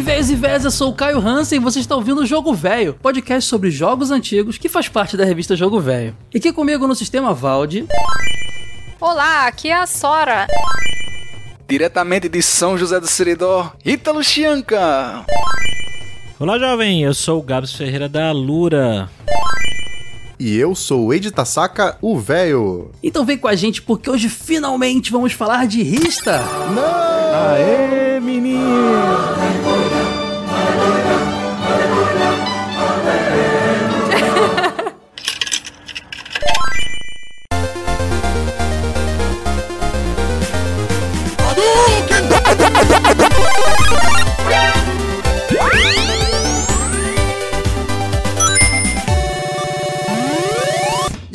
E aí, e velhas, eu sou o Caio Hansen e você está ouvindo o Jogo Velho, podcast sobre jogos antigos que faz parte da revista Jogo Velho. E aqui comigo no sistema Valde. Olá, aqui é a Sora. Diretamente de São José do Seridó, Ítalo Chianca. Olá, jovem, eu sou o Gabs Ferreira da Lura. E eu sou o Edi Tasaka, o véio. Então vem com a gente porque hoje finalmente vamos falar de Rista. Não! Aê, menino!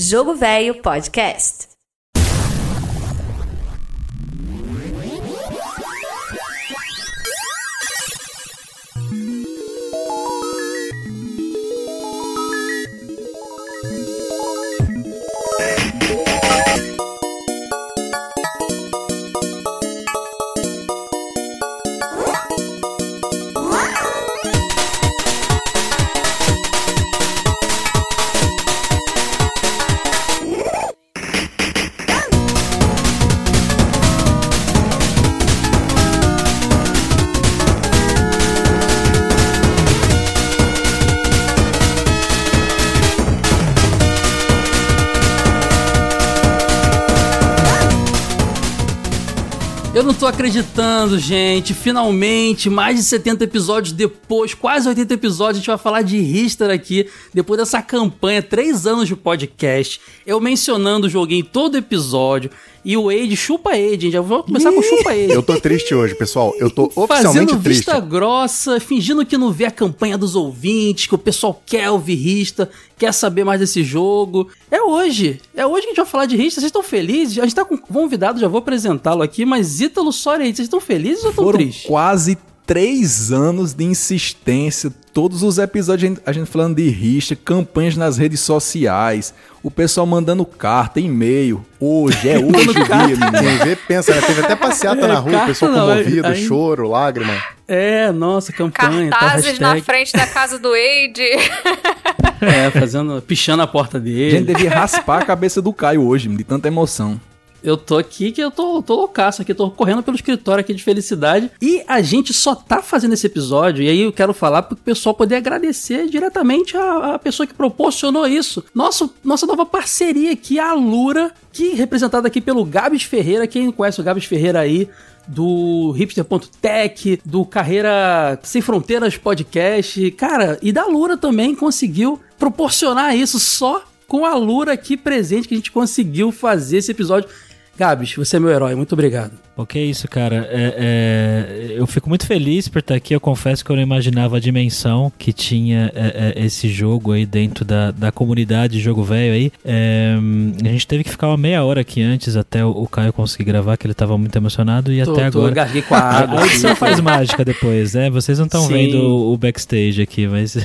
Jogo Velho Podcast. Tô acreditando, gente. Finalmente, mais de 70 episódios depois, quase 80 episódios, a gente vai falar de Richter aqui. Depois dessa campanha, três anos de podcast, eu mencionando o joguinho em todo episódio. E o Age, chupa Age, já vou começar com chupa Age. Eu tô triste hoje, pessoal. Eu tô oficialmente Fazendo triste. vista grossa, fingindo que não vê a campanha dos ouvintes, que o pessoal quer ouvir Rista, quer saber mais desse jogo. É hoje. É hoje que a gente vai falar de Rista. Vocês estão felizes? A gente tá com um convidado, já vou apresentá-lo aqui, mas Ítalo Soria, vocês estão felizes ou estão tristes? quase três anos de insistência, todos os episódios a gente, a gente falando de rixa, campanhas nas redes sociais, o pessoal mandando carta, e-mail. Hoje, é hoje o dia, menino. Quem vê, pensa, né? Teve até passeata É, na rua, não, comovido, aí- choro, lágrima. É, nossa, campanha, tal, Cartazes na hashtag. frente da casa do Wade. É, fazendo, pichando a porta A gente dele. devia raspar a cabeça do Caio hoje, de tanta emoção. Eu tô aqui que eu tô, tô loucaço aqui, tô correndo pelo escritório aqui de felicidade. E a gente só tá fazendo esse episódio, e aí eu quero falar pro pessoal poder agradecer diretamente a, a pessoa que proporcionou isso. Nosso, nossa nova parceria aqui, a Lura, que representada aqui pelo Gabs Ferreira. Quem conhece o Gabs Ferreira aí? Do hipster.tech, do Carreira Sem Fronteiras Podcast, cara, e da Lura também conseguiu proporcionar isso só com a Lura aqui presente que a gente conseguiu fazer esse episódio. Gabs, você é meu herói, muito obrigado. O que é isso, cara? É, é, eu fico muito feliz por estar aqui. Eu confesso que eu não imaginava a dimensão que tinha é, é, esse jogo aí dentro da, da comunidade Jogo Velho aí. É, a gente teve que ficar uma meia hora aqui antes até o, o Caio conseguir gravar, que ele tava muito emocionado e Tô- até tô- agora. com a água. A edição faz mágica depois, né? Vocês não estão vendo o, o backstage aqui, mas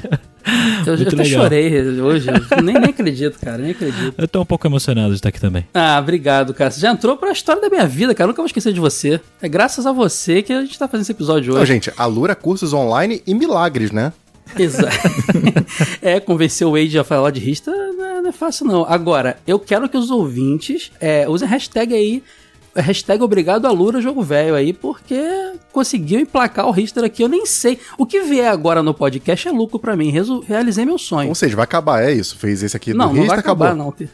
Eu, Muito eu até legal. chorei hoje. nem, nem acredito, cara, nem acredito. eu tô um pouco emocionado de estar aqui também. Ah, obrigado, cara. Você já entrou pra história da minha vida, cara. Eu nunca vou esquecer de você. É graças a você que a gente tá fazendo esse episódio Não, hoje. gente, a Lura cursos online e milagres, né? Exato. é, convencer o Wade a falar de Rista não é, não é fácil, não. Agora, eu quero que os ouvintes é, usem a hashtag aí. Hashtag obrigado a Lura Jogo Velho aí, porque conseguiu emplacar o Richter aqui. Eu nem sei. O que vier agora no podcast é lucro pra mim. Resu- realizei meu sonho. Ou seja, vai acabar, é isso. Fez esse aqui Não, do não Rista, vai acabar, acabou. não.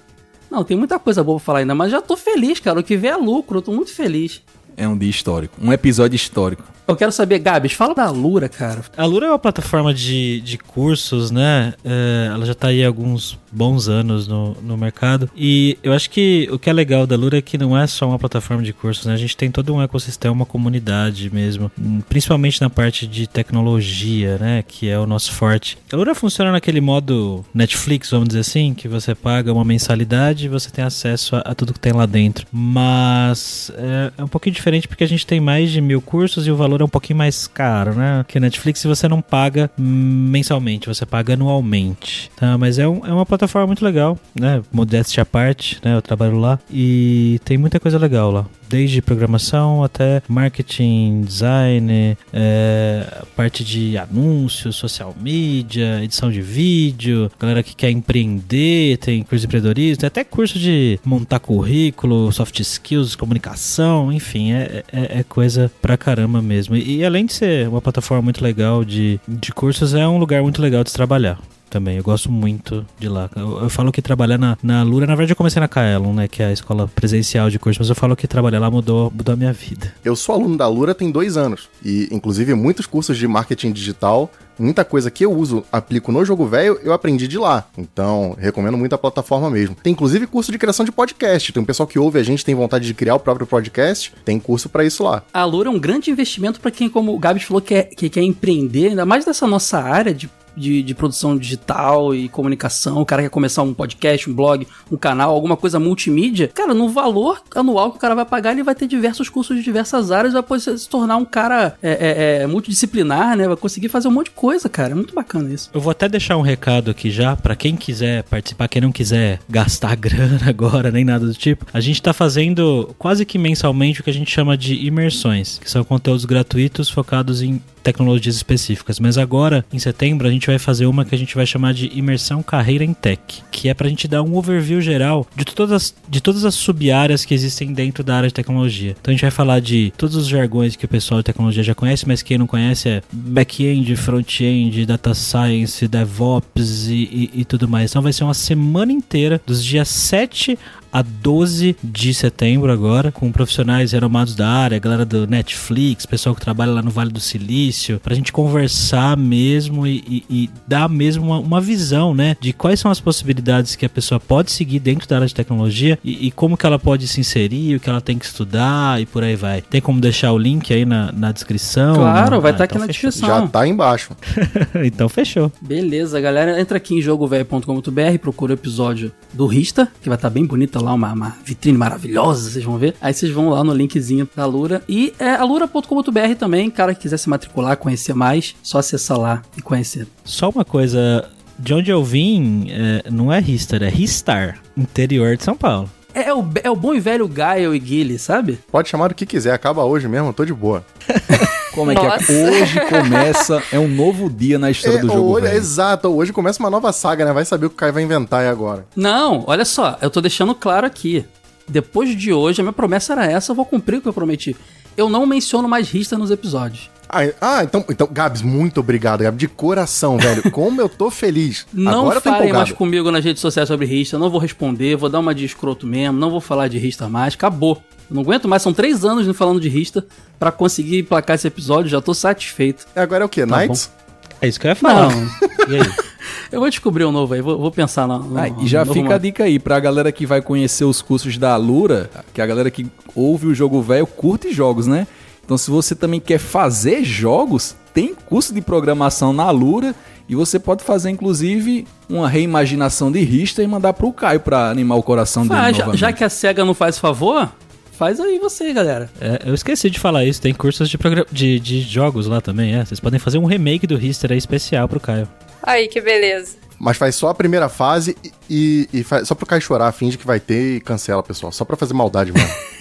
Não, tem muita coisa boa pra falar ainda, mas já tô feliz, cara. O que vier é lucro, eu tô muito feliz. É um dia histórico, um episódio histórico. Eu quero saber, Gabs, fala da Lura, cara. A Lura é uma plataforma de, de cursos, né? É, ela já tá aí há alguns bons anos no, no mercado. E eu acho que o que é legal da Lura é que não é só uma plataforma de cursos, né? A gente tem todo um ecossistema, uma comunidade mesmo. hum, Principalmente na parte de tecnologia, né? Que é o nosso forte. A Lura funciona naquele modo Netflix, vamos dizer assim, que você paga uma mensalidade e você tem acesso a, a tudo que tem lá dentro. Mas é, é um pouquinho diferente porque a gente tem mais de mil cursos e o valor é um pouquinho mais caro, né? Que Netflix você não paga mensalmente, você paga anualmente. Tá? Mas é, um- é uma plataforma muito legal, né? Modéstia à parte, né? Eu trabalho lá e tem muita coisa legal lá. Desde programação até marketing, design, é, parte de anúncios, social media, edição de vídeo, galera que quer empreender, tem curso de empreendedorismo, tem até curso de montar currículo, soft skills, comunicação, enfim, é, é, é coisa pra caramba mesmo. E, e além de ser uma plataforma muito legal de, de cursos, é um lugar muito legal de se trabalhar também. Eu gosto muito de lá. Eu, eu falo que trabalhar na, na Lura, na verdade eu comecei na Kaelon, né, que é a escola presencial de curso, mas eu falo que trabalhar lá mudou, mudou a minha vida. Eu sou aluno da Lura tem dois anos. E, inclusive, muitos cursos de marketing digital, muita coisa que eu uso, aplico no jogo velho, eu aprendi de lá. Então, recomendo muito a plataforma mesmo. Tem inclusive curso de criação de podcast. Tem um pessoal que ouve a gente, tem vontade de criar o próprio podcast, tem curso pra isso lá. A Lura é um grande investimento pra quem, como o Gabs falou, quer, que quer empreender, ainda mais dessa nossa área de de, de, produção digital e comunicação, o cara quer começar um podcast, um blog, um canal, alguma coisa multimídia, cara, no valor anual que o cara vai pagar, ele vai ter diversos cursos de diversas áreas, vai poder se tornar um cara é, é, é, multidisciplinar, né? Vai conseguir fazer um monte de coisa, cara. É muito bacana isso. Eu vou até deixar um recado aqui já, para quem quiser participar, quem não quiser gastar grana agora, nem nada do tipo. A gente tá fazendo quase que mensalmente o que a gente chama de imersões, que são conteúdos gratuitos focados em tecnologias específicas. Mas agora, em setembro, a gente vai fazer uma que a gente vai chamar de Imersão Carreira em Tech, que é pra gente dar um overview geral de todas as, de todas as sub-áreas que existem dentro da área de tecnologia. Então a gente vai falar de todos os jargões que o pessoal de tecnologia já conhece, mas quem não conhece é back-end, front-end, data science, DevOps e, e, e tudo mais. Então vai ser uma semana inteira, dos dias 7 a 12 de setembro agora, com profissionais renomados da área, galera do Netflix, pessoal que trabalha lá no Vale do Silício, pra gente conversar mesmo e, e, e dar mesmo uma, uma, visão, né, de quais são as possibilidades que a pessoa pode seguir dentro da área de tecnologia e, e, como que ela pode se inserir, o que ela tem que estudar e por aí vai. Tem como deixar o link aí na, na descrição? Claro, vai estar ah, tá então aqui na fechou. descrição. Já tá aí embaixo. então fechou. Beleza, galera. Entra aqui em jogovelho.com.br, procura o episódio do Rista, que vai estar tá bem bonito lá lá uma, uma, vitrine maravilhosa, vocês vão ver. Aí vocês vão lá no linkzinho da Lura. E é alura.com.br também, cara que quiser se matricular, conhecer mais, só acessar lá e conhecer. Só uma coisa, de onde eu vim, é, não é Ristar, é Ristar, interior de São Paulo. É, é, o, é o bom e velho Gaio e Guile, sabe? Pode chamar do que quiser, acaba hoje mesmo, eu tô de boa. Como é Nossa. que é? Hoje começa, é um novo dia na história é, do jogo. Hoje, exato, hoje começa uma nova saga, né? Vai saber o que o Kai vai inventar aí agora. Não, olha só, eu tô deixando claro aqui. Depois de hoje, a minha promessa era essa, eu vou cumprir o que eu prometi. Eu não menciono mais Rista nos episódios. Ah, ah, então, então, Gabs, muito obrigado, Gabs, de coração, velho. Como eu tô feliz. Não Agora falem mais comigo nas redes sociais sobre Rista, não vou responder, vou dar uma de escroto mesmo, não vou falar de Rista mais, acabou. Eu não aguento mais, são três anos falando de Rista para conseguir placar esse episódio, já tô satisfeito. Agora é o quê? Tá Knights? Bom. É isso que eu ia falar. Não. e aí? Eu vou descobrir um novo aí, vou, vou pensar na. Ah, e já fica a dica aí pra galera que vai conhecer os cursos da Alura, que a galera que ouve o jogo velho curte jogos, né? Então, se você também quer fazer jogos, tem curso de programação na Alura e você pode fazer, inclusive, uma reimaginação de Rista e mandar pro Caio pra animar o coração faz, dele. Já, já que a SEGA não faz favor, faz aí você, galera. É, eu esqueci de falar isso, tem cursos de, de, de jogos lá também, é. Vocês podem fazer um remake do History aí especial pro Caio. Aí, que beleza. Mas faz só a primeira fase e, e, e faz, só pro Caio chorar, finge que vai ter e cancela, pessoal. Só pra fazer maldade mano.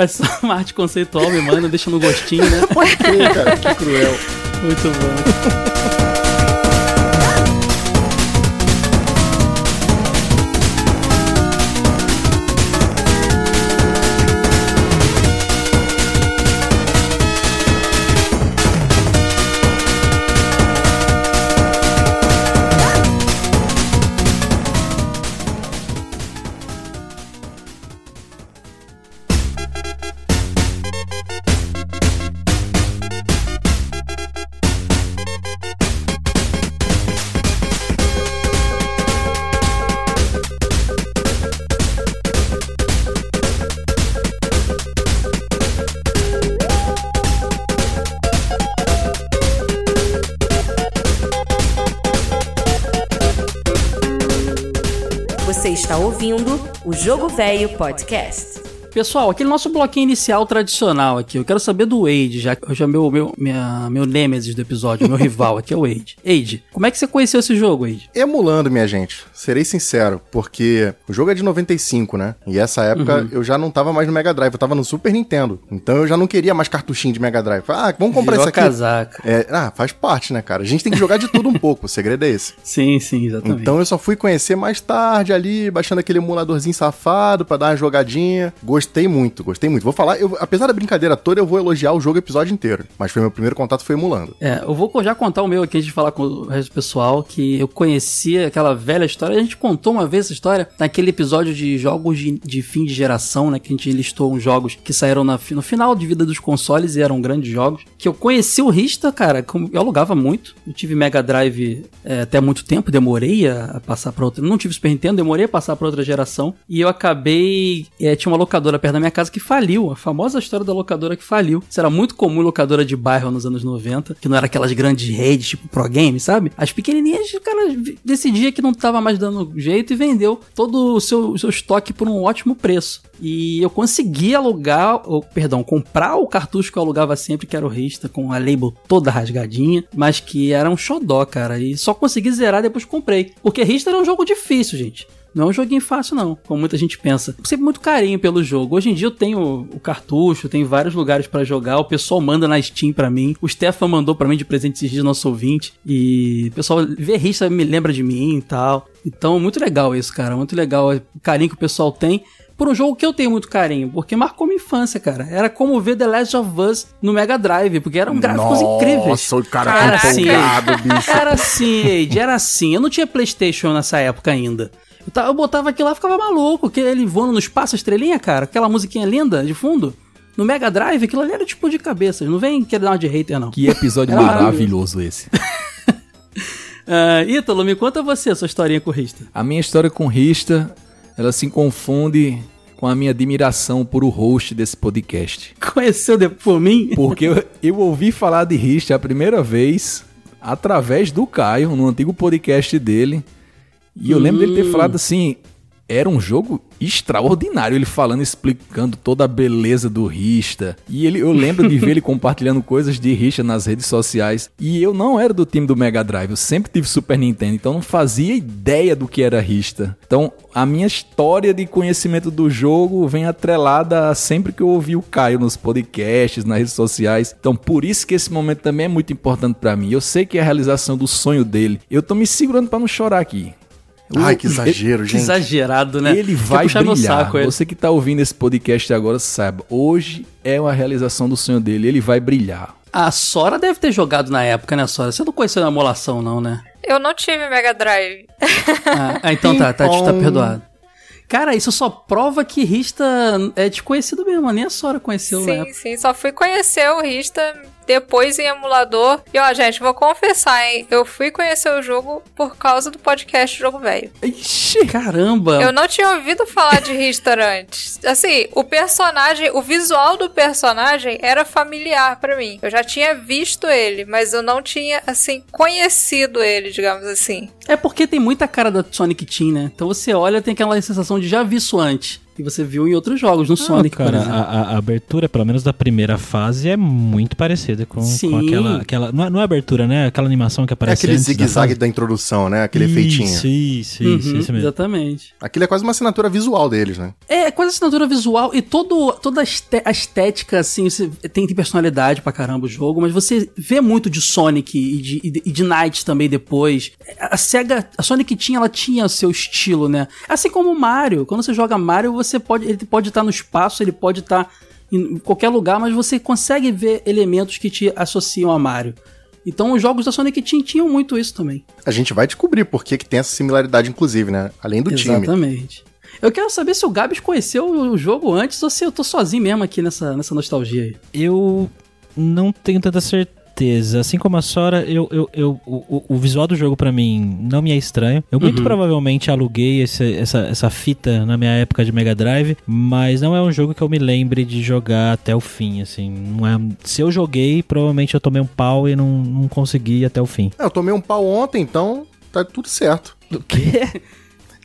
faz só uma arte conceitual, me manda, deixa no gostinho, né? Pode crer, cara, que cruel. Muito bom. Ouvindo o Jogo Velho Podcast. Pessoal, aquele nosso bloquinho inicial tradicional aqui, eu quero saber do Wade, já que hoje é meu, meu, minha, meu nêmesis do episódio, meu rival aqui é o Wade. Wade, como é que você conheceu esse jogo, Wade? Emulando, minha gente. Serei sincero, porque o jogo é de 95, né? E essa época eu já não tava mais no Mega Drive, eu tava no Super Nintendo. Então eu já não queria mais cartuchinho de Mega Drive. Ah, vamos comprar Virou isso aqui. casaca. É, ah, faz parte, né, cara? A gente tem que jogar de tudo um pouco, o segredo é esse. Sim, sim, exatamente. Então eu só fui conhecer mais tarde ali, baixando aquele emuladorzinho safado pra dar uma jogadinha. Gostei muito, gostei muito. Vou falar, eu- apesar da brincadeira toda, eu vou elogiar o jogo o episódio inteiro. Mas foi meu primeiro contato foi emulando. É, eu vou já contar o meu aqui antes de falar com o resto do pessoal, que eu conhecia aquela velha história. A gente contou uma vez essa história naquele episódio de jogos de, de fim de geração, né? Que a gente listou uns jogos que saíram na no final de vida dos consoles e eram grandes jogos. Que eu conheci o Rista, cara, eu alugava muito. Eu tive Mega Drive é, até muito tempo, demorei a, a passar pra outra. Não tive Super Nintendo, demorei a passar pra outra geração. E eu acabei. é, tinha uma locadora perto da minha casa que faliu. A famosa história da locadora que faliu. Isso era muito comum locadora de bairro nos anos 90, que não era aquelas grandes redes, tipo Pro Game, sabe? As pequenininhas, o cara decidia que não tava mais dando jeito e vendeu todo o seu, o seu estoque por um ótimo preço. E eu consegui alugar, ou, perdão, comprar o cartucho que eu alugava sempre, que era o Rista, com a label toda rasgadinha, mas que era um xodó, cara. E só consegui zerar depois que comprei. Porque Rista era um jogo difícil, gente. Não é um joguinho fácil, não, como muita gente pensa. Sempre muito carinho pelo jogo. Hoje em dia eu tenho o cartucho, tem vários lugares pra jogar. O pessoal manda na Steam pra mim. O Stefan mandou pra mim de presente esses dias, nosso ouvinte. E o pessoal vê Rista, me lembra de mim e tal. Então, muito legal isso, cara. Muito legal o carinho que o pessoal tem por um jogo que eu tenho muito carinho, porque marcou minha infância, cara. Era como ver The Last of Us no Mega Drive, porque eram gráficos incríveis. Nossa, o cara Era tá assim, bicho. Era assim, Eide, era assim. Eu não tinha Playstation nessa época ainda. Eu, ta- eu botava aquilo lá e ficava maluco, que ele voando no espaço, a estrelinha, cara, aquela musiquinha linda de fundo. No Mega Drive, aquilo ali era tipo de cabeça. Não vem querer dar uma de hater, não. Que episódio maravilhoso esse. Ah, Ítalo, me conta você, sua historinha com o Rista. A minha história com Rista, ela se confunde com a minha admiração por o host desse podcast. Conheceu por mim? Porque eu, eu ouvi falar de Rista a primeira vez através do Caio, no antigo podcast dele. E eu lembro dele ter falado assim: era um jogo extraordinário. Ele falando, explicando toda a beleza do Rista. E ele, eu lembro de ver ele compartilhando coisas de Rista nas redes sociais. E eu não era do time do Mega Drive, eu sempre tive Super Nintendo, então não fazia ideia do que era Rista. Então a minha história de conhecimento do jogo vem atrelada a sempre que eu ouvi o Caio nos podcasts, nas redes sociais. Então por isso que esse momento também é muito importante pra mim. Eu sei que é a realização do sonho dele. Eu tô me segurando pra não chorar aqui. Ai, que exagero, Que gente. exagerado, né? ele vai puxar meu brilhar. saco, ele. Você que tá ouvindo esse podcast agora, saiba, hoje é uma realização do sonho dele, ele vai brilhar. A Sora deve ter jogado na época, né, Sora? Você não conheceu a emulação, não, né? Eu não tive Mega Drive. Ah, ah, então tá, tá, tá Ping-pong. perdoado. Cara, isso só prova que Rista é desconhecido mesmo, nem a Sora conheceu Sim, época. sim. Só fui conhecer o Rista depois em emulador. E ó, gente, vou confessar, hein? Eu fui conhecer o jogo por causa do podcast Jogo Velho. Ixi! Caramba! Eu não tinha ouvido falar de Richter antes. Assim, o personagem, o visual do personagem era familiar pra mim. Eu já tinha visto ele, mas eu não tinha, assim, conhecido ele, digamos assim. É porque tem muita cara da Sonic Team, né? Então você olha, tem aquela sensação de já vi isso antes. Que você viu em outros jogos, no Sonic, cara, por exemplo. a, a- abertura, pelo menos da primeira fase, é muito parecida com, Sim. com aquela. aquela não, é, não é abertura, né? Aquela animação que É aparece aquele antes da zigue-zague fase. da introdução, né? Aquele isso, efeitinho. Isso, isso, Uhum, isso mesmo. Exatamente. Aquilo é quase uma assinatura visual deles, né? É, quase assinatura visual e todo, toda a estética, assim, você tem, tem personalidade pra caramba o jogo, mas você vê muito de Sonic e de, e de, e de também depois. A SEGA, a Sonic tinha, ela tinha o seu estilo, né? Assim como o Mario. Quando você joga Mario, você pode, ele pode estar no espaço, ele pode estar em qualquer lugar, mas você consegue ver elementos que te associam a Mario. Então os jogos da Sonic Team tinham muito isso também. A gente vai descobrir por que, que tem essa similaridade, inclusive, né? Além do time. Exatamente. Eu quero saber se o Gabs conheceu o jogo antes ou se eu tô sozinho mesmo aqui nessa, nessa nostalgia aí. Eu não tenho tanta certeza. Assim como a Sora, eu, eu, eu, o, o- visual do jogo pra mim não me é estranho. Eu muito Uhum. provavelmente aluguei esse- essa, essa fita na minha época de Mega Drive, mas não é um jogo que eu me lembre de jogar até o fim, assim. Não é, se eu joguei, provavelmente eu tomei um pau e não, não consegui até o fim. É, eu tomei um pau ontem, então tá tudo certo. O quê?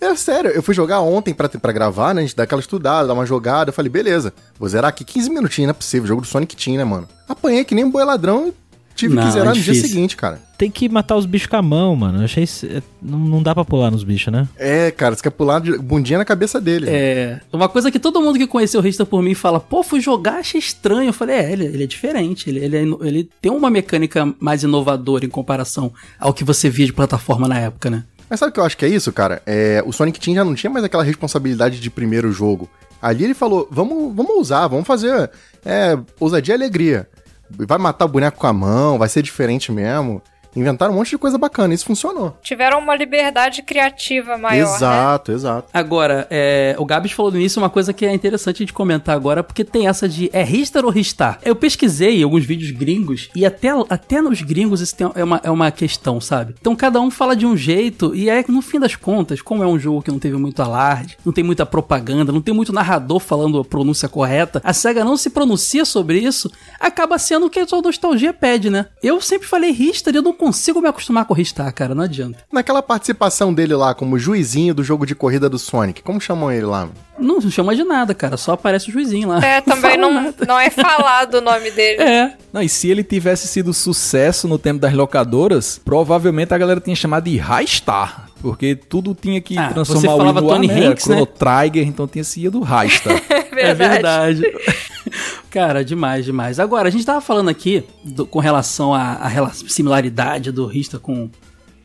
É sério, eu fui jogar ontem pra, pra gravar, né? A gente dá aquela estudada, dá uma jogada. Eu falei, beleza, vou zerar aqui 15 minutinhos, não é possível. Jogo do Sonic Team, né, mano? Apanhei que nem um boi ladrão e tive Não, que zerar é no dia seguinte, cara. Tem que matar os bichos com a mão, mano. Eu achei. é, Não, não dá pra pular nos bichos, né? É, cara, você quer pular de bundinha na cabeça dele. É, uma coisa que todo mundo que conheceu o Rista por mim fala, pô, fui jogar, achei estranho. Eu falei, é, ele, ele é diferente, ele, ele, é ele tem uma mecânica mais inovadora em comparação ao que você via de plataforma na época, né? Mas sabe o que eu acho que é isso, cara? É, o Sonic Team já não tinha mais aquela responsabilidade de primeiro jogo. Ali ele falou, vamos, vamos usar, vamos fazer é, ousadia e alegria. Vai matar o boneco com a mão, vai ser diferente mesmo. Inventaram um monte de coisa bacana, isso funcionou. Tiveram uma liberdade criativa maior, né? exato, exato. Agora, é, o Gabs falou no início uma coisa que é interessante de comentar agora, porque tem essa de é Ristar ou Ristar? Eu pesquisei alguns vídeos gringos e até, até nos gringos isso tem- é, uma, é uma questão, sabe? Então cada um fala de um jeito e é no fim das contas, como é um jogo que não teve muito alarde, não tem muita propaganda, não tem muito narrador falando a pronúncia correta, a SEGA não se pronuncia sobre isso, acaba sendo o que a sua nostalgia pede, né? Eu sempre falei Ristar e eu não consigo me acostumar com Ristar, cara, não adianta. Naquela participação dele lá como juizinho do jogo de corrida do Sonic, como chamam ele lá? Não chama de nada, cara, só aparece o juizinho lá. É, também não, nada. não é falado o nome dele. É, Não, e se ele tivesse sido sucesso no tempo das locadoras, provavelmente a galera tinha chamado de High Star. Porque tudo tinha que Ah, transformar você o falava hino Tony Hanks, né? Trigger, então tinha sido High Star. é verdade. Cara, demais, demais. Agora, a gente tava falando aqui do- com relação à, similaridade do Rista com,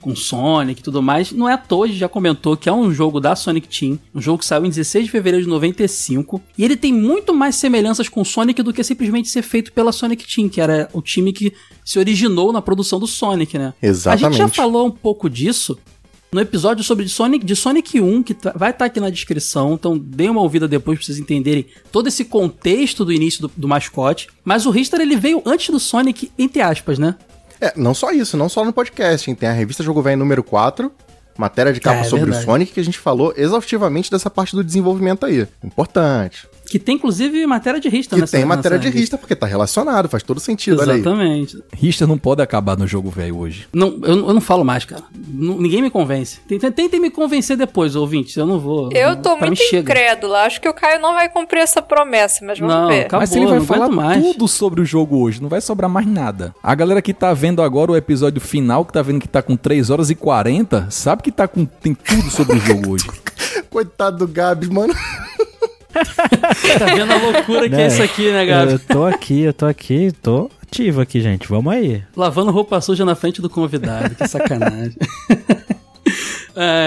com Sonic e tudo mais. Não é à toa, a gente já comentou que é um jogo da Sonic Team, um jogo que saiu em 16 de fevereiro de 95, e ele tem muito mais semelhanças com Sonic do que simplesmente ser feito pela Sonic Team, que era o time que se originou na produção do Sonic, né? A gente já Exatamente. falou um pouco disso no episódio sobre Sonic, de Sonic 1, que tá- vai estar aqui na descrição, então deem uma ouvida depois pra vocês entenderem todo esse contexto do início do, do mascote. Mas o Ristar ele veio antes do Sonic, entre aspas, né? É, não só isso, não só no podcast, hein? Tem a revista Jogo Velho número 4, matéria de capa É, sobre verdade. o Sonic, que a gente falou exaustivamente dessa parte do desenvolvimento aí. Importante. Que tem inclusive matéria de Ristar Que nessa tem matéria nessa de rista, porque tá relacionado, faz todo sentido, olha aí. Exatamente. Richter não pode acabar no jogo velho hoje. Não, eu, eu não falo mais, cara. Não- ninguém me convence. Tentem, tentem me convencer depois, ouvintes. Eu não vou. Eu não- tô muito chega. incrédula. Acho que o Caio não vai cumprir essa promessa, mas vamos Não, ver. Acabou, Mas ele vai falar mais. tudo sobre o jogo hoje, não vai sobrar mais nada. A galera que tá vendo agora o episódio final, que tá vendo que tá com 3 horas e 40, sabe que tá com tem tudo sobre o jogo hoje. Coitado do Gabs, mano. Tá vendo a loucura que é Né? isso aqui, né, Gabi? Eu tô aqui, eu tô aqui, tô ativo aqui, gente. Vamos aí. Lavando roupa suja na frente do convidado, que sacanagem.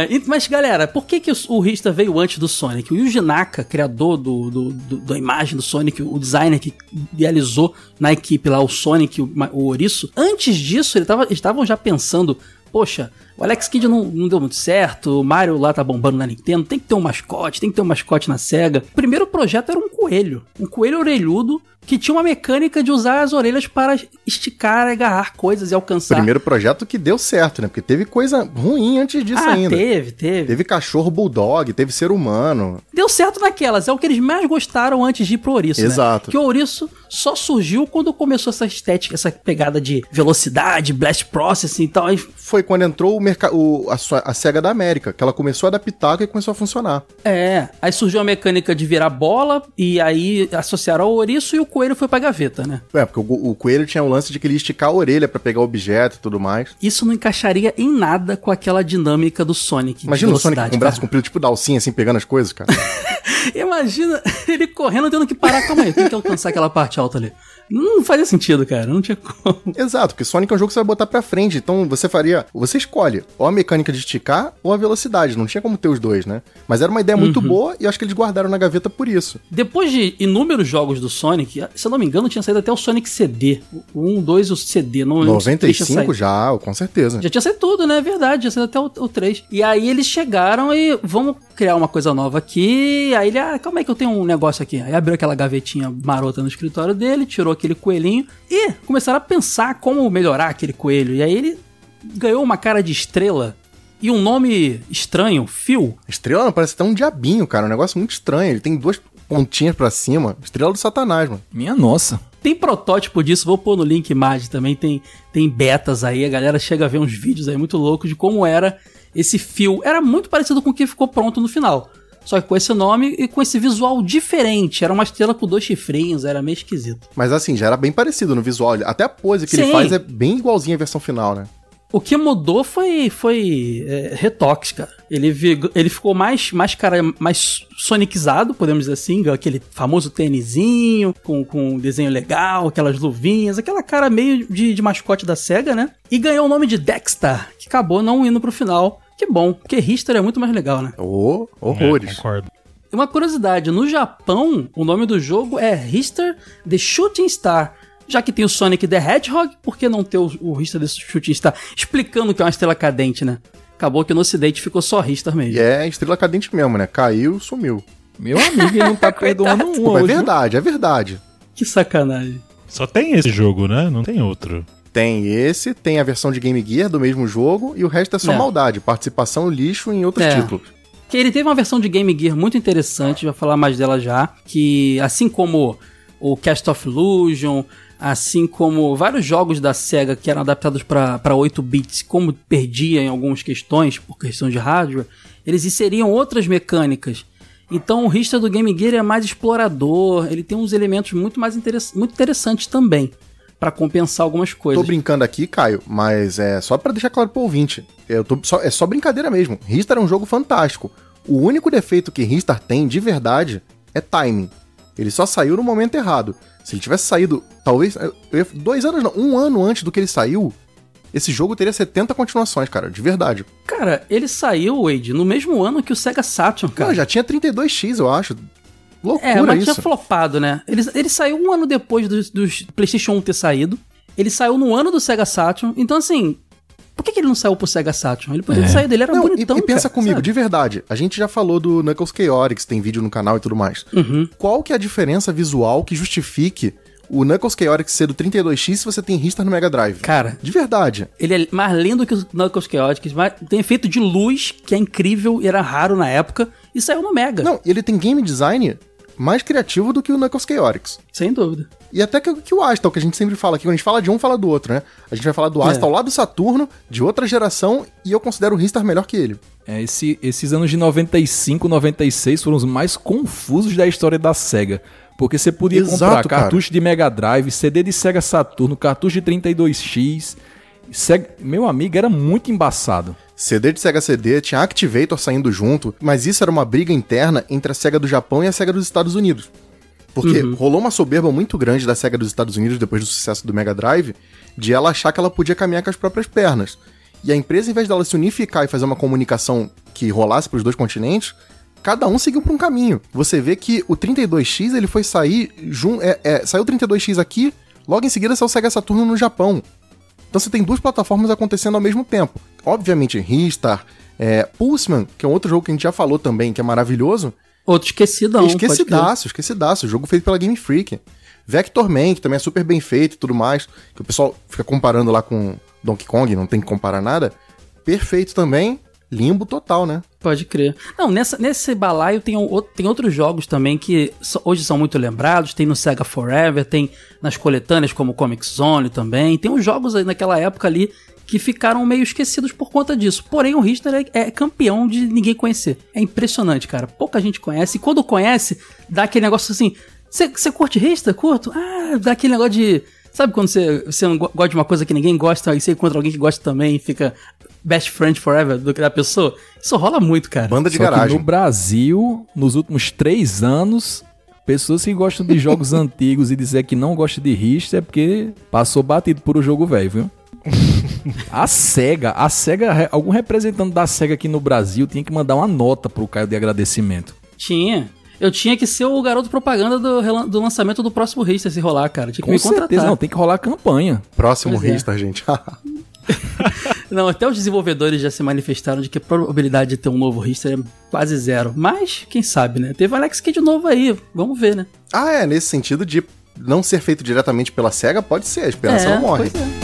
E- mas galera, por que, que o, Rista veio antes do Sonic? O Yuji Naka, criador do, do- do- da imagem do Sonic, o designer que idealizou na equipe lá o Sonic, o, o Ouriço, antes disso ele tava- eles estavam já pensando, poxa, o Alex Kidd não, não deu muito certo, o Mario lá tá bombando na Nintendo, tem que ter um mascote, tem que ter um mascote na SEGA. O primeiro projeto era um coelho, um coelho orelhudo que tinha uma mecânica de usar as orelhas para esticar, agarrar coisas e alcançar. Primeiro projeto que deu certo, né? Porque teve coisa ruim antes disso ah, ainda. teve, teve. Teve cachorro bulldog, teve ser humano. Deu certo naquelas, é o que eles mais gostaram antes de ir pro Ouriço, né? Exato. Que o Ouriço só surgiu quando começou essa estética, essa pegada de velocidade, blast processing e tal. Aí, Foi quando entrou o o- a, sua- a SEGA da América, que ela começou a adaptar e começou a funcionar. é, aí surgiu a mecânica de virar bola e aí associaram ao Ouriço e o coelho foi pra gaveta, né? É, porque o, o coelho tinha o lance de que ele ia esticar a orelha pra pegar objeto e tudo mais. Isso não encaixaria em nada com aquela dinâmica do Sonic. Imagina o Sonic com o braço cara. comprido, tipo Dalcinha, assim, pegando as coisas, cara. Imagina ele correndo tendo que parar. Calma aí, tem que alcançar aquela parte alta ali. Não fazia sentido, cara. Não tinha como. Exato, porque Sonic é um jogo que você vai botar pra frente. Então você faria. Você escolhe ou a mecânica de esticar ou a velocidade. Não tinha como ter os dois, né? Mas era uma ideia muito Uhum. boa e acho que eles guardaram na gaveta por isso. Depois de inúmeros jogos do Sonic, se eu não me engano, tinha saído até o Sonic CD. O 1, 2 e o CD. Não, não sei se tinha 95 saído. já, com certeza. Já tinha saído tudo, né? É verdade, já saiu até o, o 3. E aí eles chegaram e vamos criar uma coisa nova aqui. Aí ele, ah, calma aí que eu tenho um negócio aqui. Aí abriu aquela gavetinha marota no escritório dele, tirou aquele coelhinho e começaram a pensar como melhorar aquele coelho. E aí ele ganhou uma cara de estrela e um nome estranho, Phil. Estrela parece até um diabinho, cara. Um negócio muito estranho. Ele tem duas pontinhas pra cima. Estrela do Satanás, mano. Minha nossa. Tem protótipo disso, vou pôr no link imagem também, tem, tem betas aí, a galera chega a ver uns vídeos aí muito loucos de como era esse fio era muito parecido com o que ficou pronto no final. Só que com esse nome e com esse visual diferente. Era uma estrela com dois chifrinhos, era meio esquisito. Mas assim, já era bem parecido no visual. Até a pose que ele Sim. faz é bem igualzinha à versão final, né? O que mudou foi, foi é, retoques, cara. Ele, ele ficou mais, mais, cara, mais sonicizado, podemos dizer assim, aquele famoso tênisinho, com, com um desenho legal, aquelas luvinhas, aquela cara meio de, de mascote da SEGA, né? E ganhou o nome de Dexter, que acabou não indo pro final. Que bom, porque Richter é muito mais legal, né? Ô, horrores. É, concordo. E Uma curiosidade, no Japão, o nome do jogo é Richter The Shooting Star. Já que tem o Sonic the Hedgehog, por que não ter o, o Richter The Shooting Star? Explicando que é uma estrela cadente, né? Acabou que no ocidente ficou só Richter mesmo. E é estrela cadente mesmo, né? Caiu, sumiu. Meu amigo, ele não tá perdoando um é verdade, é verdade. Que sacanagem. Só tem esse jogo, né? Não tem outro. Tem esse, tem a versão de Game Gear do mesmo jogo, e o resto é só É. maldade, participação lixo em outros É. títulos. Que ele teve uma versão de Game Gear muito interessante, vai falar mais dela já. Que assim como o Cast of Illusion, assim como vários jogos da SEGA que eram adaptados para 8 bits, como perdia em algumas questões, por questão de hardware, eles inseriam outras mecânicas. Então o Richter do Game Gear é mais explorador, ele tem uns elementos muito mais interess muito interessantes também, para compensar algumas coisas. Tô brincando aqui, Caio, mas é só pra deixar claro pro ouvinte. Eu tô só, é só brincadeira mesmo. Ristar é um jogo fantástico. O único defeito que Ristar tem, de verdade, é timing. Ele só saiu no momento errado. Se ele tivesse saído, talvez. Dois anos, não, um ano antes do que ele saiu, esse jogo teria 70 continuações, cara, de verdade. Cara, ele saiu, Wade, no mesmo ano que o Sega Saturn, cara. Cara, já tinha 32x, eu acho. Loucura É, mas tinha isso. flopado, né? Ele, ele saiu um ano depois do, do PlayStation 1 ter saído. Ele saiu no ano do Sega Saturn. Então, assim, por que, que ele não saiu pro Sega Saturn? Ele poderia ter saído, ele era Não, e- bonitão. e, pensa cara, comigo, sabe? de verdade, a gente já falou do Knuckles Chaotix, tem vídeo no canal e tudo mais. Uhum. Qual que é a diferença visual que justifique o Knuckles Chaotix ser do 32X se você tem Ristar no Mega Drive? Cara, De verdade. ele é mais lindo que o Knuckles Chaotix, mas tem efeito de luz que é incrível e era raro na época. E saiu no Mega, Não, e ele tem game design mais criativo do que o Knuckles Chaotix. sem dúvida. E até que, que o Astal, que a gente sempre fala aqui, quando a gente fala de um, fala do outro, né? A gente vai falar do É. Astal lá do Saturno, de outra geração, e eu considero o Ristar melhor que ele. É, esse- esses anos de 95, 96 foram os mais confusos da história da SEGA. Porque você podia Exato, comprar cara. cartucho de Mega Drive, CD de Sega Saturno, cartucho de 32X. Sega- Meu amigo, era muito embaçado. CD de Sega CD, tinha Activator saindo junto, mas isso era uma briga interna entre a SEGA do Japão e a SEGA dos Estados Unidos. Porque rolou uma soberba muito grande da SEGA dos Estados Unidos depois do sucesso do Mega Drive, de ela achar que ela podia caminhar com as próprias pernas. E a empresa, em vez dela se unificar e fazer uma comunicação que rolasse para os dois continentes, cada um seguiu para um caminho. Você vê que o 32X ele foi sair jun é, é, saiu o 32X aqui, logo em seguida saiu o Sega Saturno no Japão. Então você tem duas plataformas acontecendo ao mesmo tempo. Obviamente, Ristar, é, Pulseman, que é um outro jogo que a gente já falou também, que é maravilhoso. Outro esquecidão. esquecidaço, esquecidaço. Jogo feito pela Game Freak. Vector Man, que também é super bem feito e tudo mais. Que o pessoal fica comparando lá com Donkey Kong, não tem que comparar nada. Perfeito também. Limbo total, né? Pode crer. Não, nessa, nesse balaio tem, o- tem outros jogos também que hoje são muito lembrados. Tem no Sega Forever, tem nas coletâneas como Comic Zone também. Tem uns jogos aí naquela época ali que ficaram meio esquecidos por conta disso. Porém, o Richter é, é campeão de ninguém conhecer. É impressionante, cara. Pouca gente conhece. E quando conhece, dá aquele negócio assim... Você curte Richter? Curto? Ah, dá aquele negócio de... Sabe quando você, você não go- gosta de uma coisa que ninguém gosta, aí você encontra alguém que gosta também e fica best friend forever do que da pessoa? Isso rola muito, cara. Banda de Só que garagem. no Brasil, nos últimos três anos, pessoas que gostam de jogos antigos e dizer que não gosta de Richter é porque passou batido por o jogo velho, viu? A SEGA, a SEGA, algum representante da SEGA aqui no Brasil tinha que mandar uma nota pro Caio de agradecimento. Tinha. Eu tinha que ser o garoto propaganda do, do lançamento do próximo Richter se rolar, cara. Tinha que Com me contratar. certeza, não, tem que rolar campanha. Próximo Pois é. Ristar, gente. Não, até os desenvolvedores já se manifestaram de que a probabilidade de ter um novo Richter é quase zero. Mas, quem sabe, né? Teve Alex Kidd novo aí. Vamos ver, né? ah, é, nesse sentido de não ser feito diretamente pela SEGA, pode ser, a esperança é, não morre. pois é.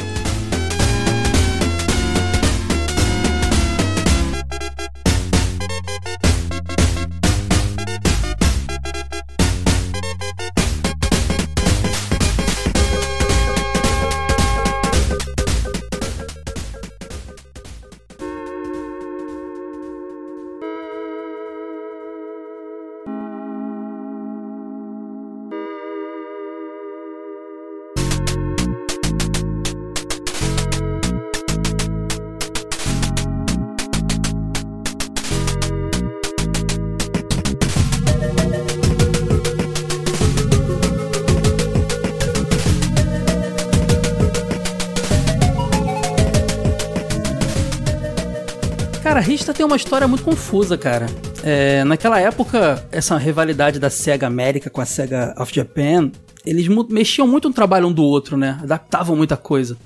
Uma história muito confusa, cara. É, naquela época, essa rivalidade da SEGA América com a SEGA of Japan, eles mexiam muito no trabalho um do outro, né? Adaptavam muita coisa.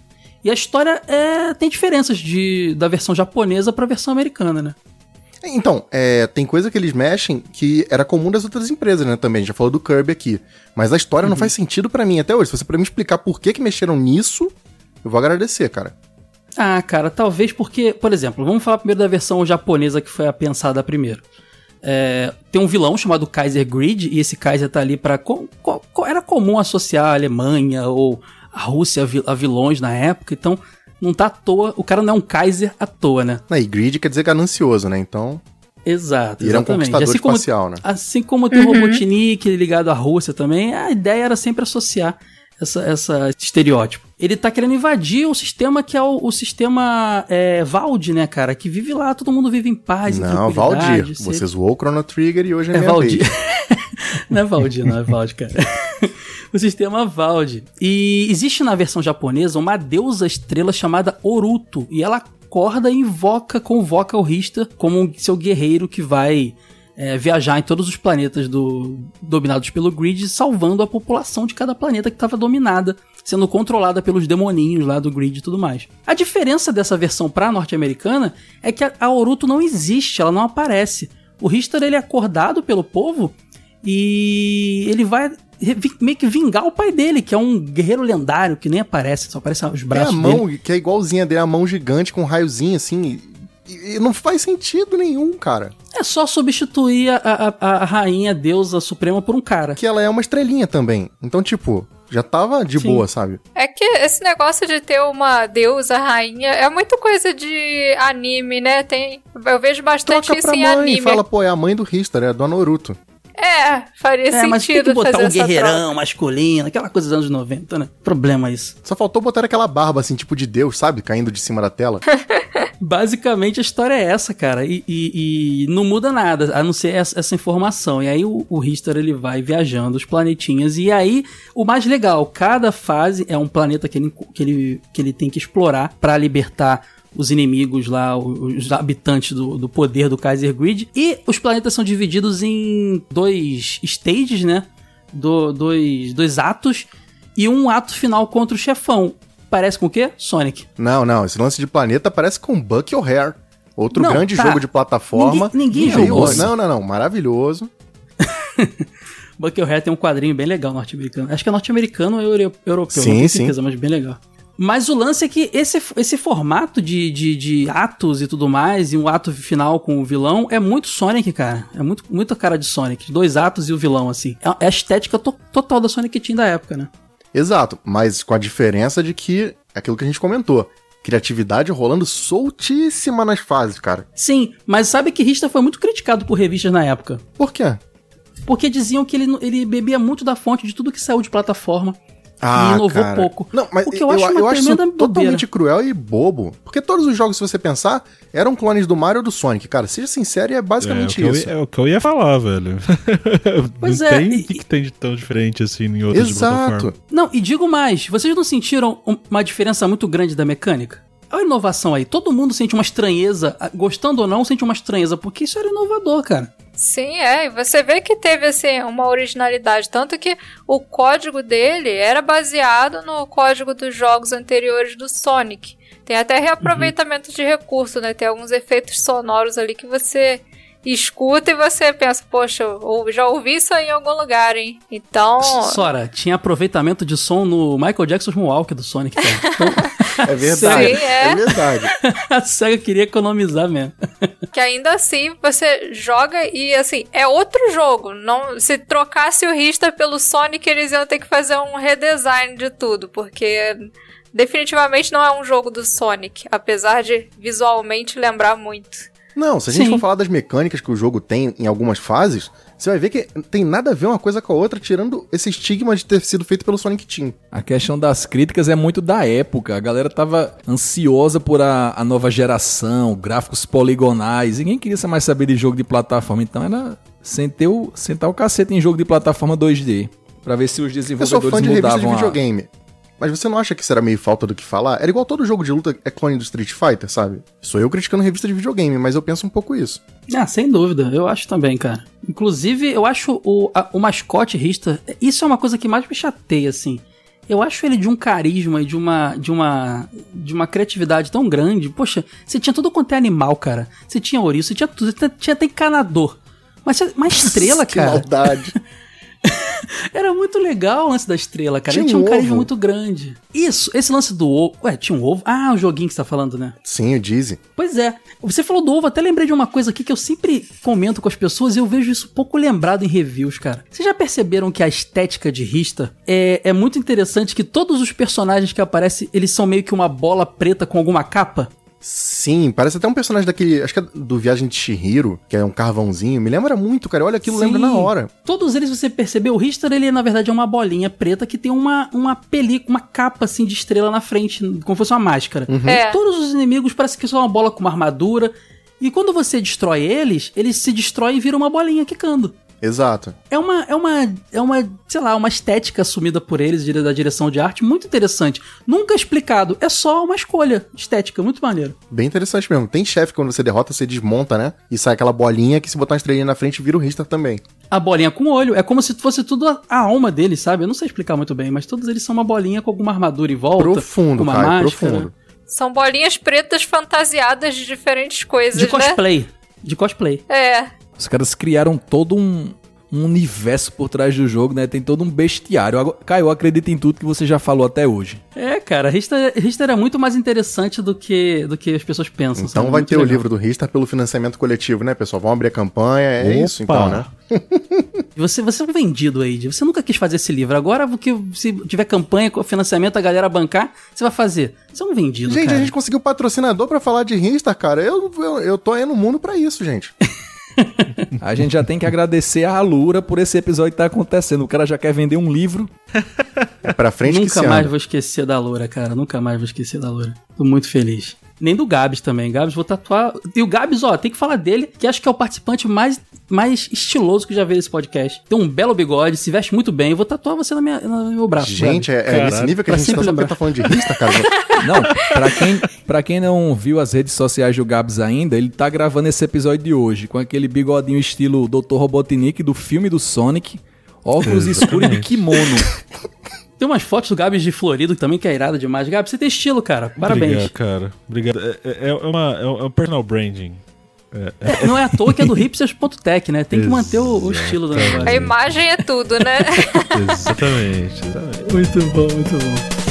E a história é, tem diferenças de, da versão japonesa pra versão americana, né? Então, é, tem coisa que eles mexem que era comum das outras empresas, né, também. A gente já falou do Kirby aqui. Mas a história não faz sentido pra mim até hoje. Se você pra me explicar por que que mexeram nisso, eu vou agradecer, cara. Ah, cara, talvez porque, por exemplo, vamos falar primeiro da versão japonesa que foi a pensada primeiro. É, tem um vilão chamado Kaiser Grid, e esse Kaiser tá ali pra. co- co- co- era comum associar a Alemanha ou a Rússia a vi- a vilões na época, então não tá à toa. O cara não é um Kaiser à toa, né? Né, E grid quer dizer ganancioso, né? Então, Exato, e ele é um exatamente. conquistador assim como, espacial, né? assim como tem o Robotnik ligado à Rússia também, a ideia era sempre associar essa, essa esse estereótipo. Ele tá querendo invadir o sistema que é o, o sistema é, Valdi, né, cara? Que vive lá, todo mundo vive em paz, Não, Valdir. você- zoou o Chrono Trigger e hoje é, É Valdir. não é Valdir, não é Valdir, cara. o sistema Valdi. E existe na versão japonesa uma deusa estrela chamada Oruto. E ela acorda e invoca, convoca o Rista como seu guerreiro que vai é, viajar em todos os planetas do- dominados pelo Grid, salvando a população de cada planeta que estava dominada, sendo controlada pelos demoninhos lá do Grid e tudo mais. A diferença dessa versão pra norte-americana é que a, a Oruto não existe, ela não aparece. O Richter ele é acordado pelo povo e ele vai meio que vingar o pai dele, que é um guerreiro lendário que nem aparece, só aparece os Tem a braços mão, dele. que é igualzinha dele, a mão gigante com um raiozinho assim. E, e não faz sentido nenhum, cara. É só substituir a, a, a rainha deusa suprema por um cara. Que ela é uma estrelinha também. Então, tipo, já tava de Sim. boa, sabe? É que esse negócio de ter uma deusa rainha é muito coisa de anime, né? Tem, eu vejo bastante Troca isso pra em mãe anime. e fala, pô, é a mãe do Richter, é a dona Naruto. É, faria É, mas tem sentido que botar fazer um essa troca. guerreirão masculino, aquela coisa dos anos 90, né? Problema isso. Só faltou botar aquela barba, assim, tipo de Deus, sabe? Caindo de cima da tela. Basicamente a história é essa, cara. E, e- e não muda nada, a não ser essa, essa informação. E aí o, o Richter ele vai viajando os planetinhas. E aí, o mais legal, cada fase é um planeta que ele, que ele, que ele tem que explorar pra libertar os inimigos lá, os os habitantes do, do poder do Kaiser Grid. E os planetas são divididos em dois stages, né? Do- dois, dois atos. E um ato final contra o chefão. Parece com o quê? Sonic. Não, não, esse lance de planeta parece com Buck O'Hare. Outro Não, grande tá. jogo de plataforma. Ninguém- ninguém jogou. ó, Não, não, não, maravilhoso. Buckethead tem um quadrinho bem legal norte-americano. Acho que é norte-americano ou euro- europeu, Sim, não tenho sim. certeza, mas bem legal. Mas o lance é que esse, esse formato de, de, de atos e tudo mais, e um ato final com o vilão, é muito Sonic, cara. É muito, muito a cara de Sonic. Dois atos e o vilão, assim. É é a estética to- total da Sonic Team da época, né? Exato, mas com a diferença de que é aquilo que a gente comentou. Criatividade rolando soltíssima nas fases, cara. Sim, mas sabe que Rista foi muito criticado por revistas na época. Por quê? Porque diziam que ele, ele bebia muito da fonte de tudo que saiu de plataforma. Ah, e inovou cara. pouco. Não, mas o que eu, acho uma eu acho isso tremenda bobeira. totalmente cruel e bobo. Porque todos os jogos, se você pensar, eram clones do Mario ou do Sonic. Cara, seja sincero, é É o, basicamente que eu, isso. ia- é o que eu ia falar, velho. Pois não é, tem e- o que, que tem de tão diferente assim em outros. Exato. Não, e digo mais, vocês não sentiram um- uma diferença muito grande da mecânica? Olha a inovação aí, todo mundo sente uma estranheza, gostando ou não, sente uma estranheza, porque isso era inovador, cara. Sim, é. E você vê que teve assim, uma originalidade. Tanto que o código dele era baseado no código dos jogos anteriores do Sonic. Tem até reaproveitamento de recurso, né? Tem alguns efeitos sonoros ali que você escuta e você pensa, poxa, eu já ouvi isso aí em algum lugar, hein? Então. Sora, tinha aproveitamento de som no Michael Jackson's Moonwalk do Sonic. Então, É verdade. Sim, é. é verdade. a SEGA queria economizar mesmo. Que ainda assim você joga e assim, é outro jogo. Não, se trocasse o Rista pelo Sonic, eles iam ter que fazer um redesign de tudo, porque definitivamente não é um jogo do Sonic, apesar de visualmente lembrar muito. Não, se a gente Sim. for falar das mecânicas que o jogo tem em algumas fases, você vai ver que tem nada a ver uma coisa com a outra, tirando esse estigma de ter sido feito pelo Sonic Team. A questão das críticas é muito da época. A galera tava ansiosa por a, a nova geração, gráficos poligonais. Ninguém queria mais saber de jogo de plataforma. Então era sentar o, sentar o cacete em jogo de plataforma 2D. Pra ver se os Eu sou desenvolvedores fã de revista de mudavam a... Mas você não acha que será meio falta do que falar? Era igual todo jogo de luta é clone do Street Fighter, sabe? Sou eu criticando revista de videogame, mas eu penso um pouco isso. Ah, sem dúvida, eu acho também, cara. Inclusive, eu acho o, a- o mascote Rista, isso é uma coisa que mais me chateia, assim. Eu acho ele de um carisma e de uma, de uma, de uma criatividade tão grande. Poxa, você tinha tudo quanto é animal, cara. Você tinha ouriço, você tinha tudo, você tinha até encanador. Mas uma estrela, que cara. maldade. Era muito legal o lance da estrela, cara. Tinha ele tinha um um carisma muito grande. Isso, esse lance do ovo. Ué, tinha um ovo? Ah, o joguinho que você tá falando, né? Sim, o Dizzy. Pois é. Você falou do ovo, até lembrei de uma coisa aqui que eu sempre comento com as pessoas e eu vejo isso pouco lembrado em reviews, cara. Vocês já perceberam que a estética de Rista é, é muito interessante que todos os personagens que aparecem, eles são meio que uma bola preta com alguma capa? Sim, parece até um personagem daquele. Acho que é do Viagem de Shihiro, que é um carvãozinho. Me lembra muito, cara. Olha aquilo, lembra Sim. na hora. Todos eles, você percebeu, o Richter, ele na verdade é uma bolinha preta que tem uma, uma película, uma capa assim de estrela na frente, como se fosse uma máscara. É. Todos os inimigos parecem que são uma bola com uma armadura. E quando você destrói eles, eles se destroem e viram uma bolinha quicando. Exato. É uma, é uma, é uma, sei lá, uma estética assumida por eles, dire- da direção de arte, muito interessante. Nunca explicado, é só uma escolha estética, muito maneiro. Bem interessante mesmo. Tem chefe que quando você derrota, você desmonta, né? E sai aquela bolinha que se botar uma estrelinha na frente, vira o Richter também. A bolinha com olho, é como se fosse tudo a, a alma deles, sabe? Eu não sei explicar muito bem, mas todos eles são uma bolinha com alguma armadura em volta. Profundo, uma Caio, máscara. profundo. São bolinhas pretas fantasiadas de diferentes coisas, De né? cosplay. De cosplay. É. Os caras criaram todo um, um universo por trás do jogo, né? Tem todo um bestiário. Caio, acredita em tudo que você já falou até hoje. É, cara, Richter, Richter é muito mais interessante do que, do que as pessoas pensam. Então vai ter o legal. livro do Richter pelo financiamento coletivo, né, pessoal? Vão abrir a campanha, é Opa. isso então, né? Você, você é um vendido aí, você nunca quis fazer esse livro. Agora, que se tiver campanha com financiamento, a galera bancar, você vai fazer. Você é um vendido, Gente, cara. a gente conseguiu patrocinador pra falar de Richter, cara. Eu, eu, eu tô aí no mundo pra isso, gente. A gente já tem que agradecer a Alura por esse episódio que tá acontecendo. O cara já quer vender um livro. É pra frente que Nunca se mais anda. vou esquecer da Loura, cara. Nunca mais vou esquecer da Loura. Tô muito feliz. Nem do Gabs também. Gabs, vou tatuar. E o Gabs, ó, tem que falar dele, que acho que é o participante mais, mais estiloso que já veio desse podcast. Tem um belo bigode, se veste muito bem. Eu vou tatuar você na minha, no meu braço. Gente, Gabs. é, é nesse nível que a Pra gente tá só tá falando de Richter, cara. Não, pra quem, pra quem não viu as redes sociais do Gabs ainda, ele tá gravando esse episódio de hoje com aquele bigodinho estilo Dr. Robotnik do filme do Sonic, óculos escuros e de kimono. Tem umas fotos do Gabs de Florido que também que é irada demais. Gabs, você tem estilo, cara. Parabéns. Obrigado, cara. Obrigado. É, é, é uma, é um personal branding. É, não é à toa que é do hipsters.tech, né? Tem que manter o, o estilo do negócio. A imagem é tudo, né? Exatamente, exatamente. Muito bom, muito bom.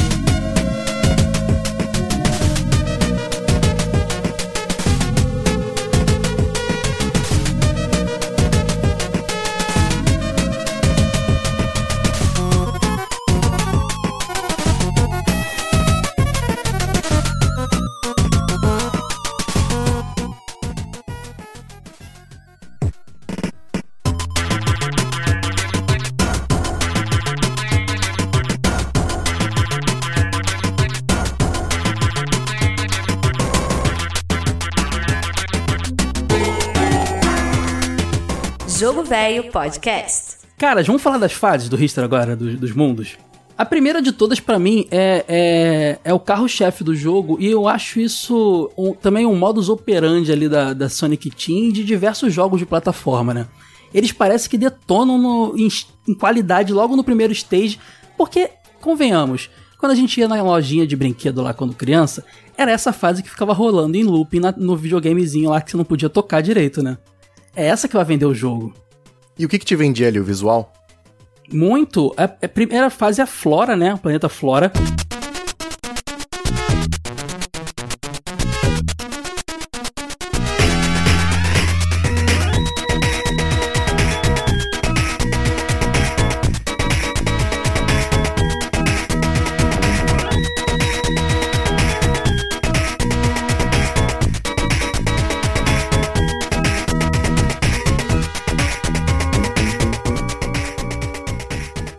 Velho Podcast. Cara, vamos falar das fases do Richter agora, dos, dos mundos. A primeira de todas, pra mim, é, é, é o carro-chefe do jogo, e eu acho isso um- também um modus operandi ali da, da Sonic Team e de diversos jogos de plataforma, né? Eles parecem que detonam no- em, em qualidade logo no primeiro stage, porque, convenhamos, quando a gente ia na lojinha de brinquedo lá quando criança, era essa fase que ficava rolando em looping na- no videogamezinho lá que você não podia tocar direito, né? É essa que vai vender o jogo. E o que que te vendia ali, o visual? Muito. A, a primeira fase é a Flora, né? O planeta Flora.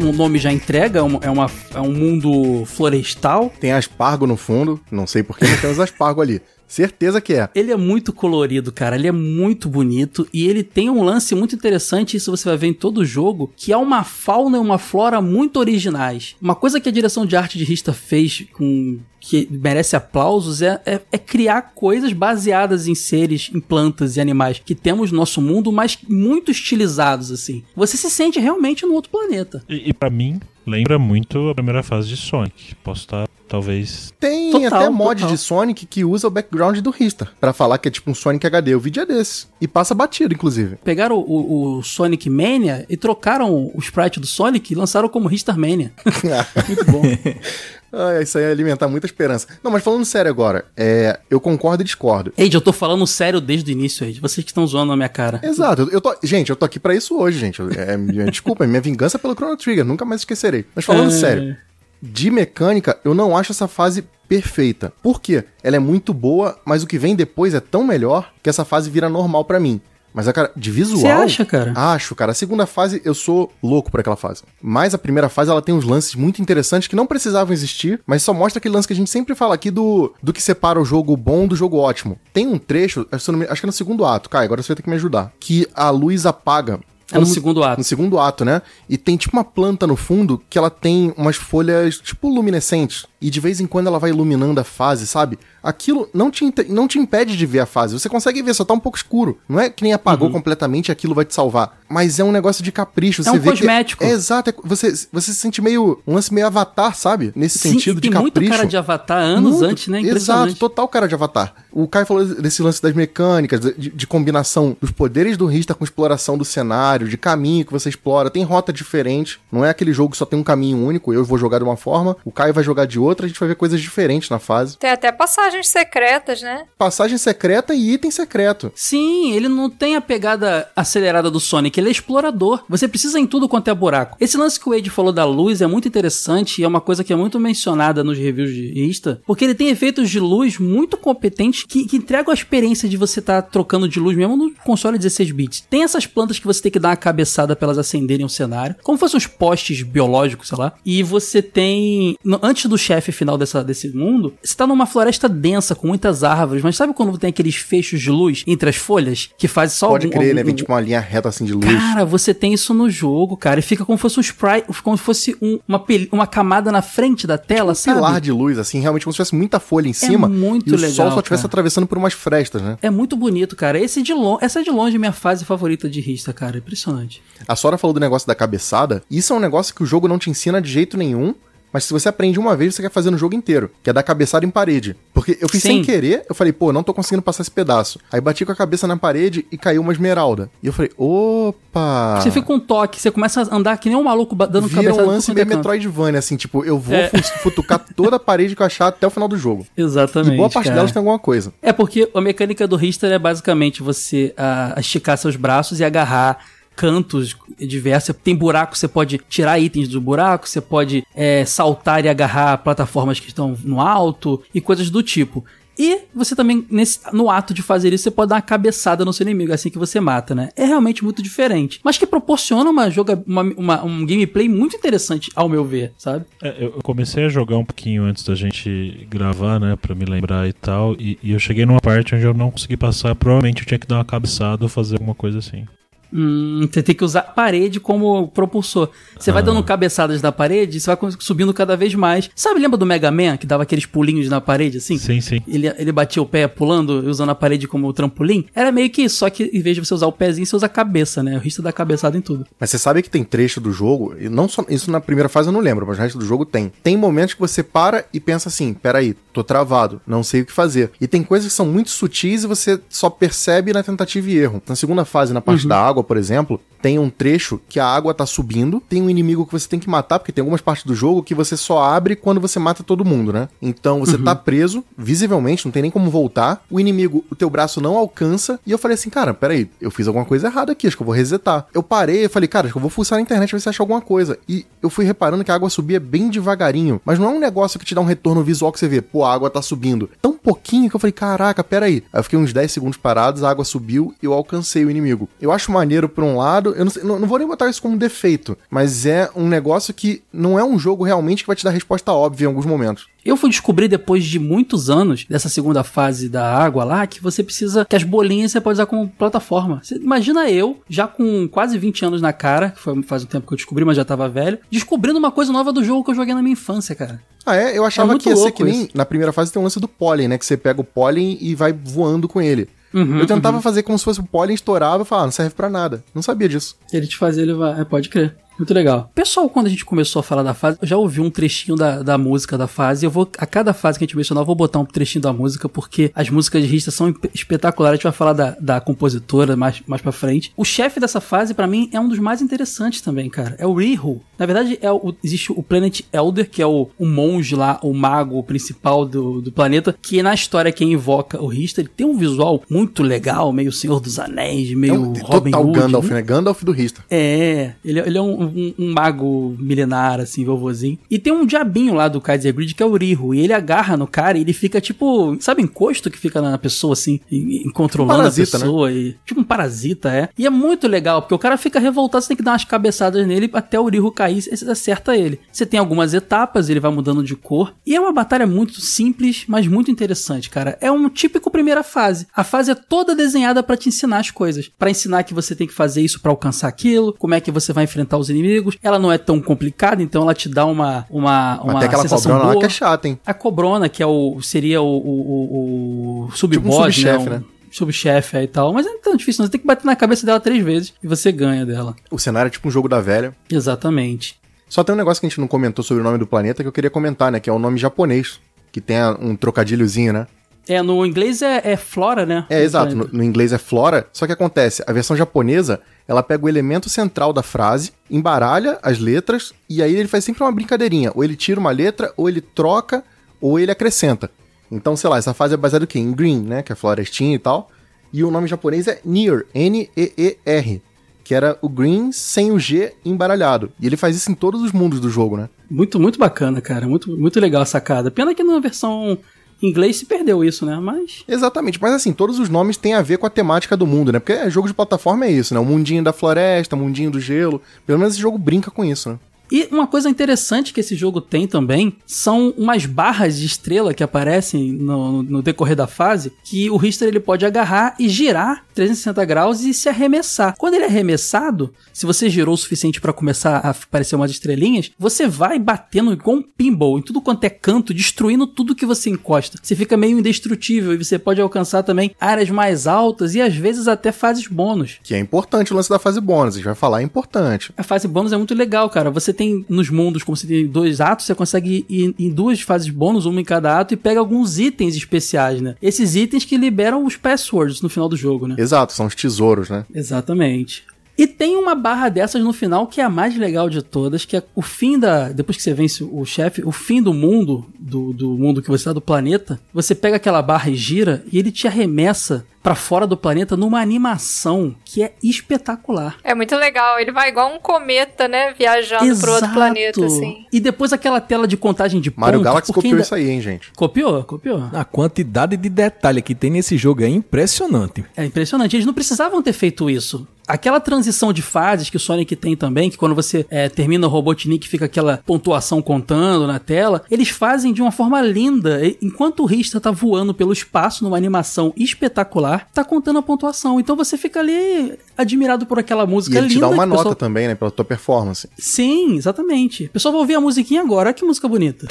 O nome já entrega, é, é, uma, é um mundo florestal. Tem aspargo no fundo, não sei porquê, mas tem os aspargo ali. Certeza que é. Ele é muito colorido, cara. Ele é muito bonito. E ele tem um lance muito interessante, isso você vai ver em todo o jogo, que é uma fauna e uma flora muito originais. Uma coisa que a direção de arte de Rista fez com que merece aplausos é, é, é, criar coisas baseadas em seres, em plantas e animais que temos no nosso mundo, mas muito estilizados, assim. Você se sente realmente no outro planeta. E, e para mim, lembra muito a primeira fase de Sonic. Posso estar, talvez. Tem Total, até mod total. de Sonic que usa o background do Rista pra falar que é tipo um Sonic HD. O vídeo é desse. E passa batido, inclusive. Pegaram o, o- Sonic Mania e trocaram o sprite do Sonic e lançaram como Ristar Mania. Muito bom. Ah, isso aí é alimentar muita esperança. Não, mas falando sério agora, é, eu concordo e discordo. Eide, eu tô falando sério desde o início, Eide. Vocês que estão zoando na minha cara. Exato, eu, tô, gente, eu tô aqui pra isso hoje, gente. É, minha- desculpa, é minha vingança pelo Chrono Trigger, nunca mais esquecerei. Mas falando É. sério, de mecânica, eu não acho essa fase perfeita. Por quê? Ela é muito boa, mas o que vem depois é tão melhor que essa fase vira normal pra mim. Mas, cara, de visual. Você acha, cara? Acho, cara. A segunda fase, eu sou louco por aquela fase. Mas a primeira fase, ela tem uns lances muito interessantes que não precisavam existir, mas só mostra aquele lance que a gente sempre fala aqui do, do que separa o jogo bom do jogo ótimo. Tem um trecho, me- acho que é no segundo ato, Kai, agora você vai ter que me ajudar, que a luz apaga. É no segundo ato. No segundo ato, né? E tem tipo uma planta no fundo que ela tem umas folhas tipo luminescentes. E de vez em quando ela vai iluminando a fase, sabe? Aquilo não te, não te impede de ver a fase. Você consegue ver, só tá um pouco escuro. Não é que nem apagou completamente e aquilo vai te salvar. Mas é um negócio de capricho. Você um vê cosmético. Que é, exato. é- você, você se sente meio. Um lance meio avatar, sabe? Nesse Sim, sentido e tem de capricho. muito cara de Avatar anos Muito. antes, né? Exato, total cara de Avatar. O Kai falou desse lance das mecânicas, de, de combinação dos poderes do Rista com exploração do cenário, de caminho que você explora. Tem rota diferente. Não é aquele jogo que só tem um caminho único. Eu vou jogar de uma forma, o Kai vai jogar de outra. A gente vai ver coisas diferentes na fase. Tem até passagens secretas, né? Passagem secreta e item secreto. Sim, ele não tem a pegada acelerada do Sonic, ele é explorador. Você precisa em tudo quanto é buraco. Esse lance que o Wade falou da luz é muito interessante e é uma coisa que é muito mencionada nos reviews de Insta, porque ele tem efeitos de luz muito competentes que, que entregam a experiência de você estar trocando de luz mesmo no console 16 bits. Tem essas plantas que você tem que dar uma cabeçada pra elas acenderem o cenário, como se fossem uns postes biológicos, sei lá. E você tem, no- antes do chefe final dessa, desse mundo, você tá numa floresta densa com muitas árvores, mas sabe quando tem aqueles fechos de luz entre as folhas que faz só Pode algum- crer, né? Vem tipo uma linha reta assim de luz. Cara, você tem isso no jogo, cara. E fica como se fosse um sprite, como se fosse um- uma, pel- uma camada na frente da tela, sabe? pilar de luz, assim, realmente como se tivesse muita folha em cima. muito e o legal, sol só estivesse atravessando por umas frestas, né? É muito bonito, cara. Esse de lon- essa é de longe minha fase favorita de Rista, cara. Impressionante. A Sora falou do negócio da cabeçada. Isso é um negócio que o jogo não te ensina de jeito nenhum. Mas se você aprende uma vez, você quer fazer no jogo inteiro. Que é dar cabeçada em parede. Porque eu fiz Sim. sem querer, eu falei, pô, não tô conseguindo passar esse pedaço. Aí bati com a cabeça na parede e caiu uma esmeralda. E eu falei, opa! Você fica com um toque, você começa a andar que nem um maluco dando Vira cabeçada um lance meio. Metroidvania, assim, tipo, eu vou É. fu- futucar toda a parede que eu achar até o final do jogo. Exatamente. E boa parte cara. delas tem alguma coisa. É porque a mecânica do Richter é basicamente você ah, esticar seus braços e agarrar cantos diversos. Tem buraco, você pode tirar itens do buraco, você pode é, saltar e agarrar plataformas que estão no alto e coisas do tipo. E você também, nesse- no ato de fazer isso, você pode dar uma cabeçada no seu inimigo, assim que você mata, né? É realmente muito diferente. Mas que proporciona uma joga, uma, uma- um gameplay muito interessante, ao meu ver, sabe? É, eu comecei a jogar um pouquinho antes da gente gravar, né, pra me lembrar e tal, e, e eu cheguei numa parte onde eu não consegui passar, provavelmente eu tinha que dar uma cabeçada ou fazer alguma coisa assim. Hum, você tem que usar a parede como propulsor. Você vai dando cabeçadas na parede e você vai subindo cada vez mais. Sabe, lembra do Mega Man que dava aqueles pulinhos na parede assim? Sim, sim. Ele, ele batia o pé pulando, usando a parede como trampolim. Era meio que isso, só que em vez de você usar o pezinho, você usa a cabeça, né? O risco da cabeçada em tudo. Mas você sabe que tem trecho do jogo, e não só isso na primeira fase eu não lembro, mas o resto do jogo tem. Tem momentos que você para e pensa assim: peraí, tô travado, não sei o que fazer. E tem coisas que são muito sutis e você só percebe na tentativa e erro. Na segunda fase, na parte da água, por exemplo, tem um trecho que a água tá subindo, tem um inimigo que você tem que matar, porque tem algumas partes do jogo que você só abre quando você mata todo mundo, né? Então você tá preso, visivelmente, não tem nem como voltar. O inimigo, o teu braço não alcança. E eu falei assim, cara, peraí, eu fiz alguma coisa errada aqui, acho que eu vou resetar. Eu parei, eu falei, cara, acho que eu vou fuçar na internet pra ver se acha alguma coisa. E eu fui reparando que a água subia bem devagarinho. Mas não é um negócio que te dá um retorno visual que você vê, pô, a água tá subindo. Tão pouquinho que eu falei, caraca, peraí. Aí eu fiquei uns 10 segundos parados, a água subiu e eu alcancei o inimigo. Eu acho maneiro maneiro por um lado. Eu não, sei, não, não vou nem botar isso como defeito, mas é um negócio que não é um jogo realmente que vai te dar resposta óbvia em alguns momentos. Eu fui descobrir depois de muitos anos dessa segunda fase da água lá que você precisa que as bolinhas você pode usar como plataforma. Você, imagina eu, já com quase 20 anos na cara, que foi faz um tempo que eu descobri, mas já tava velho, descobrindo uma coisa nova do jogo que eu joguei na minha infância, cara. Ah, é? Eu achava É que ia ser que nem. isso. Na primeira fase tem um lance do pólen, né? Que você pega o pólen e vai voando com ele. Uhum, eu tentava fazer como se fosse o pólen estourava e falava, ah, não serve pra nada. Não sabia disso. Ele te fazia levar. É, pode crer. Muito legal. Pessoal, quando a gente começou a falar da fase, eu já ouvi um trechinho da, da música da fase. Eu vou, a cada fase que a gente mencionar, eu vou botar um trechinho da música, porque as músicas de Rista são espetaculares. A gente vai falar da, da compositora mais, mais pra frente. O chefe dessa fase, pra mim, é um dos mais interessantes também, cara. É o Rihu. Na verdade, é o, existe o Planet Elder, que é o, o monge lá, o mago principal do, do planeta, que na história quem invoca o Rista, ele tem um visual muito legal, meio Senhor dos Anéis, meio É um Robin total Hood. Gandalf, muito né? Gandalf do Rista. é, ele, ele é um, um- um mago milenar, assim, vovozinho. E tem um diabinho lá do Kaiser Grid que é o Riho. E ele agarra no cara e ele fica tipo. Sabe, encosto que fica na pessoa, assim, e, e controlando Um parasita, a pessoa. E, tipo um parasita, é. E é muito legal, porque o cara fica revoltado, você tem que dar umas cabeçadas nele até o Riho cair e você acerta ele. Você tem algumas etapas, ele vai mudando de cor. E é uma batalha muito simples, mas muito interessante, cara. É um típico primeira fase. A fase é toda desenhada pra te ensinar as coisas. Pra ensinar que você tem que fazer isso pra alcançar aquilo, como é que você vai enfrentar os inimigos. Ela não é tão complicada, então ela te dá uma uma uma Até aquela sensação cobrona lá boa. que é chata, hein? A cobrona, que é o seria o, o, o, o sub-boss, subchefe, né? né? Um Subchefe aí e tal. Mas não é tão difícil, não. Você tem que bater na cabeça dela três vezes e você ganha dela. O cenário é tipo um jogo da velha. Exatamente. Só tem um negócio que a gente não comentou sobre o nome do planeta que eu queria comentar, né? Que é o nome japonês. Que tem um trocadilhozinho, né? É, no inglês é, é Flora, né? É, exato. No, no inglês é flora. Só que acontece, a versão japonesa, ela pega o elemento central da frase, embaralha as letras, e aí ele faz sempre uma brincadeirinha. Ou ele tira uma letra, ou ele troca, ou ele acrescenta. Então, sei lá, essa fase é baseada em green, né? Que é florestinha e tal. E o nome japonês é Near, N-E-E-R. Que era o green sem o G embaralhado. E ele faz isso em todos os mundos do jogo, né? Muito, muito bacana, cara. Muito, muito legal a sacada. Pena que na versão inglês se perdeu isso, né? Mas. Exatamente, mas assim, todos os nomes têm a ver com a temática do mundo, né? Porque jogo de plataforma é isso, né? O mundinho da floresta, o mundinho do gelo. Pelo menos esse jogo brinca com isso, né? E uma coisa interessante que esse jogo tem também são umas barras de estrela que aparecem no, no decorrer da fase, que o Richter ele pode agarrar e girar 360 graus e se arremessar. Quando ele é arremessado, se você girou o suficiente para começar a aparecer umas estrelinhas, você vai batendo igual um pinball em tudo quanto é canto, destruindo tudo que você encosta. Você fica meio indestrutível e você pode alcançar também áreas mais altas e às vezes até fases bônus. Que é importante o lance da fase bônus, a gente vai falar, é importante. A fase bônus é muito legal, cara. Você tem nos mundos, como você tem dois atos, você consegue ir em duas fases bônus, uma em cada ato, e pega alguns itens especiais, né? Esses itens que liberam os passwords no final do jogo, né? Exato, são os tesouros, né? Exatamente. E tem uma barra dessas no final que é a mais legal de todas, que é o fim da. Depois que você vence o chefe, o fim do mundo, do, do mundo que você tá do planeta, você pega aquela barra e gira, e ele te arremessa pra fora do planeta numa animação que é espetacular. É muito legal. Ele vai igual um cometa, né? Viajando pro outro planeta, assim. E depois aquela tela de contagem de Mario pontos, Galaxy copiou ainda- isso aí, hein, gente? Copiou, copiou. A quantidade de detalhe que tem nesse jogo é impressionante. É impressionante. Eles não precisavam ter feito isso. Aquela transição de fases que o Sonic tem também, que quando você é, termina o Robotnik fica aquela pontuação contando na tela, eles fazem de uma forma linda. Enquanto o Rista tá voando pelo espaço numa animação espetacular, tá contando a pontuação. Então você fica ali admirado por aquela E música ele linda. te dá uma nota pessoal- também, né? Pela tua performance. Sim, exatamente. O pessoal vai ouvir a musiquinha agora. Olha que música bonita.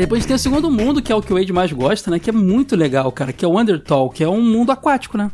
Aí depois a gente tem o segundo mundo, que é o que o Wade mais gosta, né? Que é muito legal, cara. Que é o Undertale, que é um mundo aquático, né?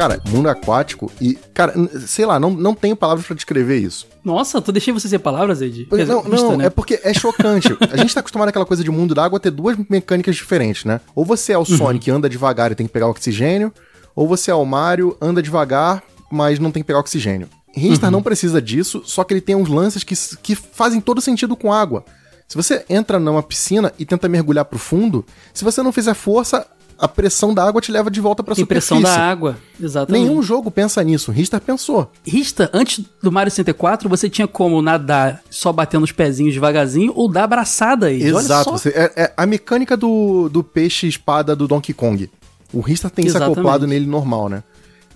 Cara, mundo aquático e, cara, sei lá, não, não tenho palavras pra descrever isso. Nossa, tu deixei você ser palavras, Ed? Não, não, né? é porque é chocante. a gente tá acostumado àquela coisa de mundo da água ter duas mecânicas diferentes, né? Ou você é Uhum. o Sonic, anda devagar e tem que pegar oxigênio, ou você é o Mario, anda devagar, mas não tem que pegar oxigênio. Ristar Uhum. não precisa disso, só que ele tem uns lances que, que fazem todo sentido com água. Se você entra numa piscina e tenta mergulhar pro fundo, se você não fizer força, a pressão da água te leva de volta pra Tem superfície. pressão da água. Exatamente. Nenhum jogo pensa nisso. Ristar pensou. Rista, antes do Mario 64, você tinha como nadar só batendo os pezinhos devagarzinho ou dar abraçada. Olha Exato. você- é, é a mecânica do, do peixe espada do Donkey Kong. O Rista tem isso acoplado nele normal, né?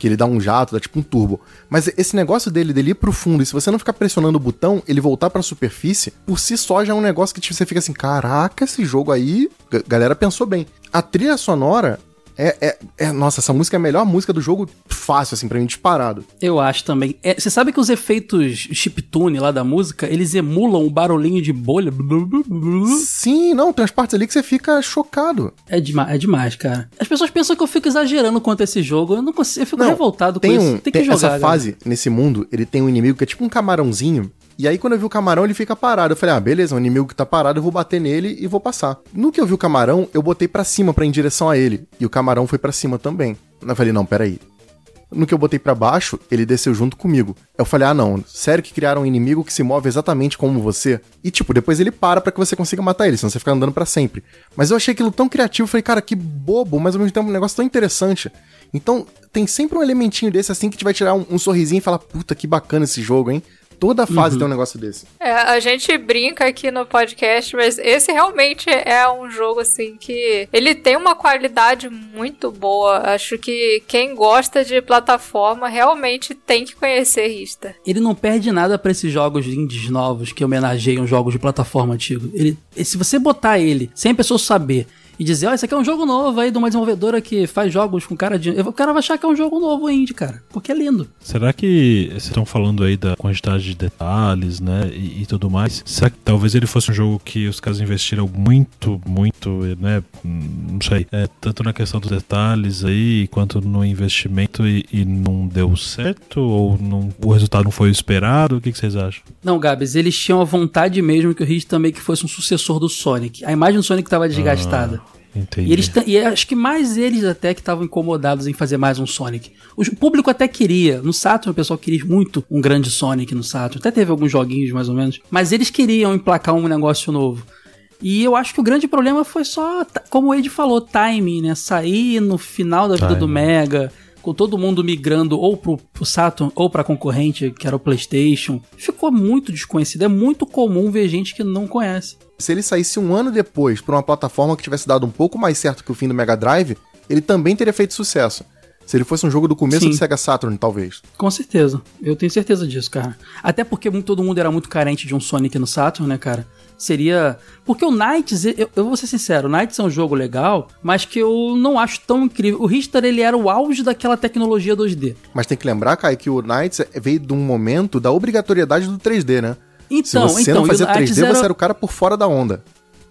Que ele dá um jato, dá tipo um turbo. Mas esse negócio dele, dele ir pro fundo, e se você não ficar pressionando o botão, ele voltar pra superfície, por si só já é um negócio que tipo, você fica assim, caraca, esse jogo aí, galera pensou bem. A trilha sonora é, é, é- Nossa, essa música é a melhor música do jogo, fácil, assim, pra mim, disparado. Eu acho também. É, você sabe que os efeitos chiptune lá da música, eles emulam o barulhinho de bolha? Sim, não, tem umas partes ali que você fica chocado. É, dema é demais, cara. As pessoas pensam que eu fico exagerando quanto a esse jogo. Eu não consigo, eu fico Não, revoltado com um, isso. Tem que tem jogar. essa galera. fase nesse mundo, ele tem um inimigo que é tipo um camarãozinho. E aí, quando eu vi o camarão, ele fica parado. Eu falei, ah, beleza, um inimigo que tá parado, eu vou bater nele e vou passar. No que eu vi o camarão, eu botei pra cima pra ir em direção a ele. E o camarão foi pra cima também. Eu falei, não, peraí. No que eu botei pra baixo, ele desceu junto comigo. Eu falei, ah, não, sério que criaram um inimigo que se move exatamente como você? E tipo, depois ele para pra que você consiga matar ele, senão você fica andando pra sempre. Mas eu achei aquilo tão criativo, falei, cara, que bobo, mas ao mesmo tempo um negócio tão interessante. Então, tem sempre um elementinho desse assim que te vai tirar um, um sorrisinho e falar, puta, que bacana esse jogo, hein? Toda fase tem um negócio desse. É, a gente brinca aqui no podcast, mas esse realmente é um jogo assim que ele tem uma qualidade muito boa. Acho que quem gosta de plataforma realmente tem que conhecer Rista. Ele não perde nada pra esses jogos indies novos que homenageiam jogos de plataforma antigo. Ele, se você botar ele sem a pessoa saber e dizer, ó, esse aqui é um jogo novo aí de uma desenvolvedora que faz jogos com cara de. O cara vai achar que é um jogo novo indie, cara. Porque é lindo. Será que vocês estão falando aí da quantidade de detalhes, né, e, e tudo mais? Será que talvez ele fosse um jogo que os caras investiram muito, muito, né, não sei, é, tanto na questão dos detalhes aí, quanto no investimento e, e não deu certo? Ou não, o resultado não foi esperado? O que, que vocês acham? Não, Gabs, eles tinham a vontade mesmo que o Hit também que fosse um sucessor do Sonic. A imagem do Sonic estava desgastada. Entendi. E, eles e acho que mais eles até que estavam incomodados em fazer mais um Sonic. O público até queria. No Saturn o pessoal queria muito um grande Sonic no Saturn. Até teve alguns joguinhos mais ou menos. Mas eles queriam emplacar um negócio novo. E eu acho que o grande problema foi só, como o Ed falou, timing, né? Sair no final da vida do Timing. Mega, com todo mundo migrando ou pro, pro Saturn ou pra concorrente, que era o PlayStation. Ficou muito desconhecido. É muito comum ver gente que não conhece. Se ele saísse um ano depois pra uma plataforma que tivesse dado um pouco mais certo que o fim do Mega Drive, ele também teria feito sucesso. Se ele fosse um jogo do começo Sim. do Sega Saturn, talvez. Com certeza. Eu tenho certeza disso, cara. Até porque todo mundo era muito carente de um Sonic no Saturn, né, cara? Seria. Porque o Knights, eu, eu vou ser sincero, o Knights é um jogo legal, mas que eu não acho tão incrível. O Richter, ele era o auge daquela tecnologia 2D. Mas tem que lembrar, Kai, que o Knights veio de um momento da obrigatoriedade do 3D, né? Então, Se você então, não fazia e o Knights 3D, era... você era o cara por fora da onda.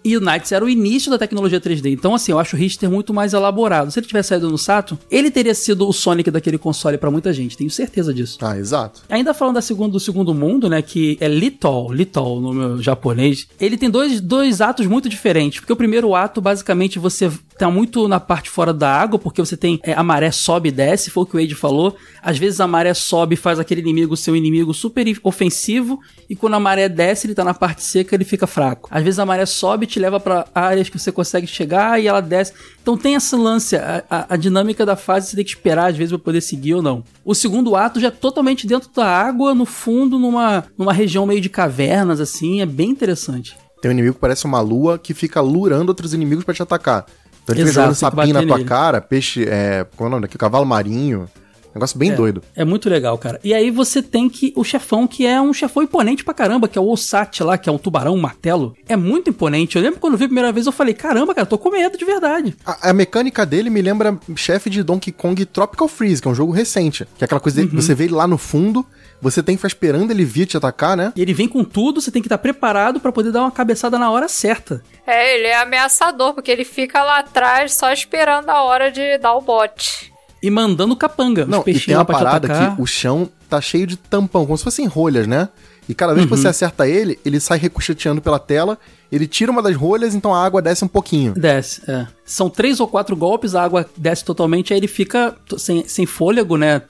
E o Knights era o início da tecnologia 3D. Então, assim, eu acho o Richter muito mais elaborado. Se ele tivesse saído no Saturn, ele teria sido o Sonic daquele console pra muita gente. Tenho certeza disso. Ah, exato. Ainda falando da segundo, do segundo mundo, né, que é Litol, Litol no meu japonês, ele tem dois, dois atos muito diferentes, porque o primeiro ato, basicamente, você tá muito na parte fora da água, porque você tem é, a maré sobe e desce, foi o que o Wade falou, às vezes a maré sobe e faz aquele inimigo ser um inimigo super ofensivo, e quando a maré desce, ele tá na parte seca, ele fica fraco. Às vezes a maré sobe e te leva pra áreas que você consegue chegar, e ela desce. Então tem essa lance, a, a- a dinâmica da fase você tem que esperar às vezes pra poder seguir ou não. O segundo ato já é totalmente dentro da água, no fundo, numa, numa região meio de cavernas, assim, é bem interessante. Tem um inimigo que parece uma lua que fica lurando outros inimigos pra te atacar. Então ele fica Exato, jogando que sapinho na tua nele. cara, peixe, é, qual é o nome daqui? Cavalo marinho. Negócio bem É. doido. É muito legal, cara. E aí você tem que o chefão, que é um chefão imponente pra caramba, que é o Osat lá, que é um tubarão, um martelo. É muito imponente. Eu lembro quando eu vi a primeira vez, eu falei, caramba, cara, tô com medo de verdade. A, a mecânica dele me lembra chefe de Donkey Kong Tropical Freeze, que é um jogo recente. Que é aquela coisa de você vê ele lá no fundo, você tem que ficar esperando ele vir te atacar, né? E ele vem com tudo, você tem que estar preparado pra poder dar uma cabeçada na hora certa. É, ele é ameaçador, porque ele fica lá atrás só esperando a hora de dar o bote. E mandando capanga. Não, os e tem uma parada que o chão tá cheio de tampão, como se fossem rolhas, né? E cada vez que Uhum. você acerta ele, ele sai ricocheteando pela tela, ele tira uma das rolhas, então a água desce um pouquinho. Desce, é. São três ou quatro golpes, a água desce totalmente, aí ele fica sem, sem fôlego, né?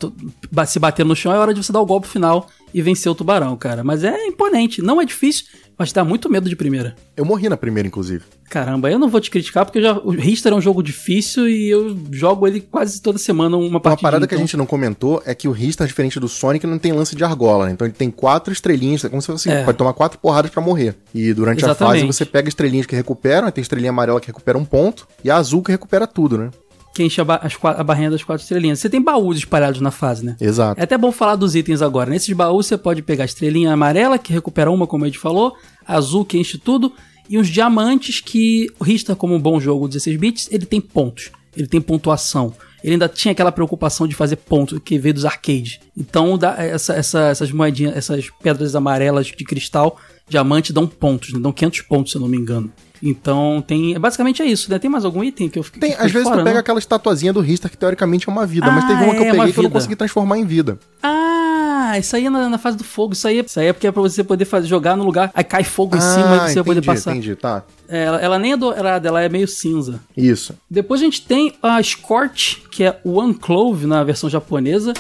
Se bater no chão é hora de você dar o golpe final e vencer o tubarão, cara. Mas é imponente, não é difícil, mas dá muito medo de primeira. Eu morri na primeira, inclusive. Caramba, eu não vou te criticar porque já, o Richter é um jogo difícil e eu jogo ele quase toda semana uma Uma partida. parada que a gente não comentou é que o Ristar, diferente do Sonic, não tem lance de argola, né? Então ele tem quatro estrelinhas, é como se fosse assim, É. pode tomar quatro porradas pra morrer. E durante a Exatamente. fase você pega estrelinhas que recuperam, tem estrelinha amarela que recupera um ponto, e a azul que recupera tudo, né? Que enche a, ba- a barrinha das quatro estrelinhas. Você tem baús espalhados na fase, né? Exato. É até bom falar dos itens agora. Nesses baús você pode pegar a estrelinha amarela, que recupera uma, como a gente falou, azul, que enche tudo, e uns diamantes que o Rista, como um bom jogo 16 bits, ele tem pontos, ele tem pontuação. Ele ainda tinha aquela preocupação de fazer pontos que veio dos arcades. Então dá essa- essa- essas moedinhas, essas pedras amarelas de cristal, diamante, dão pontos, né? dão 500 pontos, se eu não me engano. Então tem. Basicamente é isso, né? Tem mais algum item que eu fiquei. Tem, que fiquei às vezes fora, tu pega não? aquela estatuazinha do Ristar que teoricamente é uma vida, mas Ah, teve uma que eu é, peguei que eu não consegui transformar em vida. Ah, isso aí é na, na fase do fogo. Isso aí, é- isso aí é porque é pra você poder fazer, jogar no lugar. Aí cai fogo em cima e você vai poder Ah, entendi, passar. entendi, tá. É, ela, ela nem é dourada, ela é meio cinza. Isso. Depois a gente tem a Scorch, que é o One Clove na versão japonesa.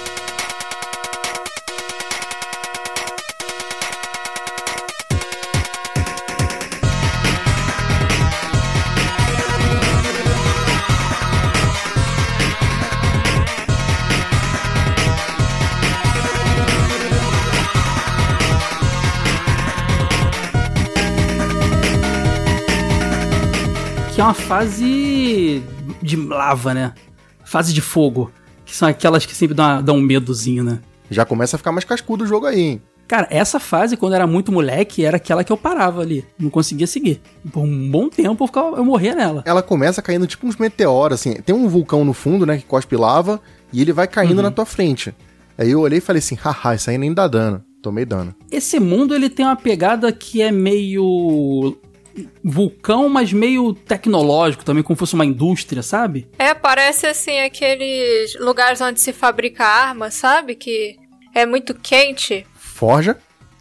Uma fase de lava, né? Fase de fogo. Que são aquelas que sempre dão, dão um medozinho, né? Já começa a ficar mais cascudo o jogo aí, hein? Cara, essa fase, quando eu era muito moleque, era aquela que eu parava ali. Não conseguia seguir. Por um bom tempo eu, ficava, eu morria nela. Ela começa caindo tipo uns meteoros, assim. Tem um vulcão no fundo, né, que cospe lava, e ele vai caindo Uhum. na tua frente. Aí eu olhei e falei assim, haha, isso aí nem dá dano. Tomei dano. Esse mundo, ele tem uma pegada que é meio vulcão, mas meio tecnológico também, como se fosse uma indústria, sabe? É, parece assim aqueles lugares onde se fabrica arma, sabe? Que é muito quente. Forja.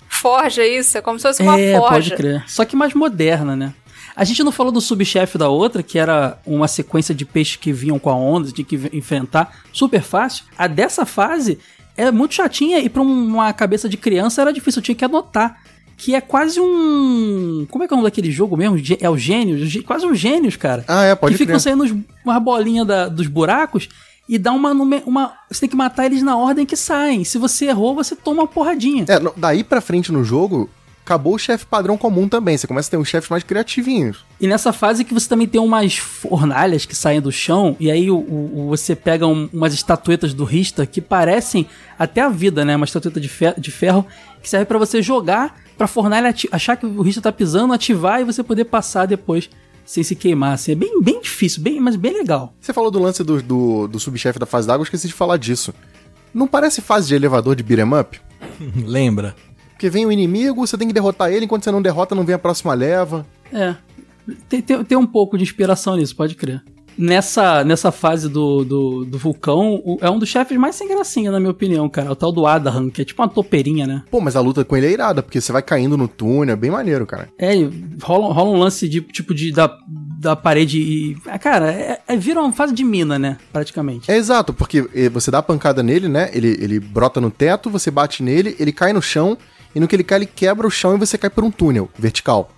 Forja isso, é como se fosse uma é, forja. pode crer. Só que mais moderna, né? A gente não falou do subchefe da outra, que era uma sequência de peixes que vinham com a onda, tinha que enfrentar, super fácil. A dessa fase é muito chatinha e pra um- uma cabeça de criança era difícil, eu tinha que anotar. Que é quase um. Como é que é o nome daquele jogo mesmo? É o Gênios? Gê- Quase um Gênios, cara. Ah, é, pode que ficam saindo bolinhas da- dos buracos e dá uma, uma. Você tem que matar eles na ordem que saem. Se você errou, você toma uma porradinha. É, daí pra frente no jogo, acabou o chefe padrão comum também. Você começa a ter uns chefes mais criativinhos. E nessa fase que você também tem umas fornalhas que saem do chão, e aí o, o- você pega um- umas estatuetas do Rista que parecem até a vida, né? Uma estatueta de, fe- de ferro que serve pra você jogar pra fornalha achar que o Rista tá pisando, ativar e você poder passar depois sem se queimar. Assim, é bem, bem difícil, bem, mas bem legal. Você falou do lance do, do, do subchefe da fase d'água, eu esqueci de falar disso. Não parece fase de elevador de beat'em up? Lembra? Porque vem o inimigo, você tem que derrotar ele, enquanto você não derrota, não vem a próxima leva. É. Tem, tem, tem um pouco de inspiração nisso, pode crer. Nessa, nessa fase do, do, do vulcão, o- é um dos chefes mais sem gracinha, na minha opinião, cara. O tal do Adahan, que é tipo uma topeirinha, né? Pô, mas a luta com ele é irada, porque você vai caindo no túnel, é bem maneiro, cara. É, rola, rola um lance de tipo de da, da parede e. Ah, cara, é, é, vira uma fase de mina, né? Praticamente. É exato, porque eh, você dá a pancada nele, né? Ele, ele brota no teto, você bate nele, ele cai no chão, e no que ele cai, ele quebra o chão e você cai por um túnel vertical.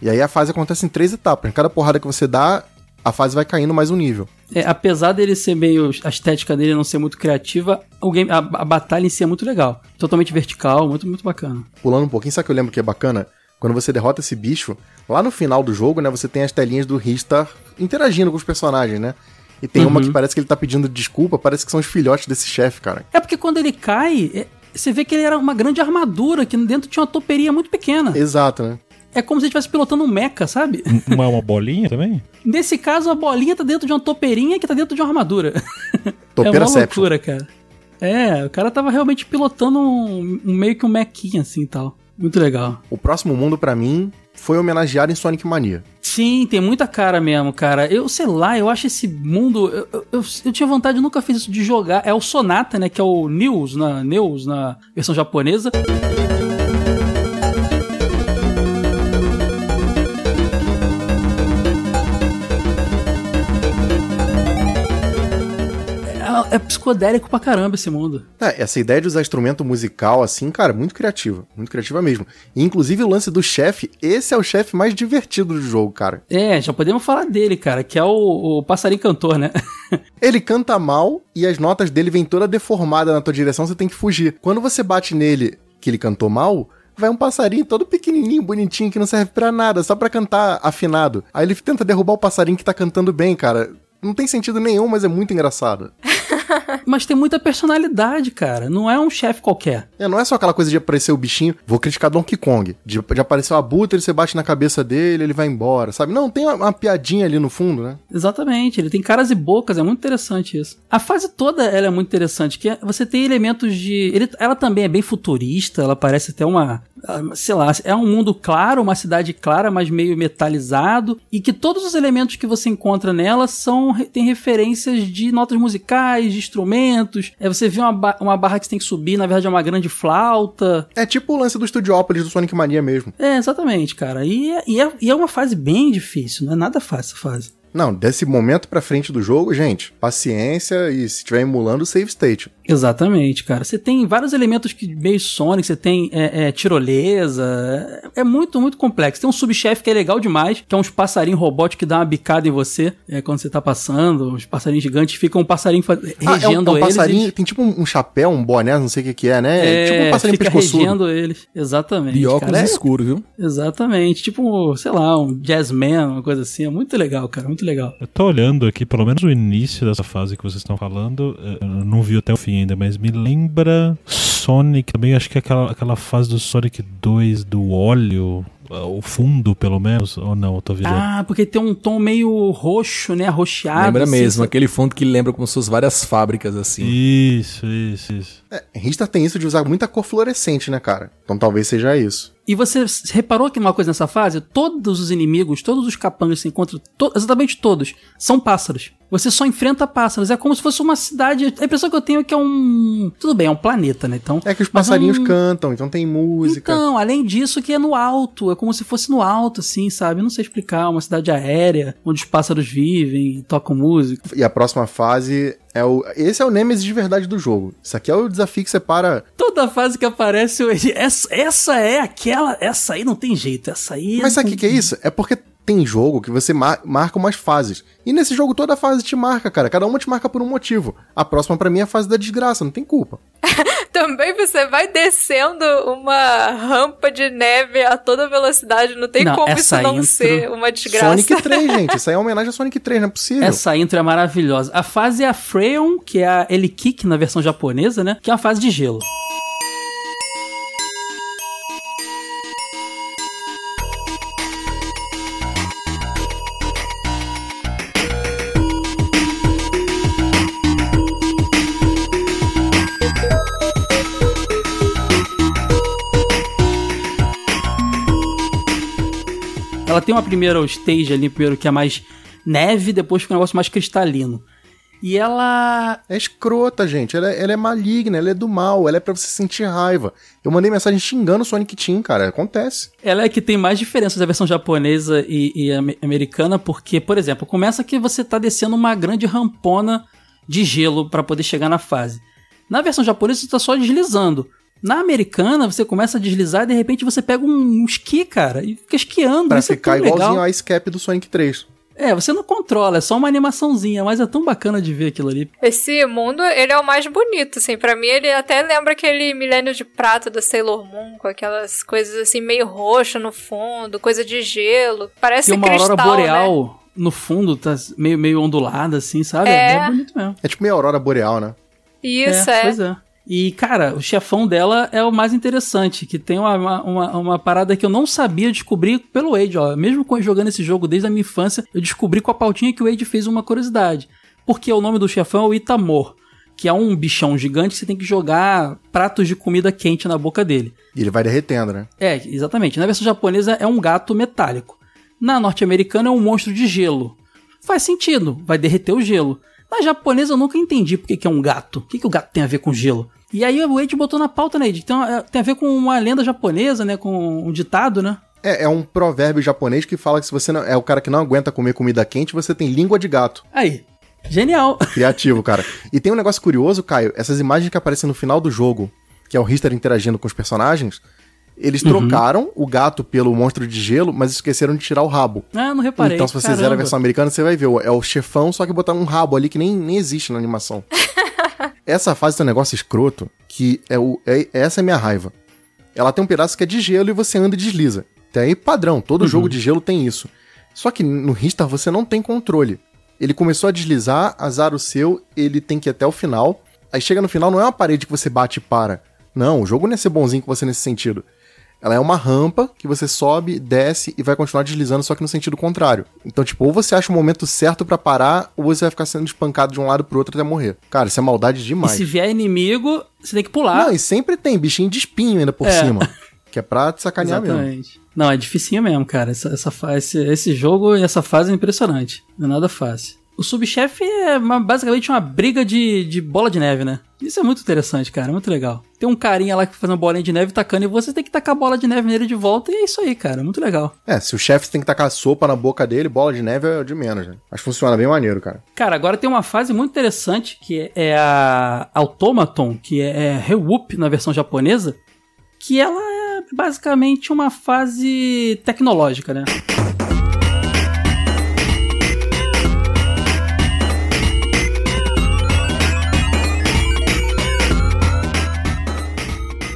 E aí a fase acontece em três etapas. Em cada porrada que você dá, a fase vai caindo mais um nível. É, apesar dele ser meio. a estética dele não ser muito criativa, o game, a, a batalha em si é muito legal. Totalmente vertical, muito, muito bacana. Pulando um pouquinho, sabe o que eu lembro que é bacana? Quando você derrota esse bicho, lá no final do jogo, né, você tem as telinhas do Ristar interagindo com os personagens, né? E tem uma Uhum. que parece que ele tá pedindo desculpa, parece que são os filhotes desse chefe, cara. É porque quando ele cai, é- você vê que ele era uma grande armadura, que dentro tinha uma toperia muito pequena. Exato, né? É como se ele estivesse pilotando um mecha, sabe? Uma, uma bolinha também? Nesse caso, a bolinha tá dentro de uma topeirinha que tá dentro de uma armadura. é Topeira uma Seption. loucura, cara. É, o cara tava realmente pilotando um, um meio que um mechinha assim e tal. Muito legal. O próximo mundo, pra mim, foi homenageado em Sonic Mania. Sim, tem muita cara mesmo, cara. Eu sei lá, eu acho esse mundo. Eu, eu, eu- tinha vontade, nunca fiz isso de jogar. É o Sonata, né? Que é o News na, News na versão japonesa. É, psicodélico pra caramba esse mundo. É, essa ideia de usar instrumento musical assim, cara, muito criativa. Muito criativa mesmo. E, inclusive o lance do chefe, esse é o chefe mais divertido do jogo, cara. É, já podemos falar dele, cara, que é o, o passarinho cantor, né? Ele canta mal e as notas dele vêm toda deformada na tua direção, você tem que fugir. Quando você bate nele que ele cantou mal, vai um passarinho todo pequenininho, bonitinho, que não serve pra nada, só pra cantar afinado. Aí ele tenta derrubar o passarinho que tá cantando bem, cara. Não tem sentido nenhum, mas é muito engraçado. Mas tem muita personalidade, cara. Não é um chefe qualquer. É, não é só aquela coisa de aparecer o bichinho, vou criticar Donkey Kong. De, de aparecer o abutre, você bate na cabeça dele, ele vai embora, sabe? Não, tem uma, uma piadinha ali no fundo, né? Exatamente, ele tem caras e bocas, é muito interessante isso. A fase toda ela é muito interessante, que é- você tem elementos de. ele- ela também é bem futurista, ela parece até uma. ah, Sei lá, é um mundo claro, uma cidade clara, mas meio metalizado, e que todos os elementos que você encontra nela são tem referências de notas musicais, de instrumentos. É, você vê uma, ba- uma barra que você tem que subir, na verdade é uma grande flauta. É tipo o lance do Studiópolis do Sonic Mania mesmo. É, exatamente, cara. E é, e é- e é uma fase bem difícil, não é nada fácil essa fase. Não, desse momento pra frente do jogo, gente, paciência e se estiver emulando, save state. Exatamente, cara. Você tem vários elementos que meio Sonic, você tem é, é, tirolesa. É, é muito, muito complexo. Tem um subchefe que é legal demais, que é uns passarinhos robóticos que dá uma bicada em você é, quando você tá passando. Uns passarinhos gigantes, fica um passarinho fa- Ah, é um, regendo é um passarinho, e- tem tipo um, chapéu, um boné, não sei o que que é, né? É, tipo um passarinho fica pescoçudo. regendo eles. Exatamente. De óculos cara. Escuros, viu? exatamente. Tipo, sei lá, um jazzman, uma coisa assim. É muito legal, cara. Muito legal. Eu tô olhando aqui, pelo menos o início dessa fase que vocês estão falando, eu não vi até o fim ainda, mas me lembra Sonic também, acho que é aquela, aquela fase do Sonic 2 do óleo, o fundo pelo menos, ou não, eu tô viajando. Ah, porque tem um tom meio roxo, né? Arroxeado. Lembra assim, mesmo, aquele fundo que lembra como se fossem várias fábricas assim. Isso, isso, isso. É, Ristar tem isso de usar muita cor fluorescente, né, cara? Então talvez seja isso. E você reparou que uma coisa nessa fase? Todos os inimigos, todos os capangas que você encontra, to- exatamente todos, são pássaros. Você só enfrenta pássaros. É como se fosse uma cidade. A impressão que eu tenho é que é um. Tudo bem, é um planeta, né? Então. É que os é passarinhos um- cantam, então tem música. Então, além disso, que é no alto. É como se fosse no alto, assim, sabe? Não sei explicar. Uma cidade aérea, onde os pássaros vivem, tocam música. E a próxima fase é o. Esse é o Nemesis de verdade do jogo. Isso aqui é o desafio que separa. Toda fase que aparece, essa, essa é aquela. Essa aí não tem jeito. Essa aí. Mas sabe o que, que é isso? É porque tem jogo que você mar- marca umas fases. E nesse jogo toda fase te marca, cara. Cada uma te marca por um motivo. A próxima pra mim é a fase da desgraça, não tem culpa. Também você vai descendo uma rampa de neve a toda velocidade. Não tem Não, como isso não intro- ser uma desgraça. Sonic 3, gente. Isso aí é uma homenagem a Sonic 3, não é possível. Essa intro é maravilhosa. A fase é a Freon, que é a Elikik na versão japonesa, né? Que é uma fase de gelo. Ela tem uma primeira stage ali, primeiro que é mais neve, depois fica um negócio mais cristalino. E ela É escrota, gente. Ela é, ela é maligna, ela é do mal, ela é pra você sentir raiva. Eu mandei mensagem xingando o Sonic Team, cara. Acontece. Ela é que tem mais diferenças da versão japonesa e, e ame- americana, porque, por exemplo, começa que você tá descendo uma grande rampona de gelo para poder chegar na fase. Na versão japonesa você tá só deslizando. Na americana, você começa a deslizar e de repente você pega um, um esqui, cara, e fica esquiando. Pra Isso é ficar tão igualzinho legal. ao Ice Cap do Sonic 3. É, você não controla, é só uma animaçãozinha, mas é tão bacana de ver aquilo ali. Esse mundo, ele é o mais bonito, assim. Pra mim, ele até lembra aquele milênio de prata do Sailor Moon, com aquelas coisas assim, meio roxo no fundo, coisa de gelo. Parece Tem uma cristal, aurora né? boreal. no fundo tá meio, meio ondulada, assim, sabe? É. é bonito mesmo. É tipo meio aurora boreal, né? Isso, é, é. Pois é. E, cara, o chefão dela é o mais interessante, que tem uma, uma, uma, parada que eu não sabia descobrir pelo Wade, ó. Mesmo jogando esse jogo desde a minha infância, eu descobri com a pautinha que o Wade fez uma curiosidade. Porque o nome do chefão é o Itamor, que é um bichão gigante que você tem que jogar pratos de comida quente na boca dele. E ele vai derretendo, né? É, exatamente. Na versão japonesa é um gato metálico. Na norte-americana é um monstro de gelo. Faz sentido, vai derreter o gelo. Na japonesa eu nunca entendi por que, que é um gato. O que, que o gato tem a ver com gelo? E aí o Wade botou na pauta, né, Ed? Então, é, tem a ver com uma lenda japonesa, né? Com um ditado, né? É, é um provérbio japonês que fala que se você não, é o cara que não aguenta comer comida quente, você tem língua de gato. Aí. Genial. Criativo, cara. E tem um negócio curioso, Caio. Essas imagens que aparecem no final do jogo, que é o Richter interagindo com os personagens, eles trocaram o gato pelo monstro de gelo, mas esqueceram de tirar o rabo. Ah, não reparei. então, se você fizer a versão americana, você vai ver. É o chefão, só que botaram um rabo ali que nem, nem existe na animação. Essa fase tem um negócio escroto que é o. é- essa é a minha raiva. Ela tem um pedaço que é de gelo e você anda e desliza. Tem aí padrão, todo jogo de gelo tem isso. Só que no Ristar você não tem controle. Ele começou a deslizar, azar o seu, ele tem que ir até o final. Aí chega no final, não é uma parede que você bate e para. Não, o jogo não ia ser bonzinho com você nesse sentido. Ela é uma rampa que você sobe, desce e vai continuar deslizando, só que no sentido contrário. Então, tipo, ou você acha o momento certo pra parar, ou você vai ficar sendo espancado de um lado pro outro até morrer. Cara, isso é maldade E demais. se vier inimigo, você tem que pular. Não, e sempre tem bichinho de espinho ainda por É. cima. Que é pra te sacanear mesmo. Exatamente. Não, é dificinho mesmo, cara. Essa, essa esse, esse jogo e essa fase é impressionante. Não é nada fácil. O subchefe é uma- basicamente uma briga de, de bola de neve, né? Isso é muito interessante, cara. Muito legal. Tem um carinha lá que faz uma bolinha de neve tacando e você tem que tacar a bola de neve nele de volta e é isso aí, cara. Muito legal. É, se o chefe tem que tacar sopa na boca dele, bola de neve é de menos, né? Mas funciona bem maneiro, cara. Cara, agora tem uma fase muito interessante que é a Automaton, que é, é Rewhoop na versão japonesa, que ela é basicamente uma fase tecnológica, né?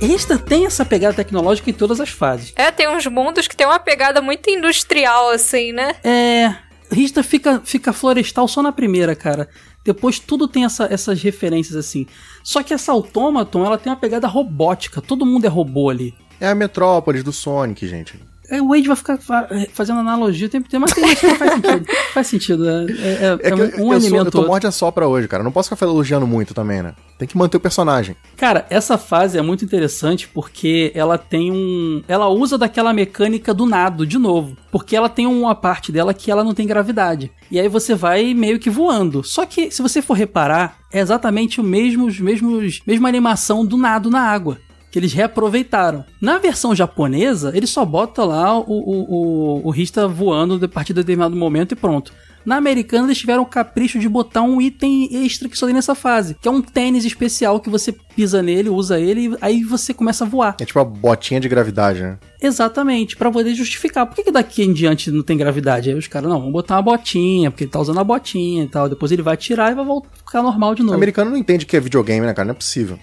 Esta tem essa pegada tecnológica em todas as fases. É, tem uns mundos que tem uma pegada muito industrial, assim, né? É. Rista fica, fica florestal só na primeira, cara. Depois tudo tem essa- essas referências assim. Só que essa Automaton, ela tem uma pegada robótica. Todo mundo é robô ali. É a Metrópolis do Sonic, gente. É, O Wade vai ficar fa- é, fazendo analogia o tempo inteiro, mas tem gente que não faz sentido. faz sentido. É, é- É é que eu, um eu, sou, alimento. eu tô morde a sopra hoje, cara. Não posso ficar elogiando muito também, né? Tem que manter o personagem. Cara, essa fase é muito interessante porque ela tem um. Ela usa daquela mecânica do nado de novo. Porque ela tem uma parte dela que ela não tem gravidade. E aí você vai meio que voando. Só que, se você for reparar, é exatamente o mesmo, os mesmos, mesma animação do nado na água. Que eles reaproveitaram. Na versão japonesa, ele só bota lá o, o, o, o Rista voando a partir de determinado momento e pronto. Na americana, eles tiveram o capricho de botar um item extra que só tem nessa fase, que é um tênis especial que você pisa nele, usa ele, e aí você começa a voar. É tipo a botinha de gravidade, né? Exatamente, pra poder justificar. Por que, que daqui em diante não tem gravidade? Aí os caras, não, vamos botar uma botinha, porque ele tá usando a botinha e tal. Depois ele vai tirar e vai voltar, ficar normal de O novo. americano não entende que é videogame, né, cara? Não é possível.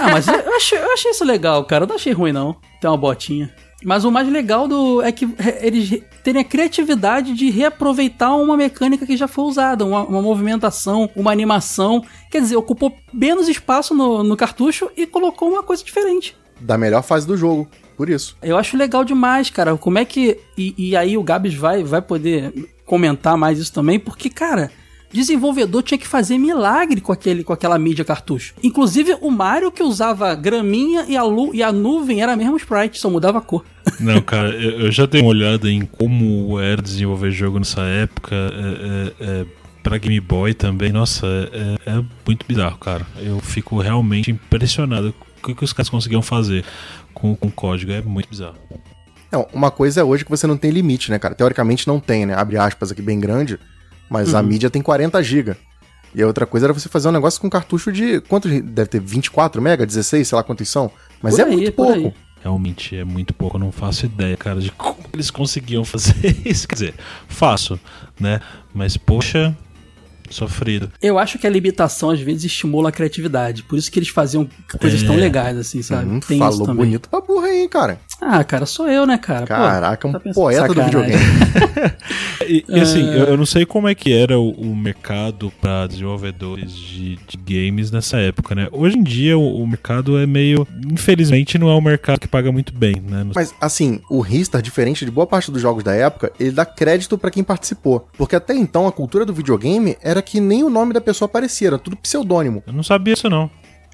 Ah, mas eu, eu achei, eu achei isso legal, cara. Eu não achei ruim, não. Ter uma botinha. Mas o mais legal do é que eles re- terem a criatividade de reaproveitar uma mecânica que já foi usada, uma, uma movimentação, uma animação. Quer dizer, ocupou menos espaço no, no cartucho e colocou uma coisa diferente. Da melhor fase do jogo. Por isso. Eu acho legal demais, cara. Como é que. E, e aí o Gabs vai, vai poder comentar mais isso também, porque, cara. Desenvolvedor tinha que fazer milagre com, aquele, com aquela mídia cartucho. Inclusive, o Mario que usava graminha e a, lu, e a nuvem era mesmo sprite, só mudava a cor. Não, cara, eu, já dei uma olhada em como era desenvolver jogo nessa época. É, é, é, pra Game Boy também, nossa, é, é muito bizarro, cara. Eu fico realmente impressionado com o que os caras conseguiam fazer com o código. É muito bizarro. Não, uma coisa é hoje que você não tem limite, né, cara? Teoricamente não tem, né? Abre aspas aqui bem grande, mas a mídia tem 40 GB. E a outra coisa era você fazer um negócio com cartucho de. Quanto deve ter? 24 mega? 16, sei lá quantos são. Mas Por é aí, muito pouco. aí. Realmente é muito pouco, eu não faço ideia, cara, de como eles conseguiam fazer isso. Quer dizer, faço, né? Mas, poxa, sofrido. Eu acho que a limitação às vezes estimula a criatividade. Por isso que eles faziam coisas É. tão legais, assim, sabe? Hum, Tem isso falou também. bonito pra burra aí, hein, cara. Ah, cara, sou eu, né, cara? Pô, Caraca, um tá pensando- poeta do Sacanagem. videogame. E, e assim, É. eu, eu não sei como é que era o, o mercado para desenvolvedores de, de games nessa época, né? Hoje em dia o, o mercado é meio. Infelizmente, não é um mercado que paga muito bem, né? No- Mas, assim, o Ristar, diferente de boa parte dos jogos da época, ele dá crédito pra quem participou. Porque até então a cultura do videogame era que nem o nome da pessoa aparecia, era tudo pseudônimo. Eu não sabia isso, não.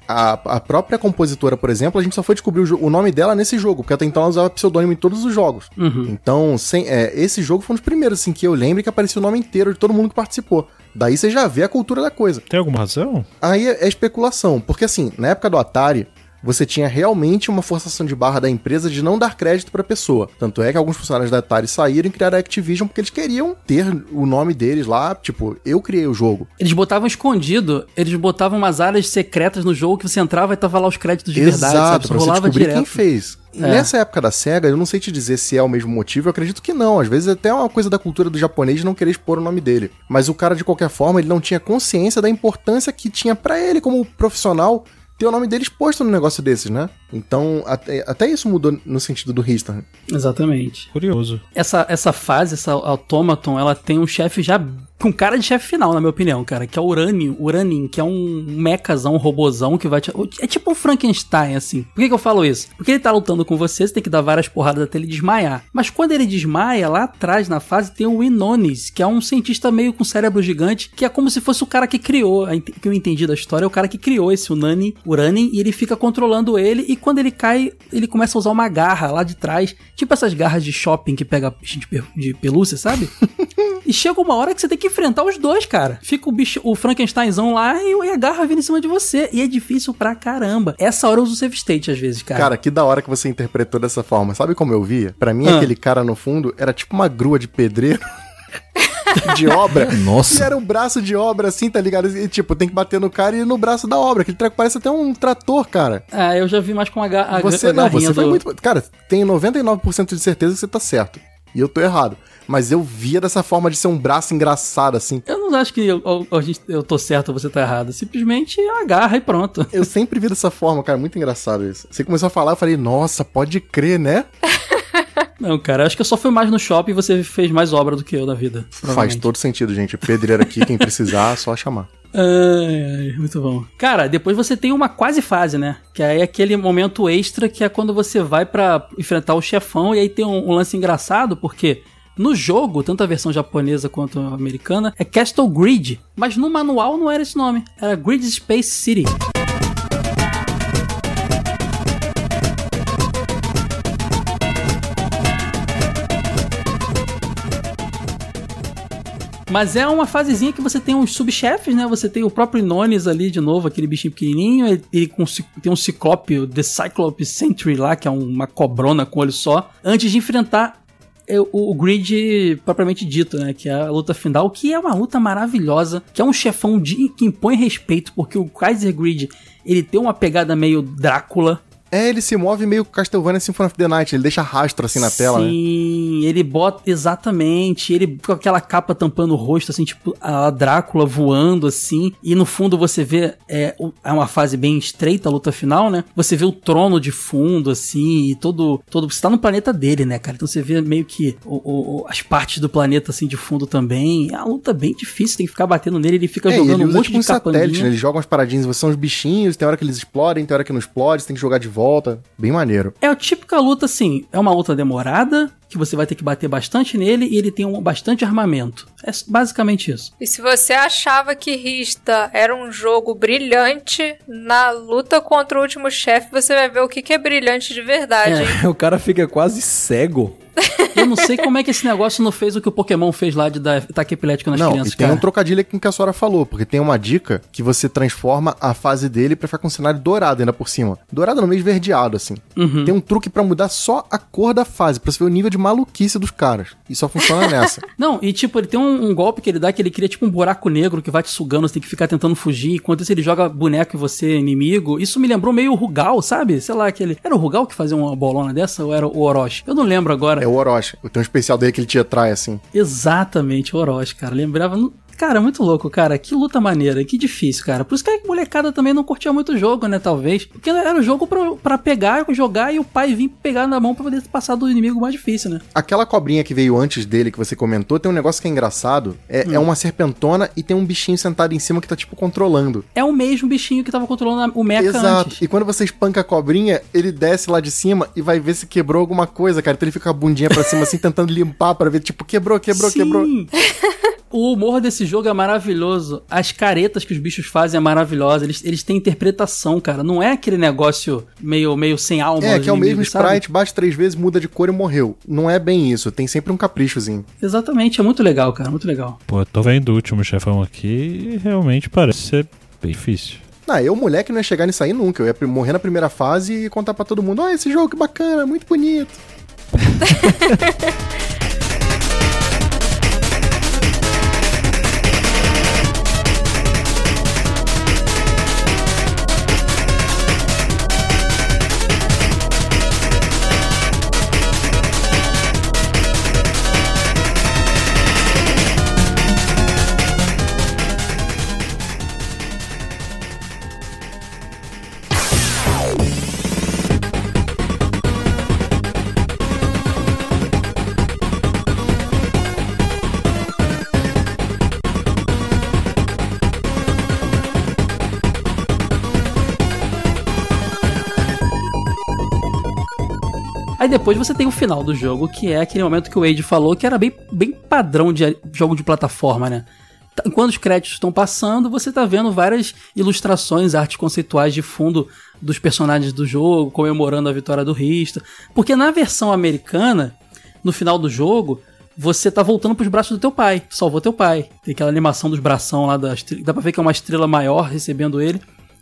A, a própria compositora, por exemplo, a gente só foi descobrir o, o nome dela nesse jogo, porque até então ela usava pseudônimo em todos os jogos. Uhum. Então, sem, é, esse jogo foi um dos primeiros, assim, que eu lembro que aparecia o nome inteiro de todo mundo que participou. Daí você já vê a cultura da coisa. Tem alguma razão? Aí é é especulação, porque assim, na época do Atari, você tinha realmente uma forçação de barra da empresa de não dar crédito pra pessoa. Tanto é que alguns funcionários da Atari saíram e criaram a Activision porque eles queriam ter o nome deles lá, tipo, eu criei o jogo. Eles botavam escondido, eles botavam umas áreas secretas no jogo que você entrava e tava lá os créditos de verdade, sabe? Pra você rolava descobrir direto. quem fez. É. Nessa época da SEGA, eu não sei te dizer se é o mesmo motivo, eu acredito que não. Às vezes até é uma coisa da cultura do japonês de não querer expor o nome dele. Mas o cara, de qualquer forma, ele não tinha consciência da importância que tinha pra ele como profissional ter o nome dele exposto num negócio desses, né? Então, até, até isso mudou no sentido do Ristar. Exatamente. Curioso. Essa, essa fase, essa Automaton, ela tem um chefe já com cara de chefe final, na minha opinião, cara, que é o Uranin, Uranin, que é um mechazão, um robozão que vai te... É tipo um Frankenstein, assim. Por que, que eu falo isso? Porque ele tá lutando com você, você tem que dar várias porradas até ele desmaiar. Mas quando ele desmaia, lá atrás na fase tem o Inones, que é um cientista meio com cérebro gigante, que é como se fosse o cara que criou, que eu entendi da história, é o cara que criou esse Unani, Uranin, e ele fica controlando ele, e quando ele cai, ele começa a usar uma garra lá de trás, tipo essas garras de shopping que pega de pelúcia, sabe? E chega uma hora que você tem que enfrentar os dois, cara. Fica o bicho, o Frankensteinzão lá e, e a garra vindo em cima de você. E é difícil pra caramba. Essa hora eu uso o save state às vezes, cara. Cara, que da hora que você interpretou dessa forma. Sabe como eu via? Pra mim, Ah. aquele cara no fundo era tipo uma grua de pedreiro. de obra. E Nossa. era um braço de obra assim, tá ligado? E, tipo, tem que bater no cara e ir no braço da obra. Aquele treco parece até um trator, cara. Ah, eu já vi mais com a, ga a, Você a não, você foi do- muito. Cara, tenho 99% de certeza que você tá certo. E eu tô errado. Mas eu via dessa forma de ser um braço engraçado, assim. Eu não acho que eu, eu- a gente- eu tô certo ou você tá errado. Simplesmente agarra e pronto. Eu sempre vi dessa forma, cara. Muito engraçado isso. Você começou a falar, eu falei, nossa, pode crer, né? Não, cara, acho que eu só fui mais no shopping e você fez mais obra do que eu na vida. Faz todo sentido, gente. Pedreiro aqui, quem precisar, só chamar. Ai, ai, muito bom. Cara, depois você tem uma quase fase, né? Que aí é aquele momento extra que é quando você vai pra enfrentar o chefão e aí tem um, um lance engraçado, porque no jogo, tanto a versão japonesa quanto a americana, é Castle Grid, mas no manual não era esse nome, era Grid Space City. Mas é uma fasezinha que você tem uns subchefes, né? Você tem o próprio Inones ali de novo, aquele bichinho pequenininho. Ele, tem um ciclope, o The Cyclope Sentry lá, que é um- uma cobrona com olho só. Antes de enfrentar é, o, o grid propriamente dito, né? Que é a luta final, que é uma luta maravilhosa, que é um chefão de, que impõe respeito, porque o Kaiser Grid ele tem uma pegada meio Drácula. É, ele se move meio Castlevania Symphony of the Night. Ele deixa rastro assim na tela, né? Sim, ele bota exatamente, ele com aquela capa tampando o rosto, assim, tipo a Drácula voando assim, e no fundo você vê é, é uma fase bem estreita a luta final, né? Você vê o trono de fundo assim, e todo todo você tá no planeta dele, né, cara? Então você vê meio que o- o- as partes do planeta assim de fundo também. É uma luta bem difícil, tem que ficar batendo nele, ele fica É, jogando ele um monte tipo de satélite, né? Ele joga umas paradinhas, você são os bichinhos, tem hora que eles explodem, tem hora que não explode, você tem que jogar de volta. Bem maneiro. É a típica luta assim, é uma luta demorada, que você vai ter que bater bastante nele e ele tem um bastante armamento. É basicamente isso. E se você achava que Rista era um jogo brilhante, na luta contra o último chefe você vai ver o que, que é brilhante de verdade, hein? O cara fica quase cego. Eu não sei como é que esse negócio não fez o que o Pokémon fez lá de dar ataque epilético nas não, crianças, e tem cara. um trocadilho aqui com o que a senhora falou, porque tem uma dica que você transforma a fase dele pra ficar com um cenário dourado ainda por cima. Dourado no meio esverdeado, assim. Uhum. Tem um truque pra mudar só a cor da fase, pra você ver o nível de maluquice dos caras. E só funciona nessa. Não, e tipo, ele tem um, um golpe que ele dá que ele cria tipo um buraco negro que vai te sugando, você tem que ficar tentando fugir, enquanto isso ele joga boneco em você, inimigo. Isso me lembrou meio o Rugal, sabe? Sei lá, aquele. Era o Rugal que fazia uma bolona dessa ou era o Orochi? Eu não lembro agora. É o Orochi. Tem um especial dele que ele te atrai, assim. Exatamente, o Orochi, cara. Lembrava. Cara, muito louco, cara. Que luta maneira, que difícil, cara. Por isso que a molecada também não curtia muito o jogo, né, talvez. Porque era o jogo pra, pra pegar, jogar e o pai vir pegar na mão pra poder passar do inimigo mais difícil, né? Aquela cobrinha que veio antes dele, que você comentou, tem um negócio que é engraçado. É, é uma serpentona e tem um bichinho sentado em cima que tá, tipo, controlando. É o mesmo bichinho que tava controlando o mecha Exato. antes. E quando você espanca a cobrinha, ele desce lá de cima e vai ver se quebrou alguma coisa, cara. Então ele fica com a bundinha pra cima, assim, tentando limpar pra ver, tipo, quebrou, quebrou, Sim. quebrou. O humor desse jogo é maravilhoso. As caretas que os bichos fazem é maravilhosa. Eles, eles têm interpretação, cara. Não é aquele negócio meio, meio sem alma. É, que é o mesmo sabe? sprite, bate três vezes, muda de cor e morreu. Não é bem isso, tem sempre um caprichozinho. Exatamente, é muito legal, cara. Muito legal. Pô, eu tô vendo o último chefão aqui e realmente parece ser bem difícil. Ah, eu, moleque, não ia chegar nisso aí nunca. Eu ia morrer na primeira fase e contar pra todo mundo: Ó, esse jogo que bacana, muito bonito. Aí depois você tem o final do jogo, que é aquele momento que o Wade falou que era bem, bem padrão de jogo de plataforma, né? Tá- Enquanto os créditos estão passando, você tá vendo várias ilustrações, artes conceituais de fundo dos personagens do jogo, comemorando a vitória do Rista. Porque na versão americana, no final do jogo, você tá voltando pros braços do teu pai. Salvou teu pai. Tem aquela animação dos bração lá, da estre- dá pra ver que é uma estrela maior recebendo ele.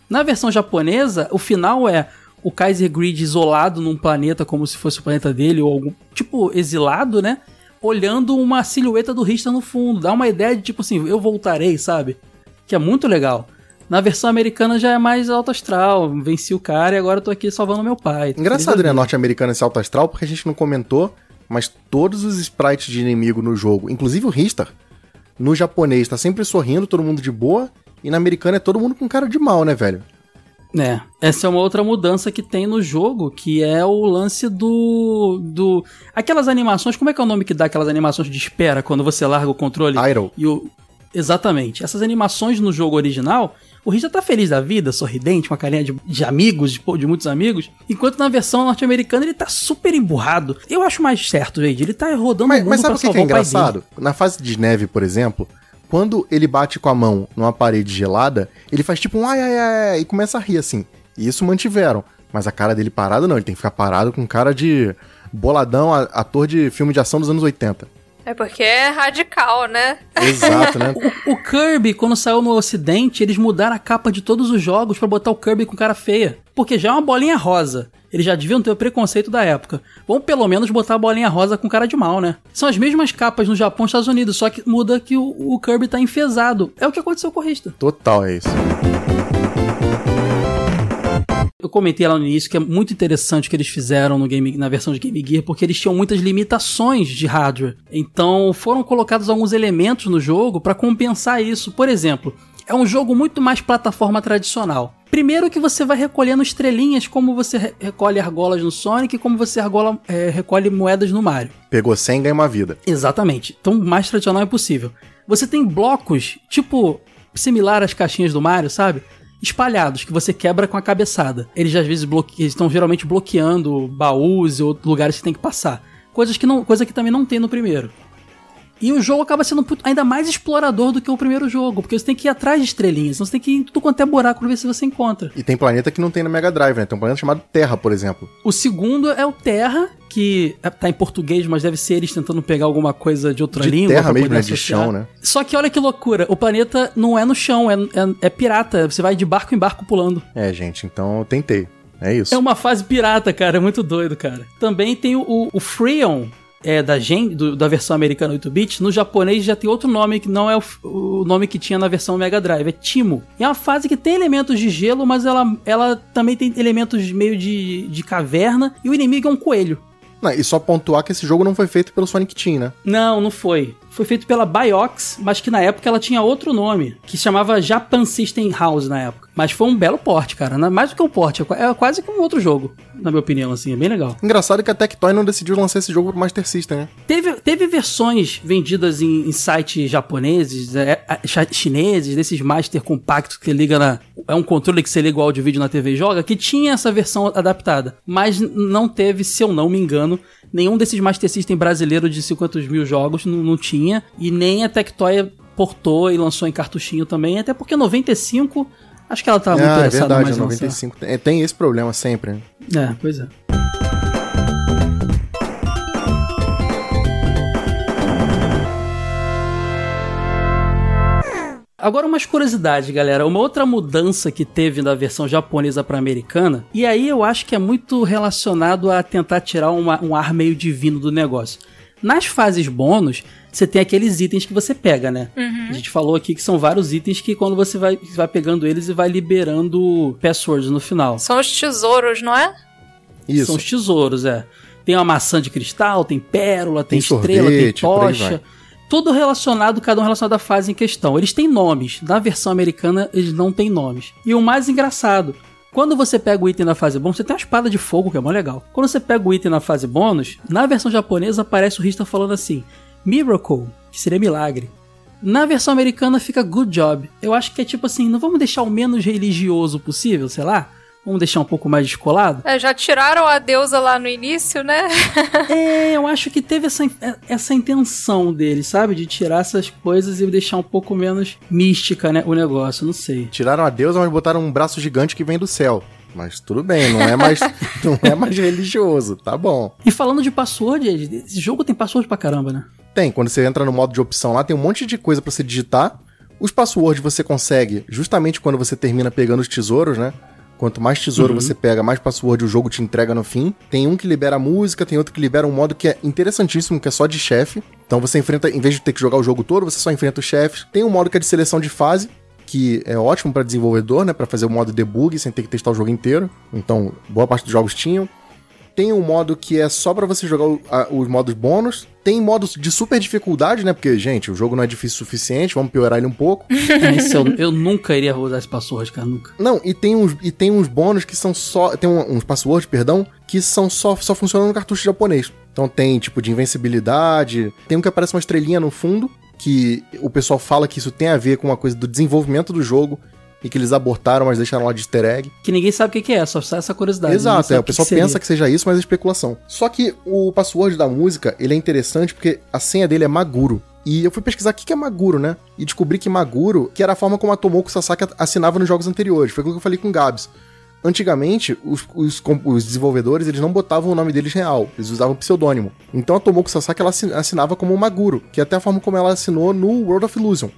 Na versão japonesa, o final é o Kaiser Grid isolado num planeta como se fosse o planeta dele, ou algum tipo exilado, né? Olhando uma silhueta do Rista no fundo. Dá uma ideia de tipo assim, eu voltarei, sabe? Que é muito legal. Na versão americana já é mais alto astral. Venci o cara e agora eu tô aqui salvando meu pai. Engraçado, né? vida. Norte-americano esse alto astral, porque a gente não comentou, mas todos os sprites de inimigo no jogo, inclusive o Ristar, no japonês tá sempre sorrindo, todo mundo de boa, e na americana é todo mundo com cara de mal, né, velho? É, essa é uma outra mudança que tem no jogo, que é o lance do. do Aquelas animações, como é que é o nome que dá aquelas animações de espera quando você larga o controle? Idle. E o... Exatamente. Essas animações no jogo original, o Rita tá feliz da vida, sorridente, com a carinha de, de amigos, de, de muitos amigos, enquanto na versão norte-americana ele tá super emburrado. Eu acho mais certo, Wade, ele tá rodando Mas, o mundo mas sabe o que, que é engraçado? Na fase de neve, por exemplo, quando ele bate com a mão numa parede gelada, ele faz tipo um ai ai ai ai, e começa a rir assim. E isso mantiveram. Mas a cara dele parado não, ele tem que ficar parado com cara de boladão, ator de filme de ação dos anos 80. É porque é radical, né? Exato, né? O Kirby, quando saiu no ocidente, eles mudaram a capa de todos os jogos pra botar o Kirby com cara feia. Porque já é uma bolinha rosa. Eles já deviam ter o preconceito da época. Vamos pelo menos botar a bolinha rosa com cara de mal, né? São as mesmas capas no Japão e Estados Unidos, só que muda que o, o Kirby tá enfesado. É o que aconteceu com o Rista. Total é isso. Eu comentei lá no início que é muito interessante o que eles fizeram no game, na versão de Game Gear, porque eles tinham muitas limitações de hardware. Então foram colocados alguns elementos no jogo para compensar isso. Por exemplo, é um jogo muito mais plataforma tradicional. Primeiro que você vai recolhendo estrelinhas, como você re- recolhe argolas no Sonic e como você argola, é, recolhe moedas no Mario. Pegou 100 ganha uma vida. Exatamente. Então, mais tradicional é possível. Você tem blocos, tipo, similar às caixinhas do Mario, sabe? Espalhados, que você quebra com a cabeçada. Eles às vezes bloque... estão geralmente bloqueando baús ou lugares que tem que passar. Coisas que não... Coisa que também não tem no primeiro. E o jogo acaba sendo ainda mais explorador do que o primeiro jogo, porque você tem que ir atrás de estrelinhas, então você tem que ir em tudo quanto é buraco pra ver se você encontra. E tem planeta que não tem na Mega Drive, né? Tem um planeta chamado Terra, por exemplo. O segundo é o Terra, que é- tá em português, mas deve ser eles tentando pegar alguma coisa de outra De língua. terra mesmo, né? De chão, né? Só que olha que loucura, o planeta não é no chão, é, é, é pirata. Você vai de barco em barco pulando. É, gente, então eu tentei. É isso. É uma fase pirata, cara, é muito doido, cara. Também tem o, o, o Freon. É, da Gen, do- da versão americana 8-bit, no japonês já tem outro nome que não é o, o nome que tinha na versão Mega Drive, é Timo. E é uma fase que tem elementos de gelo, mas ela, ela também tem elementos meio de, de caverna, e o inimigo é um coelho. Não, e só pontuar que esse jogo não foi feito pelo Sonic Team, né? Não, não foi. Foi feito pela Biox, mas que na época ela tinha outro nome, que se chamava Japan System House na época. Mas foi um belo porte, cara. Mais do que um porte, é é quase que um outro jogo, na minha opinião, assim, é bem legal. Engraçado que a Tectoy não decidiu lançar esse jogo pro Master System, né? Teve, teve versões vendidas em, em sites japoneses, é, é, chineses, desses master compactos que liga na. É um controle que você liga o áudio vídeo na TV e joga, que tinha essa versão adaptada. Mas não teve, se eu não me engano, nenhum desses Master System brasileiros de 50 mil jogos não, não tinha. E nem a Tectoy portou e lançou em cartuchinho também, até porque 95. Acho que ela tava muito ah, é interessada verdade, mais é em lançar. 95. Tem, tem esse problema sempre, né? É, pois é. Agora umas curiosidades, galera. Uma outra mudança que teve da versão japonesa para americana, e aí eu acho que é muito relacionado a tentar tirar uma- um ar meio divino do negócio. Nas fases bônus, você tem aqueles itens que você pega, né? A gente falou aqui que são vários itens que quando você vai, vai pegando eles e vai liberando passwords no final. São os tesouros, não é? Isso. São os tesouros, é. Tem uma maçã de cristal, tem pérola, tem, Tem estrela, sorvete, tem tocha. Tudo relacionado, cada um relacionado à fase em questão. Eles têm nomes. Na versão americana, eles não têm nomes. E o mais engraçado, quando você pega o item na fase bônus, você tem uma espada de fogo, que é mó legal. Quando você pega o item na fase bônus, na versão japonesa aparece o Rista falando assim: Miracle, que seria milagre. Na versão americana fica Good Job. Eu acho que é tipo assim, não vamos deixar o menos religioso possível, sei lá? Vamos deixar um pouco mais descolado? É, já tiraram a deusa lá no início, né? É, eu acho que teve essa, essa intenção dele, sabe? De tirar essas coisas e deixar um pouco menos mística, né? O negócio, não sei. Tiraram a deusa, mas botaram um braço gigante que vem do céu. Mas tudo bem, não é mais, não é mais religioso, tá bom. E falando de password, esse jogo tem password pra caramba, né? Tem, quando você entra no modo de opção lá, tem um monte de coisa pra você digitar. Os passwords você consegue justamente quando você termina pegando os tesouros, né? Quanto mais tesouro você pega, mais password o jogo te entrega no fim. Tem um que libera música, tem outro que libera um modo que é interessantíssimo, que é só de chefe. Então você enfrenta, em vez de ter que jogar o jogo todo, você só enfrenta os chefes. Tem um modo que é de seleção de fase, que é ótimo pra desenvolvedor, né? Pra fazer o modo debug sem ter que testar o jogo inteiro. Então, boa parte dos jogos tinham. Tem um modo que é só pra você jogar o- a- os modos bônus. Tem modos de super dificuldade, né? Porque, gente, o jogo não é difícil o suficiente, vamos piorar ele um pouco. Eu, eu nunca iria usar esse password, cara, nunca. Não, e tem uns, e tem uns bônus que são só. Tem um- uns passwords, perdão, que são só, só funcionam no cartucho japonês. Então tem, tipo, de invencibilidade. Tem um que aparece uma estrelinha no fundo, que o pessoal fala que isso tem a ver com uma coisa do desenvolvimento do jogo. E que eles abortaram, mas deixaram lá de easter egg. Que ninguém sabe o que que é, só sai essa curiosidade. Exato, é, o pessoal seria. pensa que seja isso, mas é especulação. Só que o password da música, ele é interessante porque a senha dele é Maguro. E eu fui pesquisar o que que é Maguro, né? E descobri que Maguro, que era a forma como a Tomoko Sasaki assinava nos jogos anteriores. Foi aquilo que eu falei com o Gabs. Antigamente, os, os, os desenvolvedores, eles não botavam o nome deles real, eles usavam pseudônimo. Então a Tomoko Sasaki, ela assi- assinava como Maguro, que é até a forma como ela assinou no World of Illusion.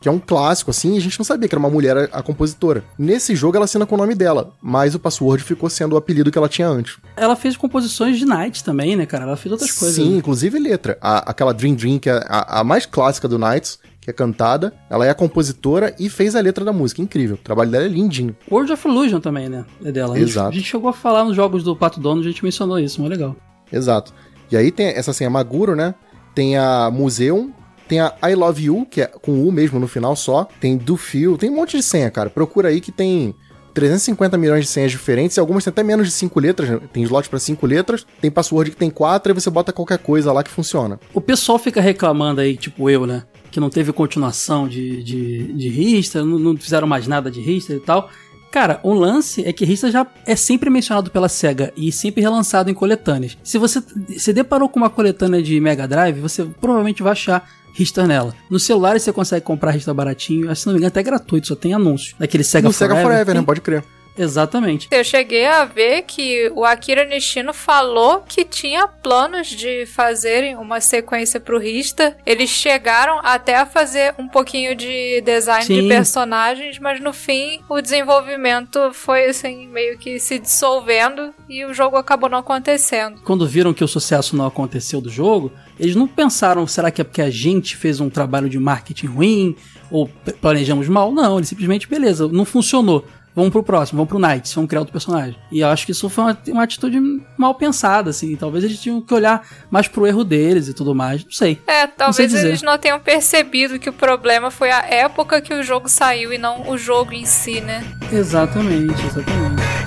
Que é um clássico, assim, e a gente não sabia que era uma mulher a, a compositora. Nesse jogo ela assina com o nome dela, mas o password ficou sendo o apelido que ela tinha antes. Ela fez composições de Night também, né, cara? Ela fez outras coisas. Sim, inclusive letra. A- aquela Dream Dream, que é a, a mais clássica do Knights, que é cantada, ela é a compositora e fez a letra da música. Incrível. O trabalho dela é lindinho. World of Illusion também, né? É dela. A gente- Exato. A gente chegou a falar nos jogos do Pato Dono, a gente mencionou isso, muito legal. Exato. E aí tem essa senha Maguro, né? Tem a Museum, tem a I Love You, que é com U mesmo no final só. Tem Do Feel, tem um monte de senha, cara. Procura aí que tem 350 milhões de senhas diferentes e algumas têm até menos de 5 letras. né? Tem slot pra 5 letras, tem password que tem 4 e você bota qualquer coisa lá que funciona. O pessoal fica reclamando aí, tipo eu, né? Que não teve continuação de, de, de Rista, não, não fizeram mais nada de Rista e tal. Cara, o lance é que Rista já é sempre mencionado pela SEGA e sempre relançado em coletâneas. Se você se deparou com uma coletânea de Mega Drive, você provavelmente vai achar Rista nela. No celular você consegue comprar Rista baratinho, se não me engano até gratuito, só tem anúncio. Daquele SEGA no Sega Forever, né? Pode crer. Exatamente. Eu cheguei a ver que o Akira Nishino falou que tinha planos de fazerem uma sequência pro Rista. Eles chegaram até a fazer um pouquinho de design Sim. de personagens, mas no fim o desenvolvimento foi assim meio que se dissolvendo e o jogo acabou não acontecendo. quando viram que o sucesso não aconteceu do jogo, eles não pensaram, será que é porque a gente fez um trabalho de marketing ruim ou planejamos mal? Não, eles simplesmente, beleza, não funcionou. vamos pro próximo, vamos pro Knights, vamos criar outro personagem. E eu acho que isso foi uma, uma atitude mal pensada, assim. Talvez eles tinham que olhar mais pro erro deles e tudo mais, não sei. É, Não sei talvez eles não tenham percebido que o problema foi a época que o jogo saiu e não o jogo em si, né? Exatamente, exatamente.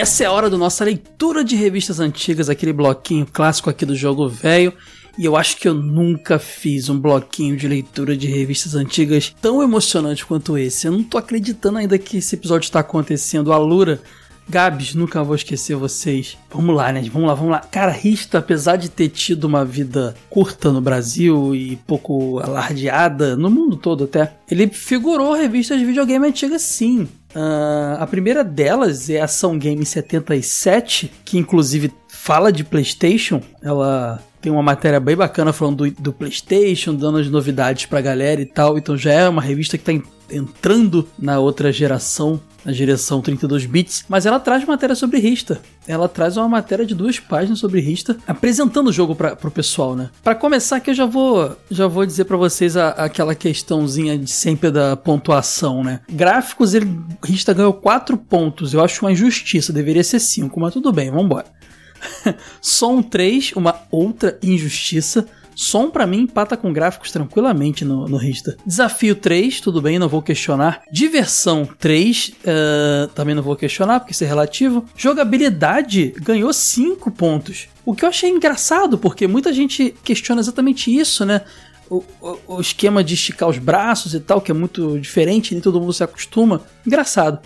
Essa é a hora da nossa leitura de revistas antigas, aquele bloquinho clássico aqui do jogo velho. E eu acho que eu nunca fiz um bloquinho de leitura de revistas antigas tão emocionante quanto esse. Eu não tô acreditando ainda que esse episódio está acontecendo. Alura, Gabs, nunca vou esquecer vocês. Vamos lá, né? Vamos lá, vamos lá. Cara, Rista, apesar de ter tido uma vida curta no Brasil e pouco alardeada, no mundo todo até, ele figurou revistas de videogame antigas sim. Ah, a primeira delas é a Ação Game 77, que inclusive fala de PlayStation. Ela tem uma matéria bem bacana falando do, do PlayStation, dando as novidades pra galera e tal. Então já é uma revista que tá en- entrando na outra geração, na geração 32 bits. Mas ela traz matéria sobre Rista. Ela traz uma matéria de duas páginas sobre Rista, apresentando o jogo para pro pessoal, né? Pra começar aqui eu já vou já vou dizer pra vocês a- aquela questãozinha de sempre da pontuação, né? Gráficos, ele Rista ganhou 4 pontos. Eu acho uma injustiça, deveria ser 5, mas tudo bem, vamos embora. Som 3, uma outra injustiça. Som pra mim empata com gráficos tranquilamente no, no Rista. Desafio 3, tudo bem, não vou questionar. Diversão 3, eh, também não vou questionar, porque isso é relativo. Jogabilidade ganhou 5 pontos. O que eu achei engraçado, porque muita gente questiona exatamente isso, né? O, o- o esquema de esticar os braços e tal, que é muito diferente, nem todo mundo se acostuma. Engraçado.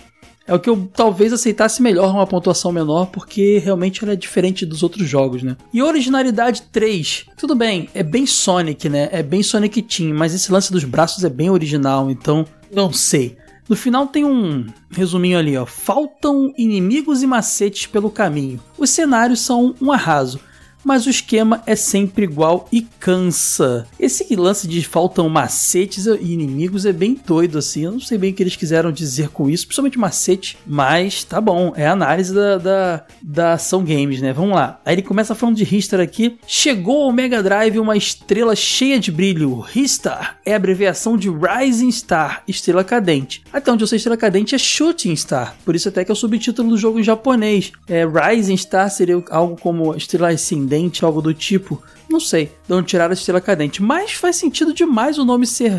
É o que eu talvez aceitasse melhor uma pontuação menor, porque realmente ela é diferente dos outros jogos, né? E originalidade 3. Tudo bem, é bem Sonic, né? É bem Sonic Team, mas esse lance dos braços é bem original, então não sei. No final tem um resuminho ali, ó. Faltam inimigos e macetes pelo caminho. Os cenários são um arraso, mas o esquema é sempre igual e cansa. Esse lance de faltam macetes e inimigos é bem doido assim. Eu não sei bem o que eles quiseram dizer com isso, principalmente macete, mas tá bom, é a análise da, da, da ação games, né? Vamos lá. Aí ele começa falando de Ristar aqui. Chegou ao Mega Drive uma estrela cheia de brilho. Ristar é abreviação de Rising Star, estrela cadente. Até onde eu sei, estrela cadente é Shooting Star, por isso até que é o subtítulo do jogo em japonês. É, Rising Star seria algo como estrela ascendente, algo do tipo. Não sei de onde tiraram a estrela cadente, mas faz sentido demais o nome ser.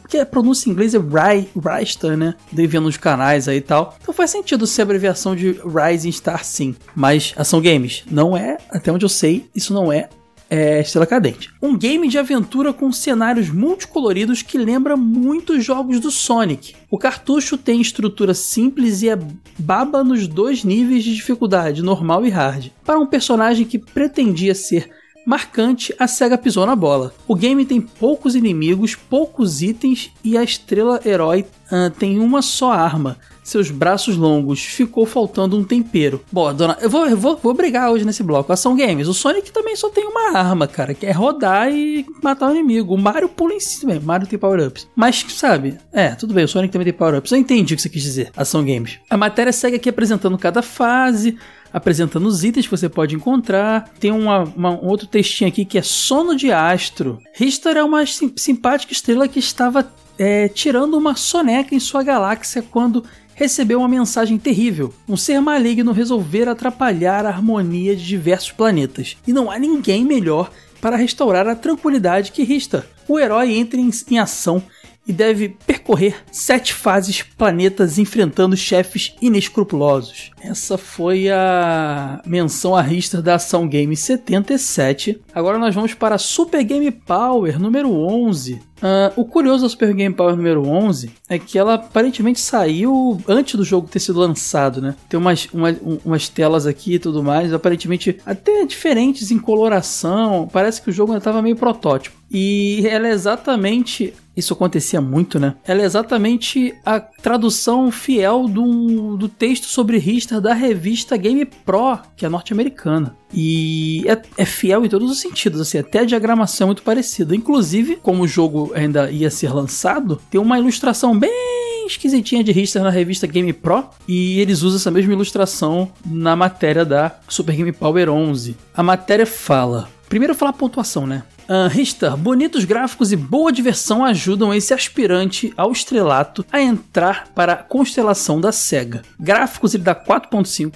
Porque a pronúncia em inglês é Ry, Rystar, né? Dei vendo nos canais aí e tal. Então faz sentido ser abreviação de Rising Star, sim. Mas ação games não é, até onde eu sei, isso não é é Estrela Cadente. Um game de aventura com cenários multicoloridos que lembra muito os jogos do Sonic. O cartucho tem estrutura simples e é baba nos dois níveis de dificuldade, normal e hard. Para um personagem que pretendia ser marcante, a SEGA pisou na bola. O game tem poucos inimigos, poucos itens e a estrela herói ah, tem uma só arma. Seus braços longos, ficou faltando um tempero. Bom, dona, eu vou, eu vou, vou brigar hoje nesse bloco. Ação Games. O Sonic também só tem uma arma, cara, que é rodar e matar o inimigo. O Mario pula em cima. O Mario tem power-ups. Mas, sabe, é, tudo bem, o Sonic também tem power-ups. Eu entendi o que você quis dizer. Ação Games. A matéria segue aqui apresentando cada fase apresentando os itens que você pode encontrar. Tem uma, uma- um outro textinho aqui que é Sono de Astro. Ristar é uma sim- simpática estrela que estava é, tirando uma soneca em sua galáxia quando recebeu uma mensagem terrível. Um ser maligno resolver atrapalhar a harmonia de diversos planetas. E não há ninguém melhor para restaurar a tranquilidade que Ristar. O herói entra em, em ação e deve percorrer sete fases planetas enfrentando chefes inescrupulosos. Essa foi a menção a Ristar da Ação Game 77. Agora nós vamos para Super Game Power número 11. Ah, o curioso da Super Game Power número 11 é que ela aparentemente saiu antes do jogo ter sido lançado, né? Tem umas, uma- um- umas telas aqui e tudo mais, aparentemente até diferentes em coloração. Parece que o jogo ainda estava meio protótipo. E ela é exatamente isso acontecia muito, né? Ela é exatamente a tradução fiel do, do texto sobre Richter da revista Game Pro, que é norte-americana. E é, é, fiel em todos os sentidos, assim, até a diagramação é muito parecida. Inclusive, como o jogo ainda ia ser lançado, tem uma ilustração bem esquisitinha de Richter na revista Game Pro, e eles usam essa mesma ilustração na matéria da Super Game Power 11. A matéria fala. Primeiro falar a pontuação, né? Uh, Richter, bonitos gráficos e boa diversão ajudam esse aspirante ao estrelato a entrar para a constelação da SEGA. Gráficos ele dá 4.5,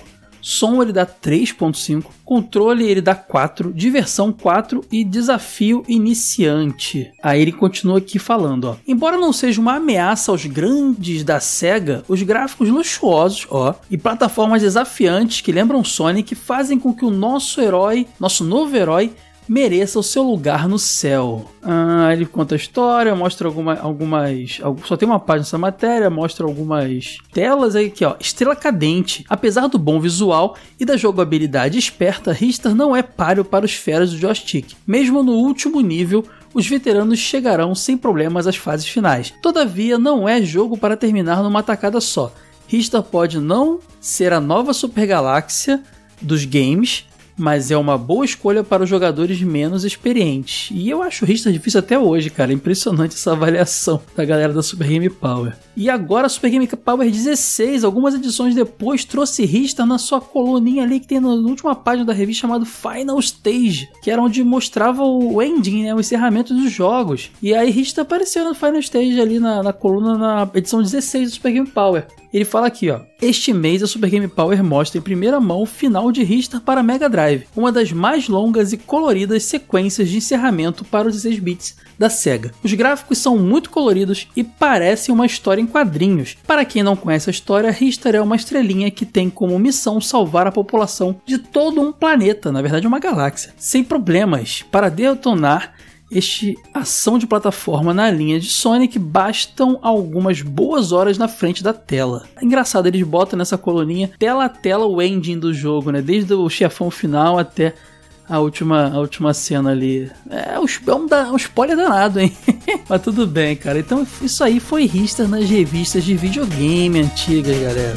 som ele dá 3.5, controle ele dá 4, diversão 4 e desafio iniciante. Aí ele continua aqui falando, ó. Embora não seja uma ameaça aos grandes da SEGA, os gráficos luxuosos, ó, e plataformas desafiantes que lembram Sonic fazem com que o nosso herói, nosso novo herói, mereça o seu lugar no céu. Ah, ele conta a história, mostra alguma, algumas. Só tem uma página nessa matéria, mostra algumas telas aí aqui, ó. Estrela cadente. Apesar do bom visual e da jogabilidade esperta, Richter não é páreo para os feras do joystick. Mesmo no último nível, os veteranos chegarão sem problemas às fases finais. Todavia, não é jogo para terminar numa tacada só. Richter pode não ser a nova Super Galáxia dos games, mas é uma boa escolha para os jogadores menos experientes. E eu acho o Richter difícil até hoje, cara. Impressionante essa avaliação da galera da Super Game Power. E agora a Super Game Power 16, algumas edições depois, trouxe Richter na sua coluninha ali que tem na última página da revista chamado Final Stage, que era onde mostrava o ending, né, o encerramento dos jogos. E aí Richter apareceu no Final Stage ali na, na coluna na edição 16 do Super Game Power. Ele fala aqui, ó. Este mês a Super Game Power mostra em primeira mão o final de Ristar para Mega Drive, uma das mais longas e coloridas sequências de encerramento para os 16 bits da SEGA. Os gráficos são muito coloridos e parecem uma história em quadrinhos. Para quem não conhece a história, Ristar é uma estrelinha que tem como missão salvar a população de todo um planeta, na verdade uma galáxia, sem problemas, para detonar este ação de plataforma na linha de Sonic bastam algumas boas horas na frente da tela. Engraçado, eles botam nessa coluninha tela a tela o ending do jogo, né? Desde o chefão final até a última, a última cena ali. É, é um, é um spoiler danado, hein? Mas tudo bem, cara. Então isso aí foi Rister nas revistas de videogame antigas, galera.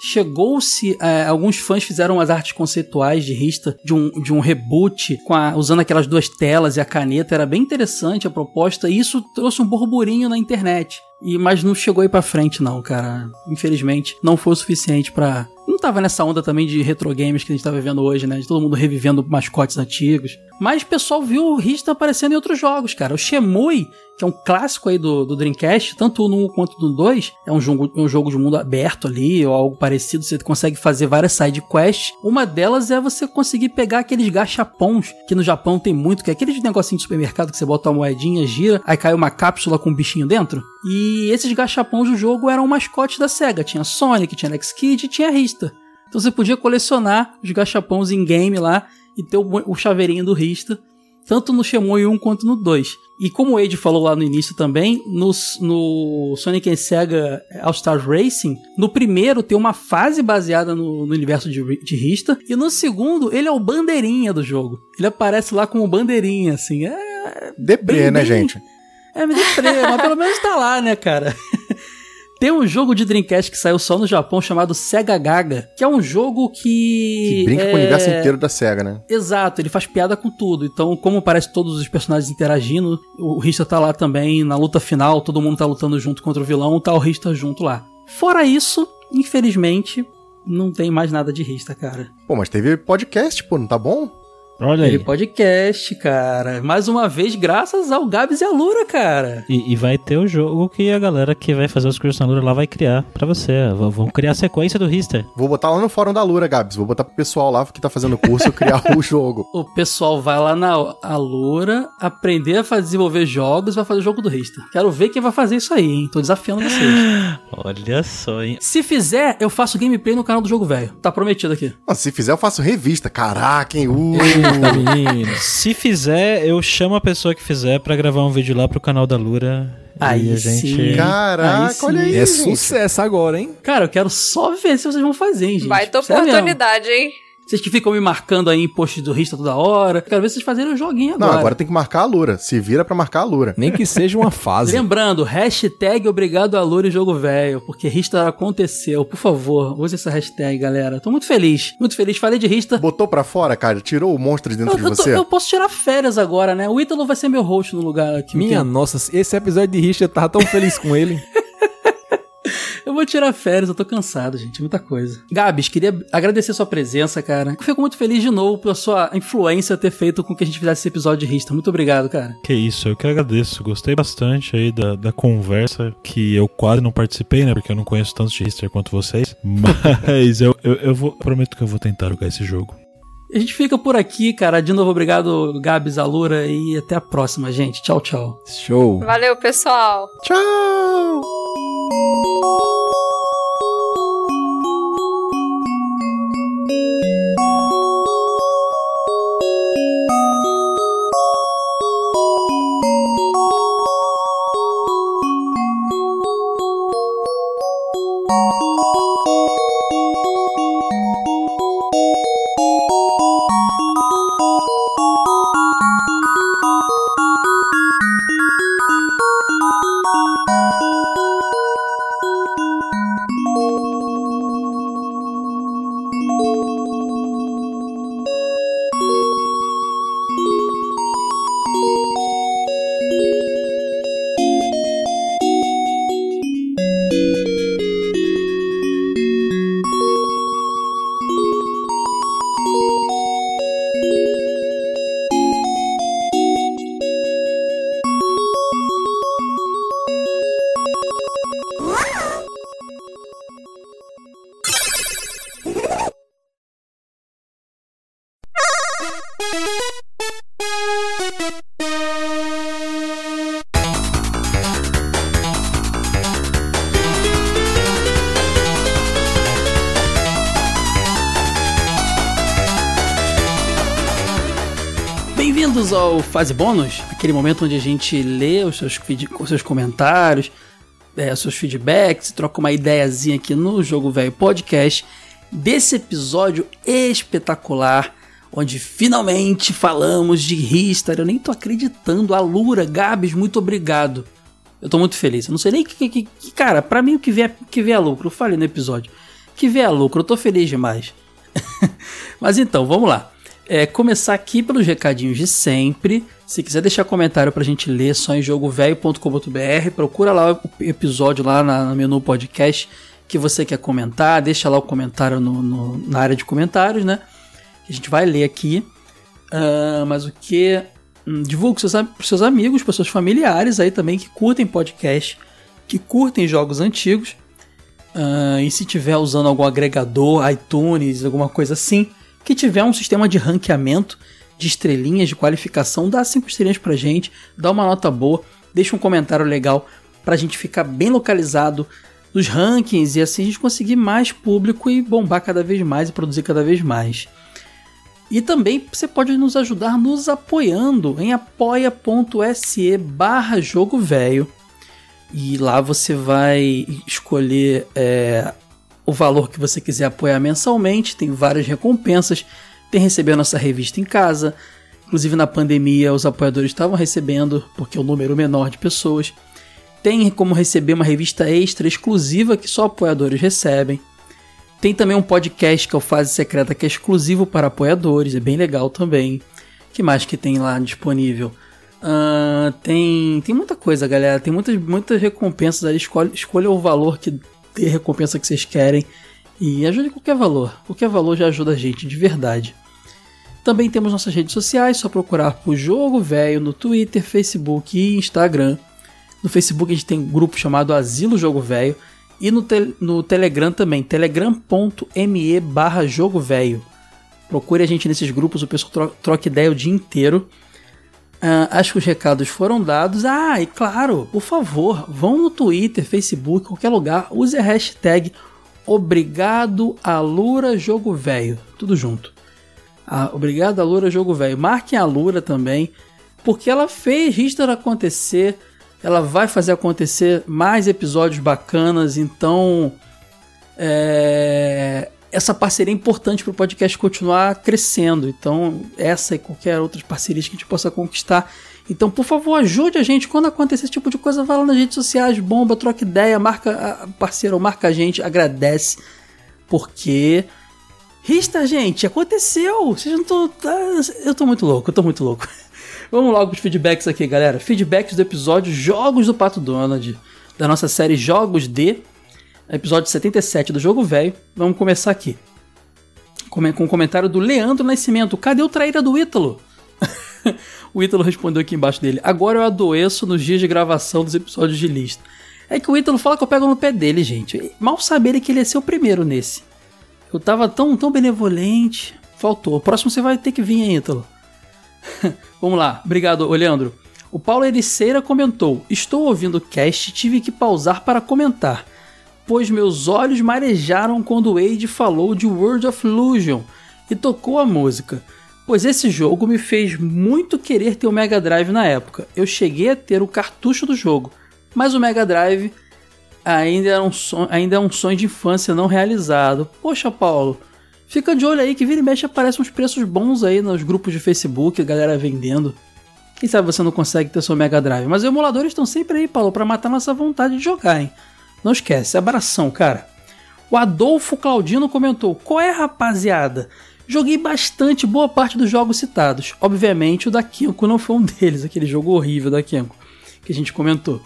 Chegou-se. É, alguns fãs fizeram as artes conceituais de Rista de um, de um reboot, com a, usando aquelas duas telas e a caneta. Era bem interessante a proposta, e isso trouxe um burburinho na internet. E, mas não chegou aí pra frente, não, cara. Infelizmente, não foi o suficiente para Não tava nessa onda também de retro games que a gente tá vivendo hoje, né? De todo mundo revivendo mascotes antigos. Mas o pessoal viu o Rista aparecendo em outros jogos, cara. O Shemui, que é um clássico aí do, do Dreamcast, tanto no 1 quanto no 2, é um jogo, um jogo de mundo aberto ali, ou algo parecido, você consegue fazer várias side quests. Uma delas é você conseguir pegar aqueles gachapons, que no Japão tem muito, que é aqueles negocinho de supermercado que você bota uma moedinha, gira, aí cai uma cápsula com um bichinho dentro. E esses gachapons do jogo eram mascotes da SEGA. Tinha Sonic, tinha Alex Kidd e tinha Rista. Então você podia colecionar os gachapons em game lá e ter o, chaveirinho do Rista, tanto no Shenmue 1 quanto no 2. E como o Age falou lá no início também, no, no Sonic Sega All Stars Racing, no primeiro tem uma fase baseada no, no universo de, de Rista, e no segundo ele é o bandeirinha do jogo. Ele aparece lá como bandeirinha, assim. É. Deprê, bem, né, bem... gente? É, me deprê, mas pelo menos tá lá, né, cara? Tem um jogo de Dreamcast que saiu só no Japão chamado Sega Gaga, que é um jogo que. Que brinca é... com o universo inteiro da Sega, né? Exato, ele faz piada com tudo. Então, como parece todos os personagens interagindo, o Rista tá lá também na luta final, todo mundo tá lutando junto contra o vilão, tá o Rista junto lá. Fora isso, infelizmente, não tem mais nada de Rista, cara. Pô, mas teve podcast, pô, não tá bom? Olha aí. Teve podcast, cara. Mais uma vez, graças ao Gabs e a Lura, cara. E, e vai ter o jogo que a galera que vai fazer os cursos na Lura lá vai criar pra você. V- Vão criar a sequência do Rister. Vou botar lá no fórum da Lura, Gabs. Vou botar pro pessoal lá que tá fazendo o curso criar o jogo. O pessoal vai lá na Alura aprender a fazer, desenvolver jogos e vai fazer o jogo do Rista. Quero ver quem vai fazer isso aí, hein? Tô desafiando vocês. Olha só, hein? Se fizer, eu faço gameplay no canal do Jogo Velho. Tá prometido aqui. Ah, se fizer, eu faço revista. Caraca, hein? Uh, Menino. Se fizer, eu chamo a pessoa que fizer pra gravar um vídeo lá pro canal da Lura. Aí e a sim. gente. Caraca, Aí sim. olha aí. É gente. sucesso agora, hein? Cara, eu quero só ver se vocês vão fazer, hein, gente. Baita mesmo. oportunidade, hein? Vocês que ficam me marcando aí em posts do Rista toda hora. Quero ver vocês fazerem o joguinho Não, agora. agora tem que marcar a Lura. Se vira pra marcar a Lura. Nem que seja uma fase. Lembrando, hashtag obrigado a Lura e Jogo Velho, porque Rista aconteceu. Por favor, use essa hashtag, galera. Tô muito feliz. Muito feliz. Falei de Rista. Botou pra fora, cara? Tirou o monstro de dentro Eu, de eu tô- você? eu posso tirar férias agora, né? O Ítalo vai ser meu host no lugar aqui. um Minha nossa, esse episódio de Richard eu tava tão feliz com ele. Vou tirar férias, eu tô cansado, gente. Muita coisa. Gabs, queria agradecer sua presença, cara. Eu fico muito feliz de novo pela sua influência ter feito com que a gente fizesse esse episódio de Rista. Muito obrigado, cara. Que isso, eu que agradeço. Gostei bastante aí da, da conversa, que eu quase não participei, né? Porque eu não conheço tanto de Hister quanto vocês. Mas eu, eu, eu vou, prometo que eu vou tentar jogar esse jogo. A gente fica por aqui, cara. De novo, obrigado, Gabs, Alura, e até a próxima, gente. Tchau, tchau. Show. Valeu, pessoal. Tchau! Thank you. Fase Bônus, aquele momento onde a gente lê os seus, os seus comentários, é, seus feedbacks, troca uma ideiazinha aqui no Jogo Velho Podcast desse episódio espetacular, onde finalmente falamos de Ristar. Eu nem tô acreditando. Alura, Gabs, muito obrigado. Eu tô muito feliz. Eu não sei nem que, que, que- cara, pra mim o que vier, que vier lucro, eu falei no episódio. Que vier lucro, eu tô feliz demais. Mas então, vamos lá. É, começar aqui pelos recadinhos de sempre. Se quiser deixar comentário pra gente ler, só em jogovelho.com.br. Procura lá o episódio lá na, no menu podcast que você quer comentar. Deixa lá o comentário no- no- na área de comentários, né? A gente vai ler aqui. Ah, mas o que? Hum, Divulgue seus, pros seus amigos, para seus familiares aí também que curtem podcast, que curtem jogos antigos. Ah, e se tiver usando algum agregador, iTunes, alguma coisa assim, que tiver um sistema de ranqueamento de estrelinhas, de qualificação, dá cinco estrelinhas pra gente, dá uma nota boa, deixa um comentário legal pra gente ficar bem localizado nos rankings e assim a gente conseguir mais público e bombar cada vez mais e produzir cada vez mais. E também você pode nos ajudar nos apoiando em apoia.se barra jogo velho. E lá você vai escolher é, o valor que você quiser apoiar mensalmente. Tem várias recompensas. Tem receber a nossa revista em casa. Inclusive na pandemia os apoiadores estavam recebendo, porque é o número menor de pessoas. Tem como receber uma revista extra exclusiva que só apoiadores recebem. Tem também um podcast que é o Fase Secreta que é exclusivo para apoiadores, é bem legal também. que mais que tem lá disponível? Ah, tem, tem muita coisa, galera. Tem muitas, muitas recompensas aí. Escolhe, escolha o valor que ter a recompensa que vocês querem. E ajude qualquer valor. Qualquer valor já ajuda a gente, de verdade. Também temos nossas redes sociais, só procurar por Jogo Velho no Twitter, Facebook e Instagram. No Facebook a gente tem um grupo chamado Asilo Jogo Velho. E no, te no Telegram também, telegram.me barra Jogo Velho. Procure a gente nesses grupos, o pessoal tro troca ideia o dia inteiro. Uh, acho que os recados foram dados. Ah, e claro, por favor, vão no Twitter, Facebook, qualquer lugar, use a hashtag Obrigado Alura Jogo Velho. Tudo junto. Ah, obrigado, Alura Jogo Velho. Marquem a Lura também, porque ela fez History acontecer. Ela vai fazer acontecer mais episódios bacanas. Então, é, essa parceria é importante para o podcast continuar crescendo. Então, essa e qualquer outras parcerias que a gente possa conquistar. Então, por favor, ajude a gente. Quando acontecer esse tipo de coisa, vai lá nas redes sociais, bomba, troca ideia, marca a parceiro, marca a gente, agradece. Porque Rista, gente, aconteceu! Vocês não estão. Tá, eu tô muito louco, eu tô muito louco. Vamos logo pros feedbacks aqui, galera. Feedbacks do episódio Jogos do Pato Donald, da nossa série Jogos de, episódio 77 do Jogo Velho. Vamos começar aqui. Com o um comentário do Leandro Nascimento. Cadê o traíra do Ítalo? o Ítalo respondeu aqui embaixo dele. Agora eu adoeço nos dias de gravação dos episódios de lista. É que o Ítalo fala que eu pego no pé dele, gente. Mal saber ele que ele ia ser o primeiro nesse. Eu tava tão, tão benevolente. Faltou. O próximo você vai ter que vir aí, Ítalo. Vamos lá. Obrigado, Leandro. O Paulo Ericeira comentou: Estou ouvindo o cast e tive que pausar para comentar, pois meus olhos marejaram quando Wade falou de World of Illusion e tocou a música. Pois esse jogo me fez muito querer ter o Mega Drive na época. Eu cheguei a ter o cartucho do jogo, mas o Mega Drive ainda é um sonho, ainda é um sonho de infância não realizado. Poxa, Paulo, fica de olho aí que vira e mexe aparecem uns preços bons aí nos grupos de Facebook, a galera vendendo. Quem sabe você não consegue ter seu Mega Drive. Mas os emuladores estão sempre aí, Paulo, para matar nossa vontade de jogar, hein? Não esquece, abração, cara. O Adolfo Claudino comentou: Qual é, rapaziada? Joguei bastante boa parte dos jogos citados. Obviamente, o da Kenko não foi um deles, aquele jogo horrível da Kenko que a gente comentou.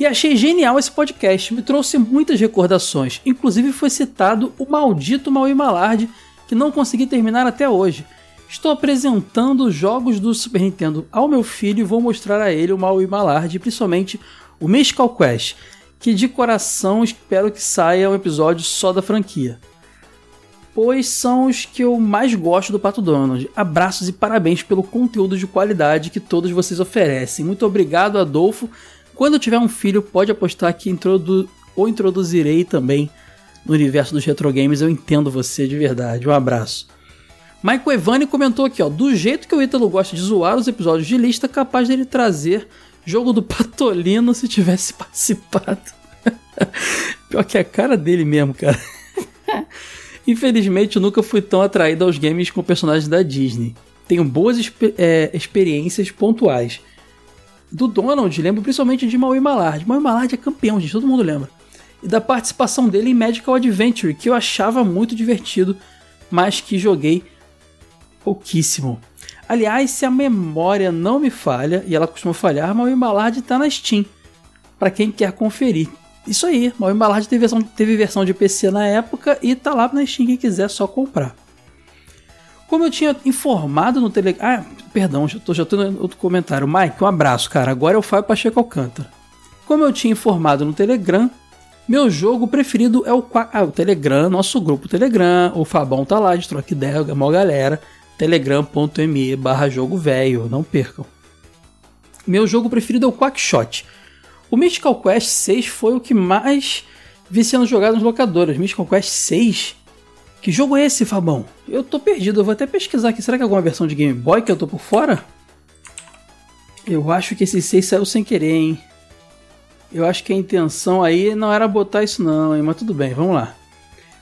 E achei genial esse podcast, me trouxe muitas recordações. Inclusive foi citado o maldito Maui Malard, que não consegui terminar até hoje. Estou apresentando os jogos do Super Nintendo ao meu filho e vou mostrar a ele o Maui Malard, principalmente o Mystical Quest, que de coração espero que saia um episódio só da franquia. Pois são os que eu mais gosto do Pato Donald. Abraços e parabéns pelo conteúdo de qualidade que todos vocês oferecem. Muito obrigado, Adolfo quando tiver um filho, pode apostar que introdu ou introduzirei também no universo dos retro games. Eu entendo você de verdade. Um abraço. Michael Evani comentou aqui, ó, do jeito que o Ítalo gosta de zoar os episódios de lista, capaz dele trazer jogo do Patolino se tivesse participado. Pior que é a cara dele mesmo, cara. Infelizmente, eu nunca fui tão atraído aos games com personagens da Disney. Tenho boas é, experiências pontuais, do Donald, lembro principalmente de Maui Malard. Maui Malard é campeão, gente, todo mundo lembra. E da participação dele em Magical Adventure, que eu achava muito divertido, mas que joguei pouquíssimo. Aliás, se a memória não me falha, e ela costuma falhar, Maui Malard está na Steam, para quem quer conferir. Isso aí, Maui Malard teve versão, teve versão de PC na época e tá lá na Steam, quem quiser só comprar. Como eu tinha informado no Telegram. Ah, perdão, já tô, já tô no outro comentário. Mike, um abraço, cara. Agora é o Fábio Pacheco Alcântara. Como eu tinha informado no Telegram, meu jogo preferido é o, ah, o Telegram, nosso grupo Telegram. O Fabão tá lá, de troca ideia, é uma galera. telegram.me barra jogo velho, não percam. Meu jogo preferido é o Quackshot. O Mystical Quest 6 foi o que mais vi sendo jogado nas locadoras. Mystical Quest 6 que jogo é esse, Fabão? Eu tô perdido, eu vou até pesquisar aqui. Será que é alguma versão de Game Boy que eu tô por fora? Eu acho que esse 6 saiu sem querer, hein? Eu acho que a intenção aí não era botar isso não, hein? Mas tudo bem, vamos lá.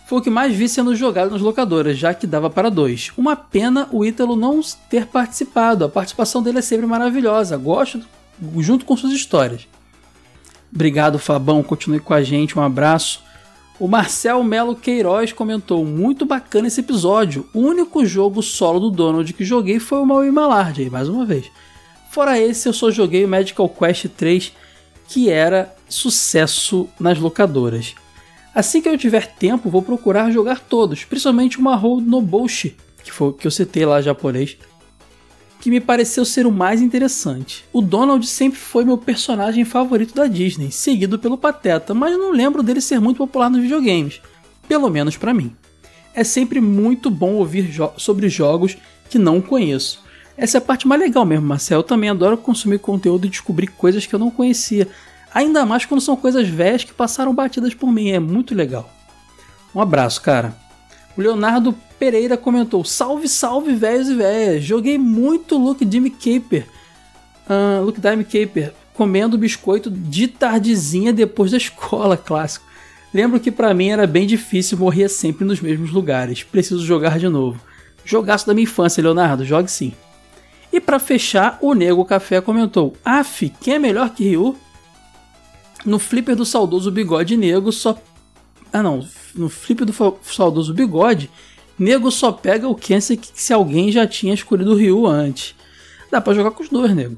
Foi o que mais vi sendo jogado nas locadoras, já que dava para dois. Uma pena o Ítalo não ter participado. A participação dele é sempre maravilhosa. Gosto junto com suas histórias. Obrigado, Fabão. Continue com a gente. Um abraço. O Marcel Melo Queiroz comentou: Muito bacana esse episódio. O único jogo solo do Donald que joguei foi o Maui Malard, mais uma vez. Fora esse, eu só joguei o Magical Quest 3, que era sucesso nas locadoras. Assim que eu tiver tempo, vou procurar jogar todos, principalmente o Mahou Nobushi, que foi que eu citei lá japonês, que me pareceu ser o mais interessante. O Donald sempre foi meu personagem favorito da Disney, seguido pelo Pateta, mas não lembro dele ser muito popular nos videogames, pelo menos para mim. É sempre muito bom ouvir jo sobre jogos que não conheço. Essa é a parte mais legal mesmo, Marcel. Eu também adoro consumir conteúdo e descobrir coisas que eu não conhecia. Ainda mais quando são coisas velhas que passaram batidas por mim. É muito legal. Um abraço, cara. O Leonardo Pereira comentou: Salve, salve, velhos e velhas. Joguei muito Luke Dime Caper. Uh, Luke Dime Caper comendo biscoito de tardezinha depois da escola, clássico. Lembro que para mim era bem difícil, morria sempre nos mesmos lugares. Preciso jogar de novo. Jogaço da minha infância, Leonardo, jogue sim. E para fechar, o Nego Café comentou: Af, quem é melhor que Ryu? No flipper do saudoso bigode nego só. Ah não, no flipper do saudoso bigode, nego só pega o Kensei que se alguém já tinha escolhido o Ryu antes. Dá pra jogar com os dois, nego.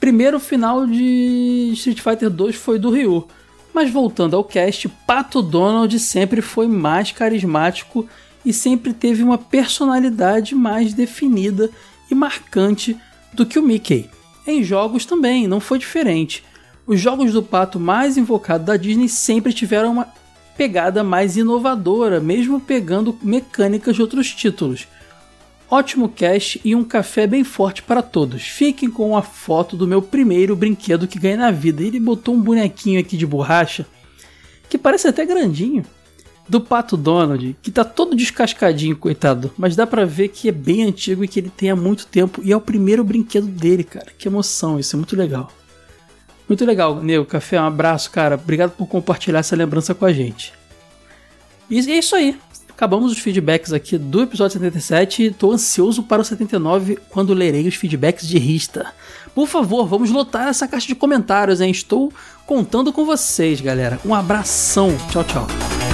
Primeiro final de Street Fighter 2 foi do Ryu. Mas voltando ao cast, Pato Donald sempre foi mais carismático e sempre teve uma personalidade mais definida e marcante do que o Mickey. Em jogos também, não foi diferente. Os jogos do pato mais invocados da Disney sempre tiveram uma pegada mais inovadora, mesmo pegando mecânicas de outros títulos. Ótimo cast e um café bem forte para todos. Fiquem com a foto do meu primeiro brinquedo que ganhei na vida. Ele botou um bonequinho aqui de borracha que parece até grandinho do Pato Donald, que tá todo descascadinho, coitado, mas dá para ver que é bem antigo e que ele tem há muito tempo e é o primeiro brinquedo dele, cara. Que emoção, isso é muito legal. Muito legal, Nego Café, um abraço, cara. Obrigado por compartilhar essa lembrança com a gente. E é isso aí. Acabamos os feedbacks aqui do episódio 77 Tô ansioso para o 79 quando lerei os feedbacks de Rista. Por favor, vamos lotar essa caixa de comentários, hein? Estou contando com vocês, galera. Um abração. Tchau, tchau.